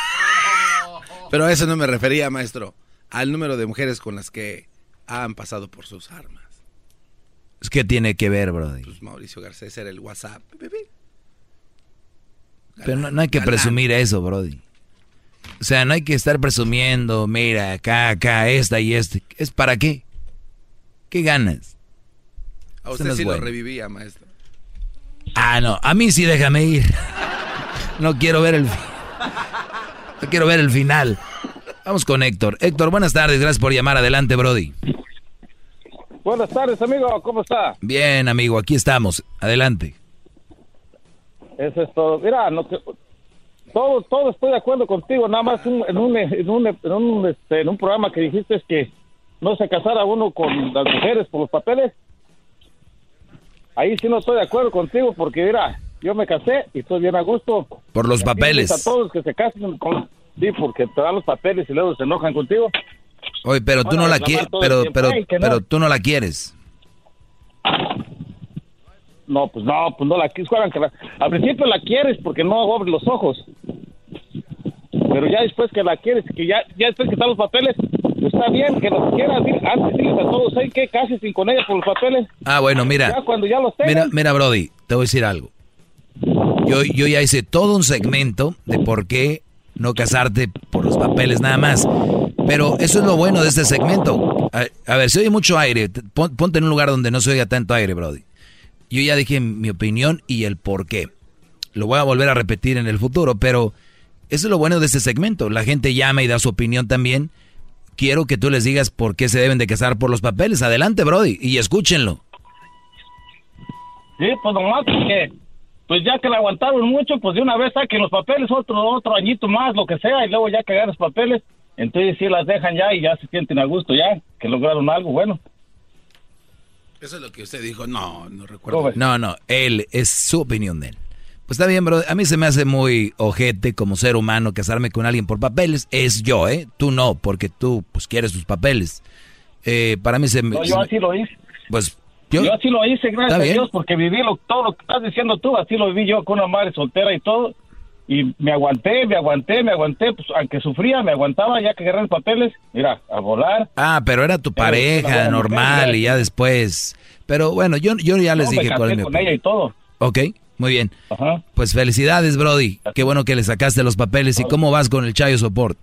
Pero a eso no me refería, maestro. Al número de mujeres con las que han pasado por sus armas. Es que tiene que ver, brody. Pues Mauricio Garcés era el WhatsApp. Pero no, no hay que galán. presumir eso, brody. O sea, no hay que estar presumiendo, mira, acá, acá, esta y este. ¿Es para qué? ¿Qué ganas? A usted no es sí bueno. lo revivía, maestro. Ah, no, a mí sí déjame ir. No quiero ver el No quiero ver el final. Vamos con Héctor. Héctor, buenas tardes, gracias por llamar. Adelante, Brody. Buenas tardes, amigo. ¿Cómo está? Bien, amigo, aquí estamos. Adelante. Eso es todo. Mira, no todo, todo estoy de acuerdo contigo. Nada más un- en, un, en, un, en, un, este, en un programa que dijiste que no se casara uno con las mujeres por los papeles. Ahí sí no estoy de acuerdo contigo porque, mira, yo me casé y estoy bien a gusto. Por los papeles. A todos que se casen con... Sí, porque te dan los papeles y luego se enojan contigo. Oye, pero tú no la quieres, pero, pero, Ay, que no. pero tú no la quieres. No, pues no, pues no la quieres. La- Al principio la quieres porque no abres los ojos. Pero ya después que la quieres, que ya, ya después que están los papeles, está bien que quieras. Dile- Antes diles a todos, ¿saben qué? Cásense con ella por los papeles. Ah, bueno, mira. Ya cuando ya los tengan. Mira, mira, Brody, te voy a decir algo. Yo, yo ya hice todo un segmento de por qué no casarte por los papeles nada más. Pero eso es lo bueno de este segmento. A, a ver, se oye mucho aire. Te- pon- Ponte en un lugar donde no se oiga tanto aire, Brody. Yo ya dije mi opinión y el por qué. Lo voy a volver a repetir en el futuro, pero eso es lo bueno de este segmento. La gente llama y da su opinión también. Quiero que tú les digas por qué se deben de casar por los papeles. Adelante, Brody, y escúchenlo. Sí, pues nomás porque, pues ya que la aguantaron mucho, pues de una vez saquen los papeles, otro otro añito más, lo que sea, y luego ya que los papeles, entonces sí las dejan ya y ya se sienten a gusto ya, que lograron algo bueno. Eso es lo que usted dijo. No, no recuerdo. No, no, él, es su opinión de él. Pues está bien, bro. A mí se me hace muy ojete como ser humano casarme con alguien por papeles. Es yo, ¿eh? Tú no, porque tú pues quieres tus papeles. Eh, para mí se me... No, yo me- así lo hice. Pues Yo, así lo hice, gracias a Dios, porque viví lo, todo lo que estás diciendo tú, así lo viví yo con una madre soltera y todo. Y me aguanté, me aguanté, me aguanté, pues aunque sufría, me aguantaba, ya que agarré los papeles, mira, a volar. Ah, pero era tu pareja, normal, y ya después. Pero bueno, yo, yo ya les dije cuál es mi con ella y todo. Ok, muy bien. Pues felicidades, Brody. Qué bueno que le sacaste los papeles. ¿Y cómo vas con el Chayo Support?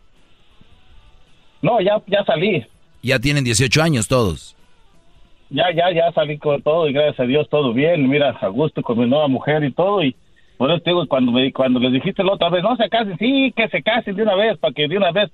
No, ya, ya salí. Ya tienen 18 años todos. Ya, ya, ya salí con todo y gracias a Dios todo bien. Mira, a gusto con mi nueva mujer y todo. Y por eso te digo, cuando, me, cuando les dijiste la otra vez, no se casen, sí, que se casen de una vez, para que de una vez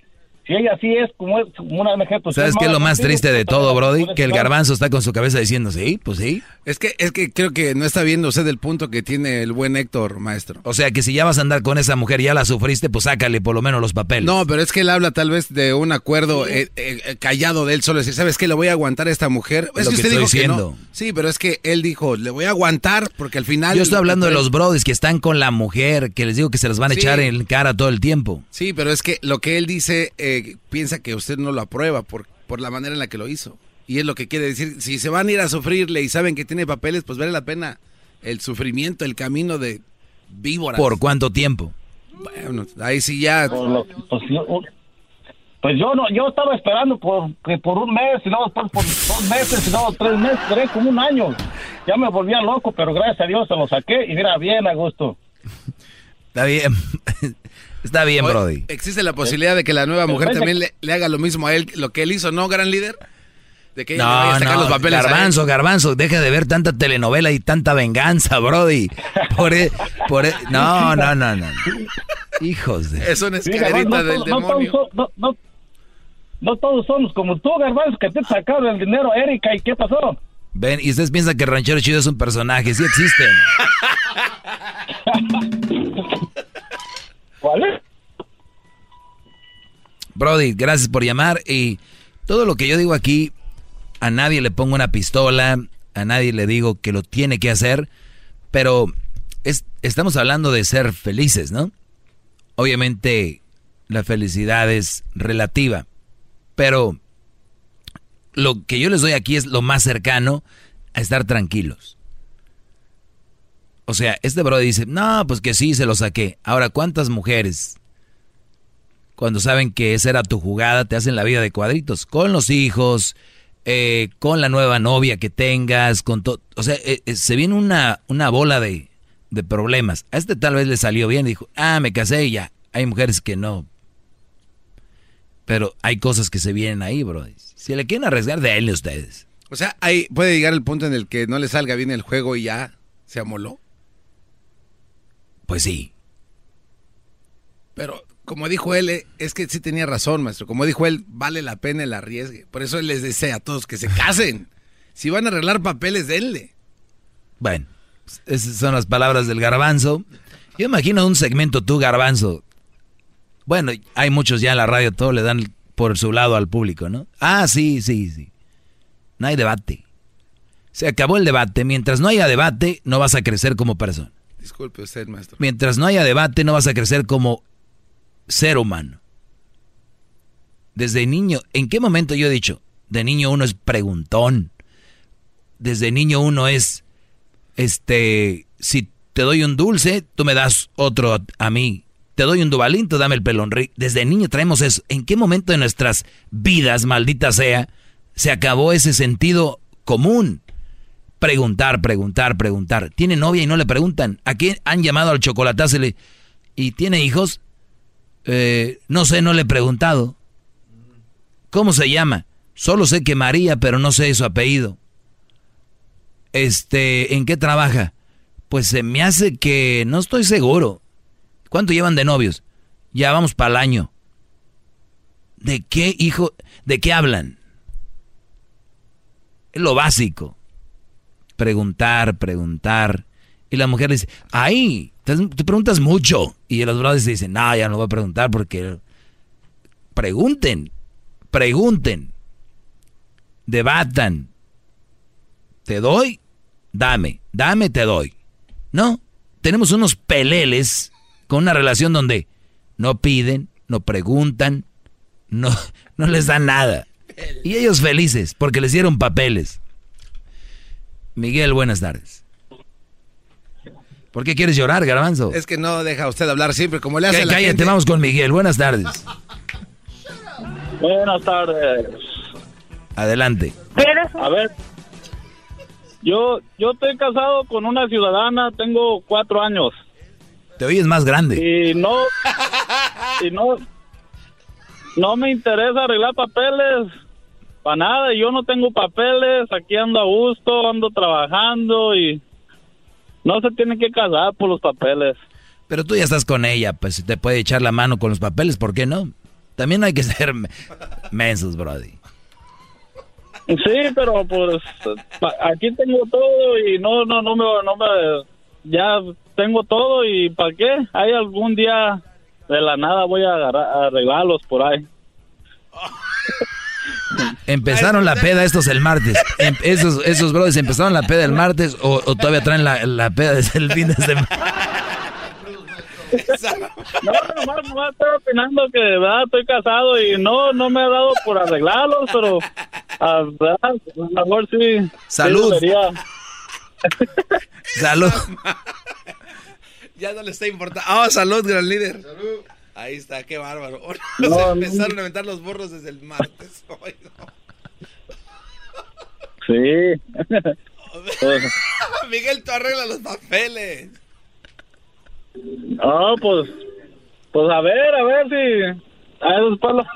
si ella sí es como, una mujer, pues ¿Sabes qué es lo más triste de todo, Brody? Que el garbanzo está con su cabeza diciendo, sí, pues sí. Es que, es que creo que no está viendo usted el punto que tiene el buen Héctor, maestro. O sea, que si ya vas a andar con esa mujer y ya la sufriste, pues sácale por lo menos los papeles. No, pero es que él habla tal vez de un acuerdo eh, eh, callado de él solo decir, ¿sabes qué? Le voy a aguantar a esta mujer. Es, que usted dijo diciendo. Sí, pero es que él dijo, le voy a aguantar porque al final... Yo estoy hablando de los brodis que están con la mujer, que les digo que se las van a echar en cara todo el tiempo. Sí, pero es que lo que él dice, eh, piensa que usted no lo aprueba por, por la manera en la que lo hizo. Y es lo que quiere decir, si se van a ir a sufrirle y saben que tiene papeles, pues vale la pena el sufrimiento, el camino de víboras. ¿Por cuánto tiempo? Bueno, ahí sí ya... Pues, pues, yo, no, yo estaba esperando por, que por un mes, y luego por, por dos meses, y luego tres meses, duré como un año. Ya me volvía loco, pero gracias a Dios se lo saqué y mira, bien a gusto. [laughs] Está bien. Está bien, Brody. ¿Existe la posibilidad de que la nueva mujer también le, haga lo mismo a él, lo que él hizo, no, gran líder? De que ella no, vaya a sacar los papeles Garbanzo, Garbanzo, deja de ver tanta telenovela y tanta venganza, Brody. Por, e, por e, no, no, no, no. Hijos de... Es una escalerita del demonio. No, no, todos somos como tú, Garbanzo, que te sacaron el dinero, Erika, ¿y qué pasó? Ven, y ustedes piensan que Ranchero Chido es un personaje, sí existen. [laughs] ¿Cuál Brody, gracias por llamar y todo lo que yo digo aquí, a nadie le pongo una pistola, a nadie le digo que lo tiene que hacer, pero estamos hablando de ser felices, ¿no? Obviamente la felicidad es relativa, pero lo que yo les doy aquí es lo más cercano a estar tranquilos. O sea, este bro dice, no, pues que sí, se lo saqué. Ahora, ¿cuántas mujeres, cuando saben que esa era tu jugada, te hacen la vida de cuadritos? Con los hijos, eh, con la nueva novia que tengas, con todo. O sea, eh, eh, se viene una, una bola de, de problemas. A este tal vez le salió bien, dijo, ah, me casé y ya. Hay mujeres que no. Pero hay cosas que se vienen ahí, bro. Si le quieren arriesgar, denle ustedes. O sea, ahí puede llegar el punto en el que no le salga bien el juego y ya se amoló. Pues sí. Pero como dijo él, eh, es que sí tenía razón, maestro. Como dijo él, vale la pena el arriesgue. Por eso él les desea a todos que se [laughs] casen. Si van a arreglar papeles, denle. Bueno, esas son las palabras del garbanzo. Yo imagino un segmento tú, garbanzo. Bueno, hay muchos ya en la radio, todo le dan por su lado al público, ¿no? Ah, sí, sí, sí. No hay debate. Se acabó el debate. Mientras no haya debate, no vas a crecer como persona. Disculpe usted, maestro. Mientras no haya debate, no vas a crecer como ser humano. Desde niño, ¿en qué momento yo he dicho? De niño uno es preguntón. Desde niño uno es, este, si te doy un dulce, tú me das otro a mí. Te doy un dubalín, tú dame el pelón. Desde niño traemos eso. ¿En qué momento de nuestras vidas, maldita sea, se acabó ese sentido común? Preguntar, preguntar, preguntar. ¿Tiene novia y no le preguntan? ¿A quién han llamado al chocolatazo y, tiene hijos? Eh, no sé, no le he preguntado. ¿Cómo se llama? Solo sé que María, pero no sé su apellido. Este, ¿en qué trabaja? Pues se me hace que no estoy seguro. ¿Cuánto llevan de novios? Ya vamos para el año. ¿De qué hijo? ¿De qué hablan? Es lo básico preguntar, preguntar. Y la mujer dice, ay, te, preguntas mucho. Y los brothers dicen, no, ya no voy a preguntar porque... Pregunten, pregunten, debatan. ¿Te doy? Dame, dame, te doy. No, tenemos unos peleles con una relación donde no piden, no preguntan, no, [laughs] no les dan nada. Y ellos felices porque les dieron papeles. Miguel, buenas tardes. ¿Por qué quieres llorar, Garbanzo? Es que no deja usted hablar siempre como le hace a la Cállate, vamos con Miguel. Buenas tardes. Buenas tardes. Adelante. A ver, yo, yo estoy casado con una ciudadana, tengo cuatro años. Te oyes más grande. Y no, y no, no me interesa arreglar papeles para nada. Yo no tengo papeles, aquí ando a gusto, ando trabajando y no se tiene que casar por los papeles. Pero tú ya estás con ella, pues te puede echar la mano con los papeles, ¿por qué no? También hay que [laughs] ser mensos, Brody. Sí, pero pues aquí tengo todo y no, no, no me, no me, ya tengo todo y ¿para qué? Hay algún día de la nada voy a, agarrar, arreglarlos por ahí. [laughs] Empezaron la peda estos el martes. Em, esos, esos brothers empezaron la peda el martes o, todavía traen la, la, peda desde el fin de semana. No, nomás, nomás estoy opinando que de verdad estoy casado y no, no me ha dado por arreglarlos, pero a, a lo mejor sí. Salud. Salud. ya no le está importando. Ah, salud, gran líder. Salud. Ahí está, qué bárbaro. [laughs] No, empezaron a aventar los borros desde el martes. [laughs] Sí. [laughs] Miguel, tú arregla los papeles. No, pues, pues a ver, a ver si a esos palos.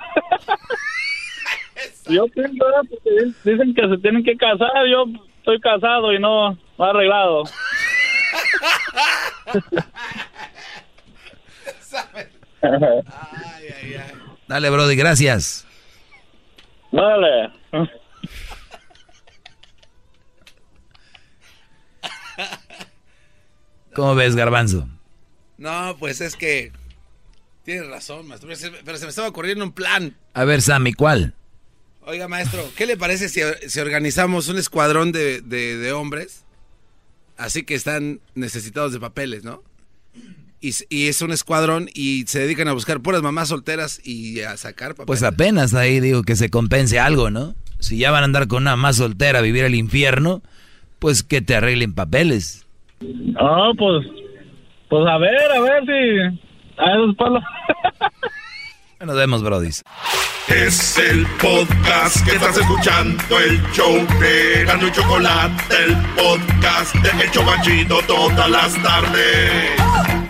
yo pienso, porque dicen que se tienen que casar, yo estoy casado y no, no arreglado. Dale, Brody, gracias. Dale. ¿Cómo ves, Garbanzo? No, pues es que tienes razón, maestro. Pero se, me estaba ocurriendo un plan. A ver, Sammy, ¿cuál? Oiga, maestro, ¿qué le parece si, si organizamos un escuadrón de, de, hombres? Así que están necesitados de papeles, ¿no? Y, y, es un escuadrón y se dedican a buscar puras mamás solteras y a sacar papeles. Pues apenas ahí digo que se compense algo, ¿no? Si ya van a andar con una mamá soltera a vivir el infierno, pues que te arreglen papeles. Ah, pues pues a ver, a ver si. A esos palos. [laughs] Nos vemos, Brody. Es el podcast que estás escuchando, el show de Gano y Chocolate, el podcast de El Chocachito todas las tardes.